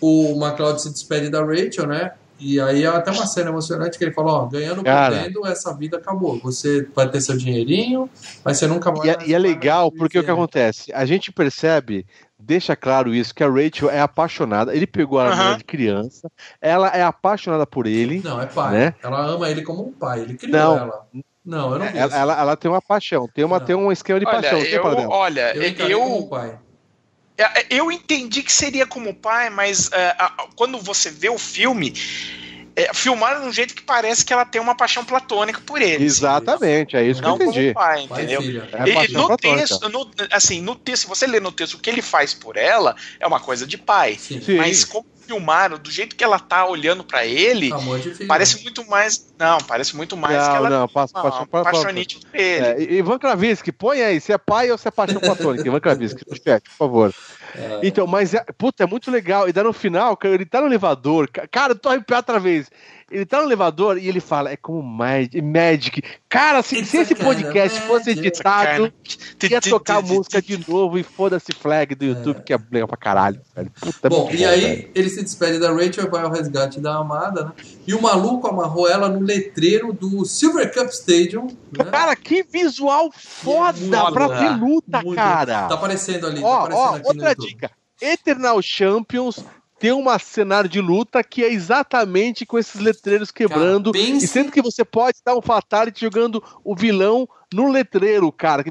O McLeod se despede da Rachel, né? E aí é até uma cena emocionante que ele falou, ó, ganhando perdendo, essa vida acabou. Você vai ter seu dinheirinho, mas você nunca
vai. E, é, e é legal porque o que acontece? A gente percebe deixa claro isso, que a Rachel é apaixonada. Ele pegou ela de criança, ela é apaixonada por ele.
Não, é pai.
Né?
Ela ama ele como um pai, ele criou não, ela. Não, eu não vi
ela, ela, ela, tem uma paixão, tem, uma, tem um esquema de
olha,
paixão.
Eu, olha, eu, eu, como pai. É, eu entendi que seria como pai, mas uh, quando você vê o filme, é, filmaram de um jeito que parece que ela tem uma paixão platônica por ele.
Exatamente, assim, é isso que eu entendi.
Como pai, entendeu? Pai, é e, no texto, no, assim, no texto, se você lê no texto o que ele faz por ela, é uma coisa de pai. Sim. Mas como filmaram, do jeito que ela tá olhando para ele, parece muito mais. Não, parece muito mais
não,
que ela
não, paixão, paixão, apaixonite por ele. É, Ivan Kravinsky, põe aí, se é pai ou se é paixão (laughs) platônica. Ivan Kravinsky, no chat, por favor. É. Então, mas é, puta, é muito legal. E daí no final, ele tá no elevador. Cara, eu tô arrepiado outra vez. Ele tá no elevador e ele fala, é como Magic. Cara, se, se esse podcast fosse editado, ia tocar a música de novo e foda-se flag do YouTube, é. que é legal pra caralho. Velho.
Puta, bom, e aí velho. ele se despede da Rachel e vai ao resgate da amada, né? E o maluco amarrou ela no letreiro do Silver Cup Stadium.
Né? Cara, que visual foda é pra ver luta, cara.
Tá aparecendo ali.
Ó,
tá aparecendo
ó, outra dica. Eternal Champions tem um cenário de luta que é exatamente com esses letreiros quebrando. Cara, pense... E sendo que você pode dar um fatality jogando o vilão no letreiro, cara.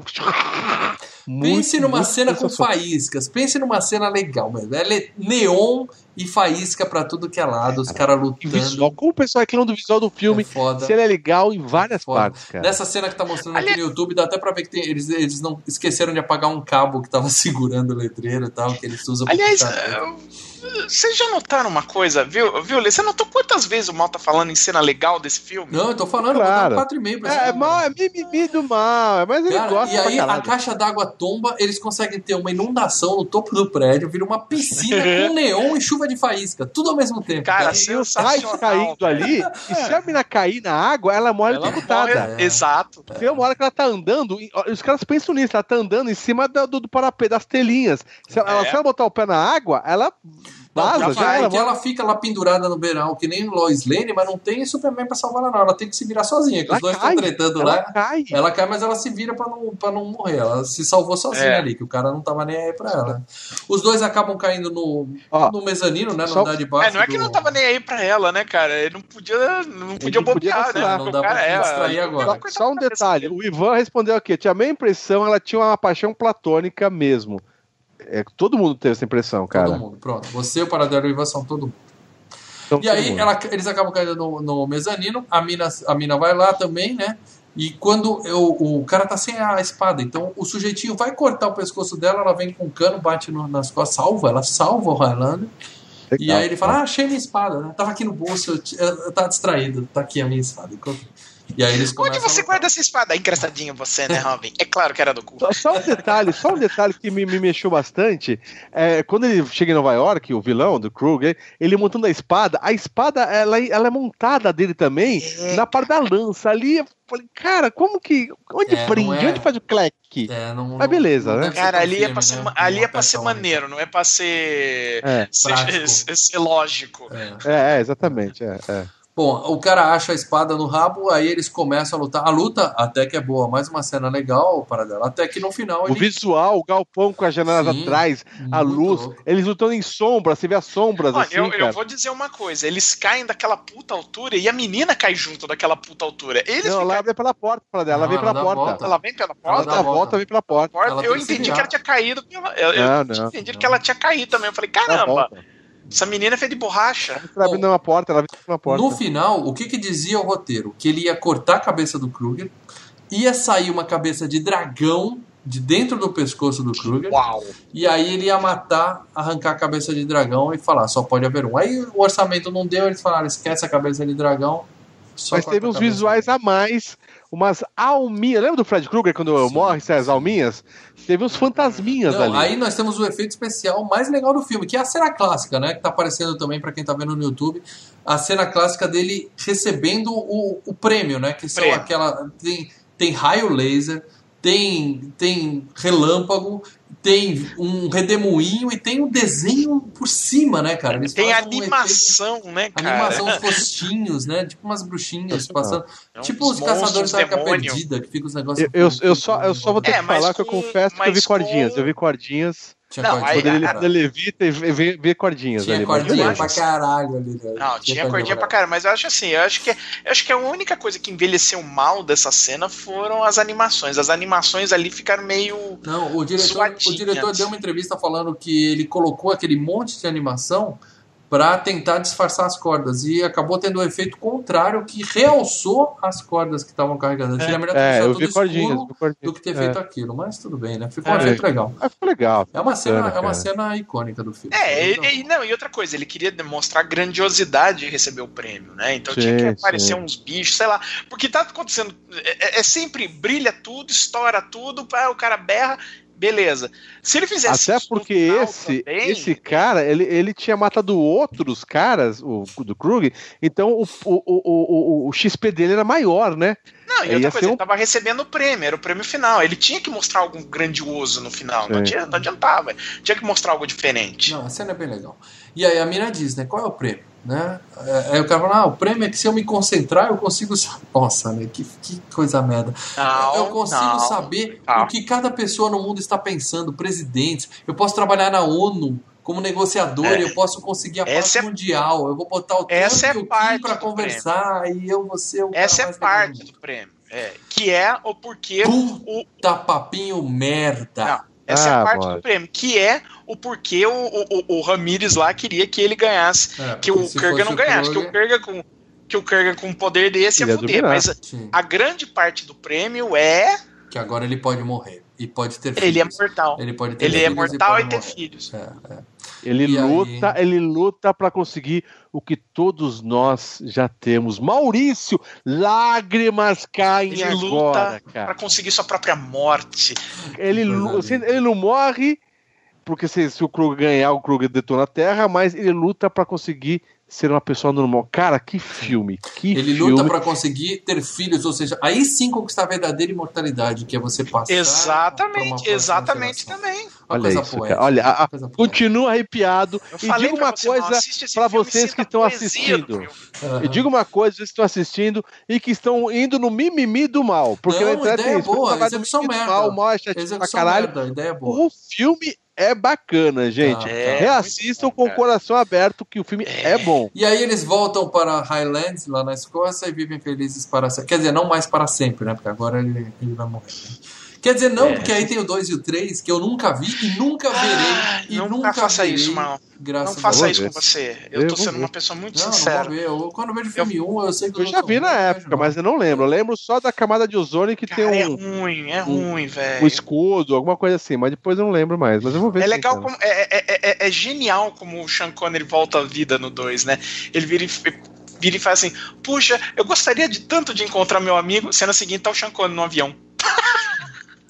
Muito, pense numa cena com faíscas. Pense numa cena legal, mesmo. É neon e faísca para tudo que é lado, os caras lutando.
Visual, como o pessoal reclama do visual do filme, é se ele é legal em várias é partes, cara.
Nessa cena que tá mostrando aqui no YouTube, dá até pra ver que tem, eles, eles não esqueceram de apagar um cabo que tava (laughs) segurando o letreiro e tal, que eles usam
Aliás, pra vocês já notaram uma coisa, viu, viu, Você notou quantas vezes o Mal tá falando em cena legal desse filme?
Não, eu tô falando, claro. vou dar 4,5
pra É, é mal, é mimimi do mal, mas ele Cara, gosta
E aí a caixa d'água tomba, eles conseguem ter uma inundação no topo do prédio, vira uma piscina (laughs) com neon e chuva de faísca, tudo ao mesmo tempo.
Cara, cara. se o
caindo ali, e se a mina cair na água, ela morre deputada.
É. Exato.
Tem uma hora que ela tá andando, os caras pensam nisso, ela tá andando em cima do, do, do parapé, das telinhas. Se ela, é. se ela botar o pé na água, ela
Vaza, já, já que ela fica lá pendurada no beirão, que nem Lois Lane, mas não tem Superman pra salvar ela, não. Ela tem que se virar sozinha, que ela os dois estão tretando ela lá. Cai. Ela cai, mas ela se vira pra não, pra não morrer. Ela se salvou sozinha é. ali, que o cara não tava nem aí pra ela. Os dois acabam caindo no, Ó, no mezanino, né? No andar de baixo.
É, não é que do... não tava nem aí pra ela, né, cara? Ele não podia, não podia bobear, né?
Não dá pra
é,
distrair agora.
Só um detalhe: o Ivan respondeu aqui. Tinha a minha impressão, ela tinha uma paixão platônica mesmo. É, todo mundo teve essa impressão, cara.
Todo mundo, pronto. Você, o Paradelo e o Ivan são todo mundo. Então, e aí ela, eles acabam caindo no, no, mezanino, a mina, a mina vai lá também, né? E quando eu, o cara tá sem a espada, então o sujeitinho vai cortar o pescoço dela, ela vem com um cano, bate no, nas costas, salva, ela salva o Highlander. Legal, e aí ele fala: Ah, achei minha espada, né? Tava aqui no bolso, eu, eu, eu tava distraído, tá aqui a minha espada. E aí eles
Onde você guarda essa espada? Engraçadinho você, né, (laughs) Robin? É claro que era do cu.
Só, só um detalhe, só um detalhe que me, me mexeu bastante. É, quando ele chega em Nova York, o vilão do Kruger, ele montando a espada, a espada ela, ela é montada dele também é. na parte da lança. Ali eu falei, cara, como que. Onde é, prende? É... Onde faz o cleque? É, não, Mas beleza,
não, né? Cara, ali, é pra ser, né? ali é pra ser maneiro, não é pra ser, é. (laughs) ser, ser, ser lógico.
É, exatamente. é.
Bom, o cara acha a espada no rabo, aí eles começam a lutar. A luta até que é boa, mais uma cena legal para dela. Até que no final.
Ele... O visual, o galpão com as janelas Sim, atrás, a luz, louco. eles lutando em sombra, você vê as sombras Olha, assim.
Eu, eu, vou dizer uma coisa: eles caem daquela puta altura e a menina cai junto daquela puta altura. Eles
não, ela vem pela porta, para dela, ela vem pela porta.
Ela vem pela porta?
Ela volta, vem pela porta.
Eu entendi que ela tinha caído. Eu, eu não, entendi não. que ela tinha caído também. Eu falei, caramba. Essa menina é feita de borracha.
Ela abrindo uma porta, ela uma porta.
No final, o que, que dizia o roteiro? Que ele ia cortar a cabeça do Kruger, ia sair uma cabeça de dragão de dentro do pescoço do Kruger.
Uau.
E aí ele ia matar, arrancar a cabeça de dragão e falar, só pode haver um. Aí o orçamento não deu, eles falaram, esquece a cabeça de dragão.
Mas teve uns visuais a mais umas alminhas. Lembra do Fred Krueger quando Sim. morre, sai as alminhas? Teve uns fantasminhas Não, ali.
Aí nós temos o efeito especial mais legal do filme, que é a cena clássica, né? Que tá aparecendo também para quem tá vendo no YouTube. A cena clássica dele recebendo o, o prêmio, né? Que são aquela. Tem, tem raio laser, tem, tem relâmpago tem um redemoinho e tem um desenho por cima, né, cara?
Eles tem animação, um né, cara?
Animação, os rostinhos, né? Tipo umas bruxinhas passando. É um tipo os caçadores da Arca Perdida, que fica os negócios.
Eu, eu, eu, só, eu só vou ter é, que falar com, que eu confesso que eu vi cordinhas. Com... Eu vi cordinhas. Tinha não, aí, ele, ele levita e vê, vê cordinhas
tinha
ali.
cordinha pra caralho ali.
Né? Não, tinha, tinha cordinha pra caralho, mas eu acho assim, eu acho que eu acho que a única coisa que envelheceu mal dessa cena foram as animações. As animações ali ficaram meio
Não, o diretor, o diretor deu uma entrevista falando que ele colocou aquele monte de animação para tentar disfarçar as cordas e acabou tendo um efeito contrário que realçou as cordas que estavam carregadas.
É, melhor é, eu vi cordinhas,
do que ter feito é. aquilo, mas tudo bem, né? Ficou é, um efeito legal.
É, ficou legal.
É uma cena, é uma cena icônica do filme.
É, e, e, não, e outra coisa, ele queria demonstrar a grandiosidade de receber o prêmio, né? Então sim, tinha que aparecer sim. uns bichos, sei lá, porque tá acontecendo, é, é sempre brilha tudo, estoura tudo, o cara berra beleza. Se ele fizesse
Até porque esse, também, esse cara, ele, ele tinha matado outros caras, o do Krug, então o, o, o, o, o XP dele era maior, né?
Não, e outra coisa, um... ele tava recebendo o prêmio, era o prêmio final. Ele tinha que mostrar algo grandioso no final, não, tinha, não adiantava. Tinha que mostrar algo diferente.
Não, a cena é bem legal. E aí a mina diz, né? Qual é o prêmio? Né? Aí o cara fala, ah, o prêmio é que se eu me concentrar, eu consigo. (laughs) Nossa, né? Que, que coisa merda. Não, eu consigo não, saber não. o que cada pessoa no mundo está pensando, presidentes. Eu posso trabalhar na ONU como negociador, é. eu posso conseguir a paz é, mundial. Eu vou botar o
tempo é
para conversar prêmio. e eu vou ser o
Essa é parte do prêmio. É, que é o porquê.
Puta o... papinho merda. Não,
essa ah, é a ah, parte do prêmio, que é o porquê o, o, o Ramires lá queria que ele ganhasse, é, que o Kurgan não ganhasse, que o Kurgan com que o Kurgan com um poder desse ia fuder, mas Sim. a grande parte do prêmio é
que agora ele pode morrer e pode ter
filhos. Ele é mortal.
Ele pode ter
Ele é mortal e, e ter morrer. filhos. É,
é. Ele e luta, aí... ele luta para conseguir o que todos nós já temos. Maurício, lágrimas caem ele agora, luta
para conseguir sua própria morte.
Ele, ele não morre porque se, se o Krug ganhar, o Krug detona a Terra, mas ele luta para conseguir ser uma pessoa normal. Cara, que filme! Que
ele
filme.
luta para conseguir ter filhos, ou seja, aí sim conquistar a verdadeira imortalidade, que é você passar.
Exatamente, exatamente também.
Olha isso, poética, Olha, a, arrepiado. e diga uma você, coisa para vocês que estão assistindo. Uhum. E diga uma coisa, vocês que estão assistindo e que estão indo no mimimi do mal. Porque
não, na internet ideia é boa, execução merda. Mal,
o mal é chatinho pra caralho. Merda,
ideia é boa.
O filme é bacana, gente. Ah, é, Reassistam bom, com o coração aberto que o filme é. é. bom.
E aí eles voltam para Highlands, lá na Escócia, e vivem felizes para sempre. Quer dizer, não mais para sempre, né? Porque agora ele, ele vai morrer. Né? Quer dizer, não, é. porque aí tem o 2 e o 3 que eu nunca vi e nunca verei. Ah, e nunca
faça
verei,
isso, mal. Graças não faça isso com você. Eu, eu tô sendo ver. uma pessoa muito não, sincera. Não
ver. Eu, quando eu vejo filme 1, um, eu sei que eu,
eu já vi na época, mas eu não lembro. Eu lembro só da camada de ozônio que Cara, tem
um. É ruim, é ruim, velho.
Um escudo, alguma coisa assim, mas depois eu não lembro mais. Mas eu vou ver.
É legal como. É, é, é, é, genial como o Sean Connery volta à vida no 2, né? Ele vira vira e faz assim: Puxa, eu gostaria de tanto de encontrar meu amigo. Cena seguinte, tá o Sean Connery no avião.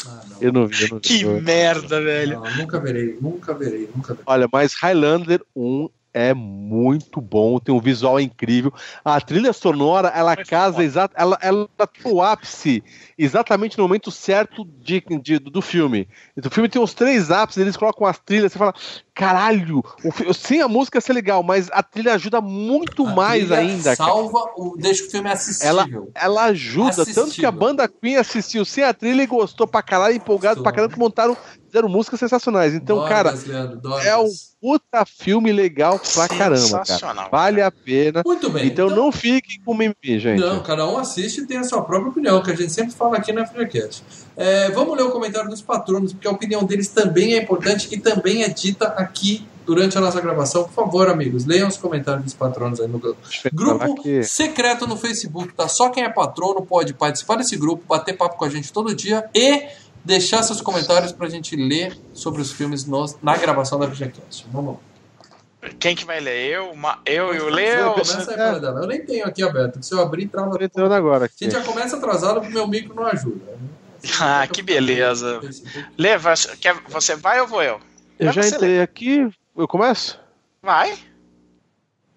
Ah, não. Eu não vi, eu não vi.
Que merda, velho.
Não, nunca verei, nunca verei, nunca verei.
Olha, mas Highlander 1 é muito bom, tem um visual incrível. A trilha sonora, ela casa exato, ela, ela tá o ápice exatamente no momento certo de, de, do filme. O filme tem uns três ápices, eles colocam as trilhas, você fala, caralho, o, sem a música ser legal, mas a trilha ajuda muito a mais ainda.
Salva, o, deixa o filme assistível.
Ela, ela ajuda, assistível. tanto que a banda Queen assistiu sem a trilha e gostou pra caralho, empolgado Sou. pra caralho, que montaram, fizeram músicas sensacionais. Então, cara, Leandro, é um puta filme legal pra caramba, cara. Vale a pena.
Muito bem.
Então, então, não fiquem com mimimi, gente.
Não, cada um assiste e tem a sua própria opinião, que a gente sempre fala aqui na FreeCast. É, vamos ler o comentário dos patronos, porque a opinião deles também é importante e também é dita aqui durante a nossa gravação. Por favor, amigos, leiam os comentários dos patronos aí no grupo que... secreto no Facebook, tá? Só quem é patrono pode participar desse grupo, bater papo com a gente todo dia e deixar seus comentários para a gente ler sobre os filmes no, na gravação da VGCast. Vamos lá.
Quem que vai ler? Eu, eu e o Leo?
Eu nem tenho aqui aberto. Se eu abrir, trava.
Entrando agora. Aqui.
A gente já começa atrasado porque meu micro não ajuda.
Ah, que beleza. Lê, você vai ou vou eu?
Eu já entrei aqui. Eu começo?
Vai.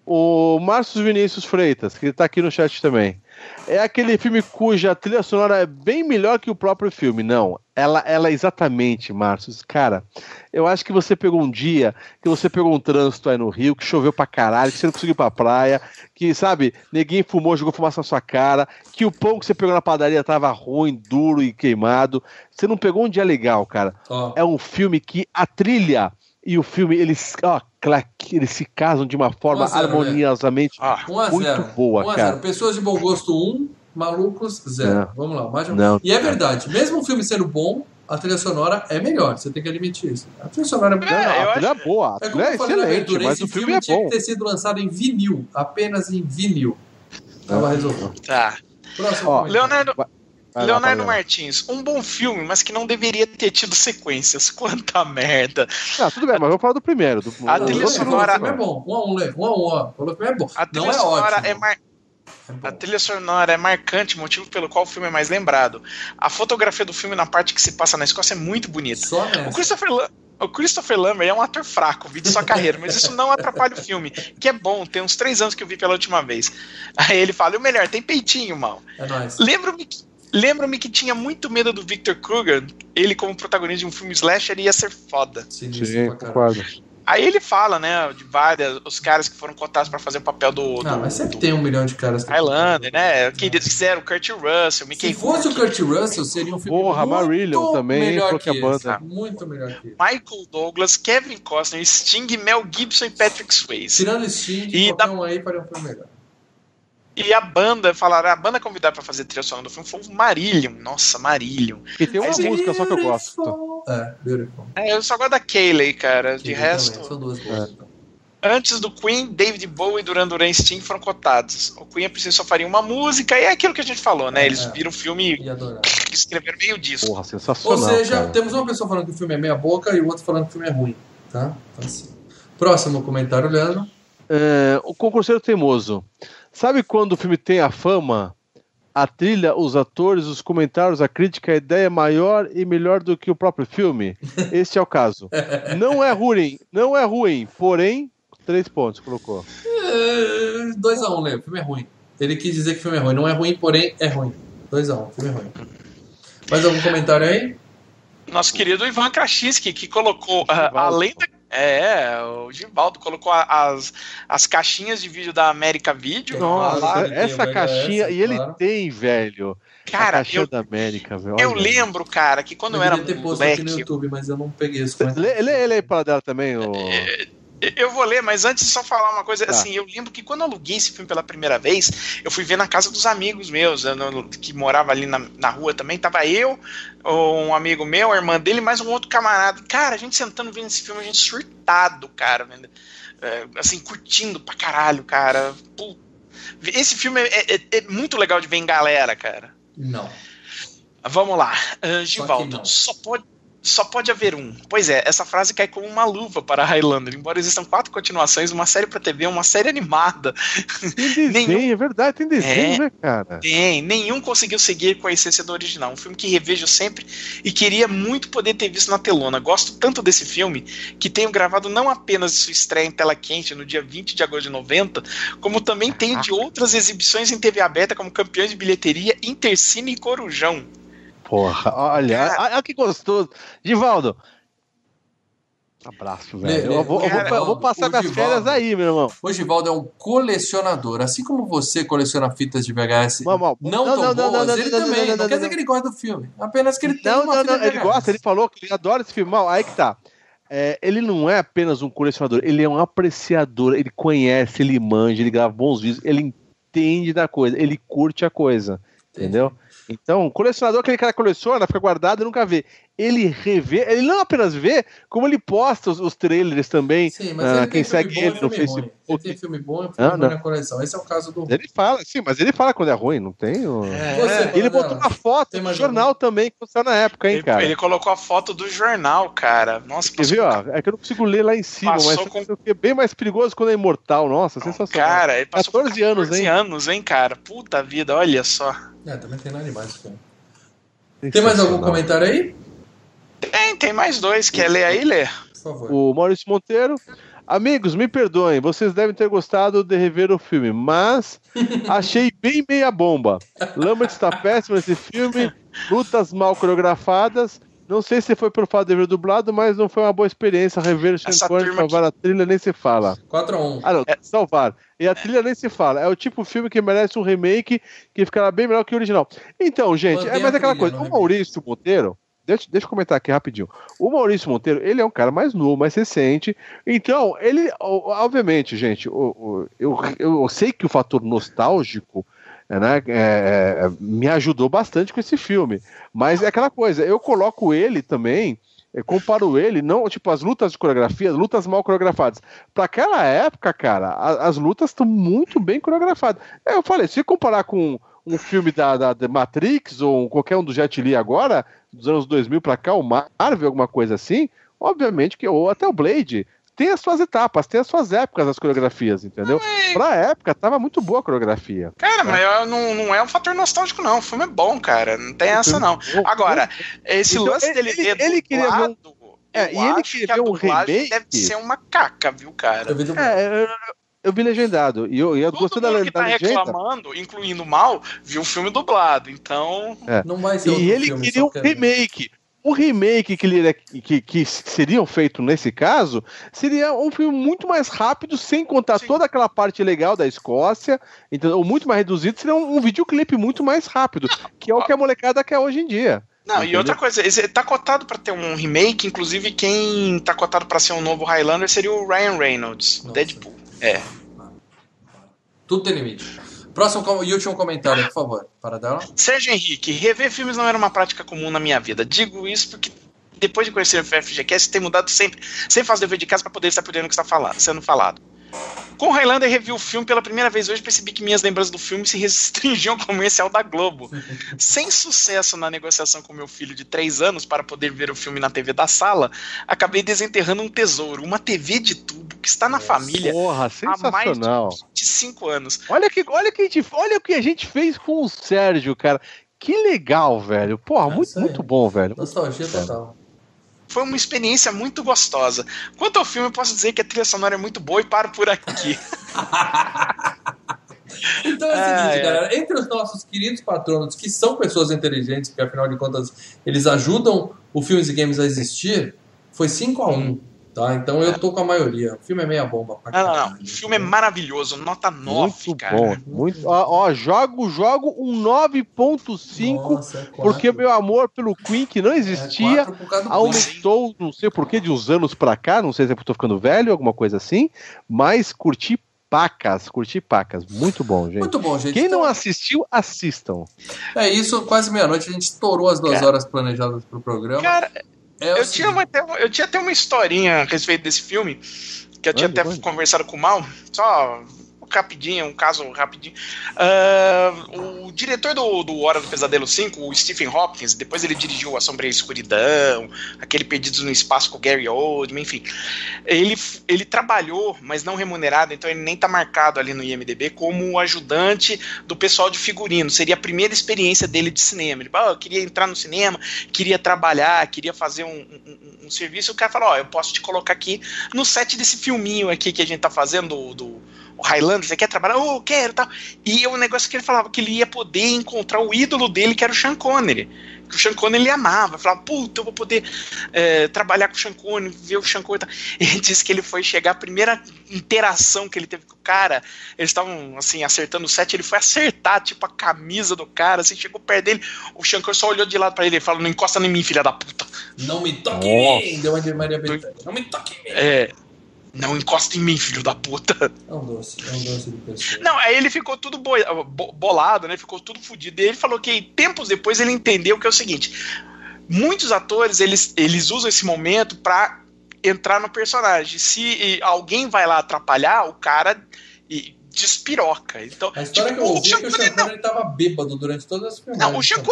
O Márcio Vinícius Freitas, que está aqui no chat também. É aquele filme cuja trilha sonora é bem melhor que o próprio filme. Não, ela, ela é exatamente, Márcio. Cara, eu acho que você pegou um dia, que você pegou um trânsito aí no Rio, que choveu pra caralho, que você não conseguiu ir pra praia, que, sabe, ninguém fumou, jogou fumaça na sua cara, que o pão que você pegou na padaria tava ruim, duro e queimado. Você não pegou um dia legal, cara. Oh. É um filme que a trilha e o filme, eles, ó, eles se casam de uma forma 0, harmoniosamente né? ah, muito boa, cara.
Pessoas de bom gosto, um. Malucos, zero. Vamos lá, mais um. Não, e é verdade, mesmo o filme sendo bom, a trilha sonora é melhor, você tem que admitir isso. A trilha sonora é, melhor.
É, a trilha é boa, a trilha é, é excelente, mas o filme, filme é
tinha
bom.
que ter sido lançado em vinil, apenas em vinil. Tava resolvido.
Tá. Próximo Ó, Leonardo, Leonardo Martins, um bom filme, mas que não deveria ter tido sequências. (laughs) Quanta merda.
Ah, tudo bem, mas vamos falar do primeiro. Do...
A trilha sonora.
é bom. Um a um, Lê. Um a um, ó. Falou que é bom.
A trilha não é sonora ótimo. é mar... É a trilha sonora é marcante, motivo pelo qual o filme é mais lembrado. A fotografia do filme na parte que se passa na Escócia é muito bonita.
Só
o Christopher, o Christopher Lambert é um ator fraco, vídeo sua (laughs) carreira, mas isso não atrapalha o filme, que é bom, tem uns três anos que eu vi pela última vez. Aí ele fala, e o melhor, tem peitinho, mal.
É nóis.
Lembro-me que Lembro-me que tinha muito medo do Victor Kruger. Ele, como protagonista de um filme slasher, ia ser foda.
Sim, Sim concordo.
Aí ele fala, né, de vários, os caras que foram contados para fazer o papel do.
Não,
do,
mas sempre tem um milhão de caras.
Que Highlander, né? Que eles fizeram Kurt Russell, Mickey
Se fosse o Kurt Russell, seria um filme
Porra, Marillion também,
melhor que a banda. Muito melhor que esse.
Michael Douglas, Kevin Costner, Sting, Mel Gibson e Patrick Swayze.
Tirando Sting, e qualquer da... um aí faria um filme melhor.
E a banda, falaram, a banda convidada para fazer trilha sonora do filme foi o Marillion. Nossa, Marillion.
E tem uma Aí, música só que eu gosto.
É, beautiful.
É, eu só gosto da Kayleigh, cara. De resto.
Também. São duas boas, é. então.
Antes do Queen, David Bowie e Duran Duran Sting foram cotados. O Queen, a princípio, só faria uma música, e é aquilo que a gente falou, né? Eles é, viram o filme e (laughs) escreveram meio disso.
Porra, sensacional.
Ou seja,
cara.
temos uma pessoa falando que o filme é meia boca e o outro falando que o filme é ruim, tá? Então, assim. Próximo comentário, Leandro.
É, o concurseiro teimoso. Sabe quando o filme tem a fama, a trilha, os atores, os comentários, a crítica, a ideia é maior e melhor do que o próprio filme? (laughs) Este é o caso. Não é ruim, não é ruim, porém, três pontos colocou.
2 é, a 1 um, Leo, o filme é ruim. Ele quis dizer que o filme é ruim. Não é ruim, porém é ruim. 2 a 1 um, o filme é ruim. Mais algum comentário aí?
Nosso querido Ivan Krasinski, que colocou, uh, além da é, o Givaldo colocou as, as caixinhas de vídeo da América Video.
Nossa, lá, essa caixinha, e ele claro. tem, velho.
Cara,
eu, da América, velho.
Eu lembro, cara, que quando eu, eu era
ter posto aqui no YouTube, mas eu não peguei isso.
Lê, lê, lê aí para dela também, o...
É, eu vou ler, mas antes só falar uma coisa, tá. assim, eu lembro que quando eu aluguei esse filme pela primeira vez, eu fui ver na casa dos amigos meus, que morava ali na, na rua também, tava eu, um amigo meu, a irmã dele, mais um outro camarada. Cara, a gente sentando vendo esse filme, a gente surtado, cara, é, assim, curtindo pra caralho, cara. Esse filme é, é, é, muito legal de ver em galera, cara.
Não.
Vamos lá, uh, Givaldo, só, só pode só pode haver um. Pois é, essa frase cai como uma luva para Highlander. Embora existam quatro continuações, uma série para TV, uma série animada.
Tem (laughs) desenho, Nenhum... é verdade, tem desenho, é, né, cara?
Tem. Nenhum conseguiu seguir com a essência do original. Um filme que revejo sempre e queria muito poder ter visto na telona. Gosto tanto desse filme que tenho gravado não apenas sua estreia em tela quente no dia 20 de agosto de 90, como também tenho de outras exibições em TV aberta como campeões de bilheteria, Intercine e Corujão.
Porra, olha, olha que gostoso. Divaldo, Abraço, velho. Eu vou, cara, eu vou, eu vou passar as férias aí, meu irmão.
O Givaldo é um colecionador. Assim como você coleciona fitas de VHS não, não, não tão não, boas, não, ele também. Não, quer dizer que ele gosta do filme. Apenas que ele tem uma fita
Ele gosta, ele falou que ele adora esse filme. Mal, aí que tá. É, ele não é apenas um colecionador, ele é um apreciador. Ele conhece, ele manja, ele grava bons vídeos, ele entende da coisa, ele curte a coisa. Entendeu? Então, colecionador, aquele cara coleciona, fica guardado e nunca vê. Ele revê, ele não apenas vê, como ele posta os, os trailers também.
Sim, mas uh, quem segue ele no Facebook. Ele tem filme bom e filme ah, na coleção. Esse é o caso do.
Ele fala, sim, mas ele fala quando é ruim, não tem. O... É, ele botou uma foto do jornal algum? também, que saiu na época, hein,
ele,
cara.
Ele colocou a foto do jornal, cara. Nossa,
que viu, ó, É que eu não consigo ler lá em cima, passou mas com... é bem mais perigoso quando é imortal. Nossa, não, sensacional.
Cara, ele passou 14, 14 anos, hein? anos, hein, cara. Puta vida, olha só.
É, também tem animais filme. Tem mais algum comentário aí?
Tem, tem mais dois. Quer ler aí, Lê?
Por favor. O Maurício Monteiro. Amigos, me perdoem, vocês devem ter gostado de rever o filme, mas (laughs) achei bem meia bomba. Lambert está (laughs) péssimo nesse filme, lutas mal coreografadas. Não sei se foi pelo fato de ver dublado, mas não foi uma boa experiência rever o Sean Connery salvar a trilha, nem se fala.
4x1.
Ah, não, é. salvar. E a trilha nem se fala. É o tipo de filme que merece um remake que ficará bem melhor que o original. Então, gente, é mais aquela coisa. O Maurício Monteiro, Deixa, deixa eu comentar aqui rapidinho. O Maurício Monteiro, ele é um cara mais novo, mais recente. Então, ele, obviamente, gente, eu, eu, eu sei que o fator nostálgico né, é, é, me ajudou bastante com esse filme. Mas é aquela coisa, eu coloco ele também comparo ele, não, tipo, as lutas de coreografia, lutas mal coreografadas. Para aquela época, cara, a, as lutas estão muito bem coreografadas. Eu falei, se comparar com um filme da, da, da, Matrix ou qualquer um do Jet Li agora, dos anos 2000 para cá, o Marvel, alguma coisa assim, obviamente que, ou até o Blade, tem as suas etapas, tem as suas épocas das coreografias, entendeu? Mas... Pra época, tava muito boa a coreografia.
Cara, né? mas não, não é um fator nostálgico, não. O filme é bom, cara. Não tem essa, não. Agora, esse então, lance dele
ele, ele queria ver um... É, e ele queria ver um remake.
Deve ser uma caca, viu, cara? Eu
é, eu, vi legendado. E eu, eu Todo gostei da,
mundo que tá legenda. reclamando, incluindo mal, viu o filme dublado. Então.
É. Não vai ser E ele filme, queria um remake o remake que, ele, que, que seriam feito nesse caso seria um filme muito mais rápido, sem contar Sim. toda aquela parte legal da Escócia, entendeu? ou muito mais reduzido, seria um, um videoclipe muito mais rápido, que é o que a molecada quer hoje em dia.
Não, Entendeu? e outra coisa, tá cotado para ter um remake, inclusive quem tá cotado para ser um novo Highlander seria o Ryan Reynolds, Nossa. Deadpool. É.
Tudo tem limite. Próximo e último comentário, por favor, para dela.
Sérgio Henrique, rever filmes não era uma prática comum na minha vida. Digo isso porque depois de conhecer o FGCast, tem mudado sempre. Sempre faço dever de casa para poder estar por dentro do que está falando, sendo falado. Com Highlander revi o filme pela primeira vez hoje, percebi que minhas lembranças do filme se (laughs) restringiam ao comercial da Globo. Sem sucesso na negociação com meu filho de 3 anos para poder ver o filme na TV da sala, acabei desenterrando um tesouro, uma TV de tubo que está na família
Porra, há mais de
25 anos.
Olha, que, olha, que gente, olha o que a gente fez com o Sérgio, cara. Que legal, velho. Porra, é muito, muito bom, velho.
Nostalgia total
foi uma experiência muito gostosa. Quanto ao filme, eu posso dizer que a trilha sonora é muito boa e paro por aqui. (laughs)
então é o seguinte, é, galera. Entre os nossos queridos patronos, que são pessoas inteligentes, porque afinal de contas eles ajudam o Filmes e Games a existir, foi 5 a 1 Tá, então eu tô com a maioria. O filme é meia bomba.
Pra não, não, não. O filme é maravilhoso. Nota 9, muito cara. Bom,
muito Ó, ó, jogo, jogo um 9.5 é porque meu amor pelo Queen, que não existia, é aumentou, não sei porquê, de uns anos pra cá. Não sei se é porque eu tô ficando velho, alguma coisa assim. Mas curti pacas, curti pacas. Muito bom, gente.
Muito bom, gente.
Quem então... não assistiu, assistam.
É isso, quase meia-noite. A gente estourou as duas cara, horas planejadas pro programa.
Cara, é eu, tinha uma, eu tinha até uma historinha a respeito desse filme, que eu tinha até conversado com o Mal, só rapidinho, um caso rapidinho. Uh, o diretor do, do Hora do Pesadelo 5, o Stephen Hopkins, depois ele dirigiu A Sombra e a Escuridão, aquele Perdidos no Espaço com o Gary Oldman, enfim. Ele, ele trabalhou, mas não remunerado, então ele nem tá marcado ali no IMDB como ajudante do pessoal de figurino. Seria a primeira experiência dele de cinema. Ele falou, oh, eu queria entrar no cinema, queria trabalhar, queria fazer um, um, um serviço. O cara falou, ó, oh, eu posso te colocar aqui no set desse filminho aqui que a gente tá fazendo, do, do o Highlander, você quer trabalhar? Oh, quero tal. E é um negócio que ele falava que ele ia poder encontrar o ídolo dele, que era o Sean Connery. Que o Sean Connery ele amava. Falava, puta, eu vou poder é, trabalhar com o Sean Connery, ver o Sean Connery. Tal. E (laughs) ele disse que ele foi chegar, a primeira interação que ele teve com o cara, eles estavam, assim, acertando o set, ele foi acertar, tipo, a camisa do cara, assim, chegou perto dele, o Sean Connery só olhou de lado pra ele e falou, não encosta em mim, filha da puta.
Não me toque em mim, deu uma de Maria Bethânia. Não me toque em mim.
É... Não encosta em mim, filho da puta.
É um doce, é um doce de pessoa.
Não, aí ele ficou tudo bolado, né? Ficou tudo fodido. E ele falou que tempos depois ele entendeu que é o seguinte: muitos atores eles, eles usam esse momento para entrar no personagem. Se alguém vai lá atrapalhar, o cara despiroca. Então,
a história tipo, que eu ouvi é que o Sean ele tava bêbado durante todas as filmagens.
Não, o Sean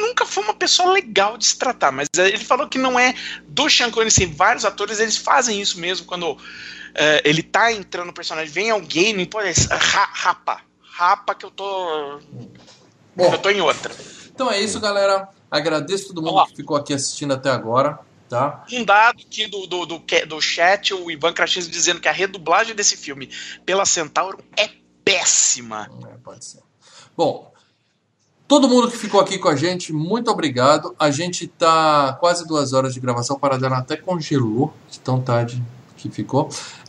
nunca foi uma pessoa legal de se tratar, mas ele falou que não é do Sean Connery, sim, vários atores eles fazem isso mesmo quando uh, ele tá entrando no personagem, vem alguém, não importa, rapa, rapa que eu tô Bom, eu tô em outra.
Então é isso, galera. Agradeço todo mundo Olá. que ficou aqui assistindo até agora. Tá?
Um dado aqui do, do, do, do chat, o Ivan Krasinski dizendo que a redublagem desse filme pela Centauro é péssima.
É, pode ser. Bom, todo mundo que ficou aqui com a gente, muito obrigado. A gente tá quase duas horas de gravação, o Paradela até congelou de tão tarde que ficou.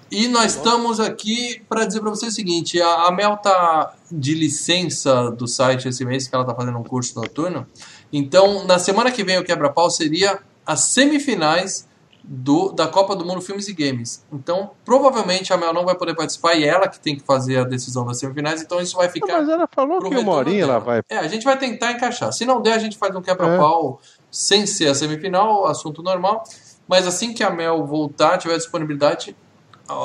E nós estamos aqui para dizer para você o seguinte: a, a Mel tá de licença do site esse mês, que ela tá fazendo um curso noturno. Então, na semana que vem o quebra-pau seria as semifinais do, da Copa do Mundo Filmes e Games. Então, provavelmente a Mel não vai poder participar e ela que tem que fazer a decisão das semifinais, então isso vai ficar.
Mas ela falou que uma horinha ela vai.
É, a gente vai tentar encaixar. Se não der, a gente faz um quebra-pau é. sem ser a semifinal, assunto normal. Mas assim que a Mel voltar, tiver disponibilidade,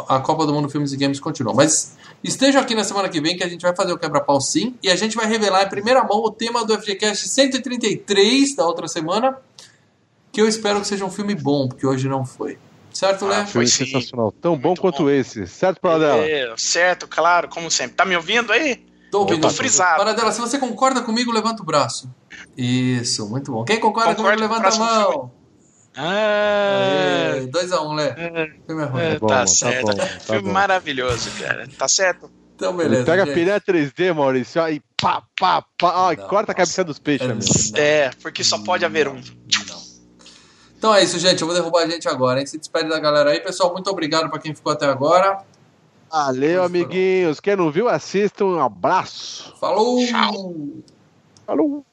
a Copa do Mundo Filmes e Games continua. Mas esteja aqui na semana que vem que a gente vai fazer o quebra-pau sim e a gente vai revelar em primeira mão o tema do FGCast 133 da outra semana que eu espero que seja um filme bom, porque hoje não foi. Certo, Léo? Ah,
foi sim. sensacional. Tão bom quanto bom. esse. Certo, Paradela?
É, certo, claro, como sempre. Tá me ouvindo aí?
Tô ouvindo. tô frisado. Paradela, se você concorda comigo, levanta o braço. Isso, muito bom. Quem concorda Concordo comigo, levanta a mão.
Ah,
2x1, um, Lé. É,
filme é ruim. É, tá, tá certo. Tá bom, tá (laughs) filme bom. maravilhoso, cara. Tá certo?
Então, beleza.
Pega gente. a piranha 3D, Maurício, aí pá, pá, pá. Ó, corta a cabeça dos peixes,
é, É, porque só pode haver um.
Então é isso, gente. Eu vou derrubar a gente agora, hein? Se despede da galera aí. Pessoal, muito obrigado para quem ficou até agora.
Valeu, amiguinhos. Quem não viu, assista. Um abraço.
Falou!
Tchau.
Falou!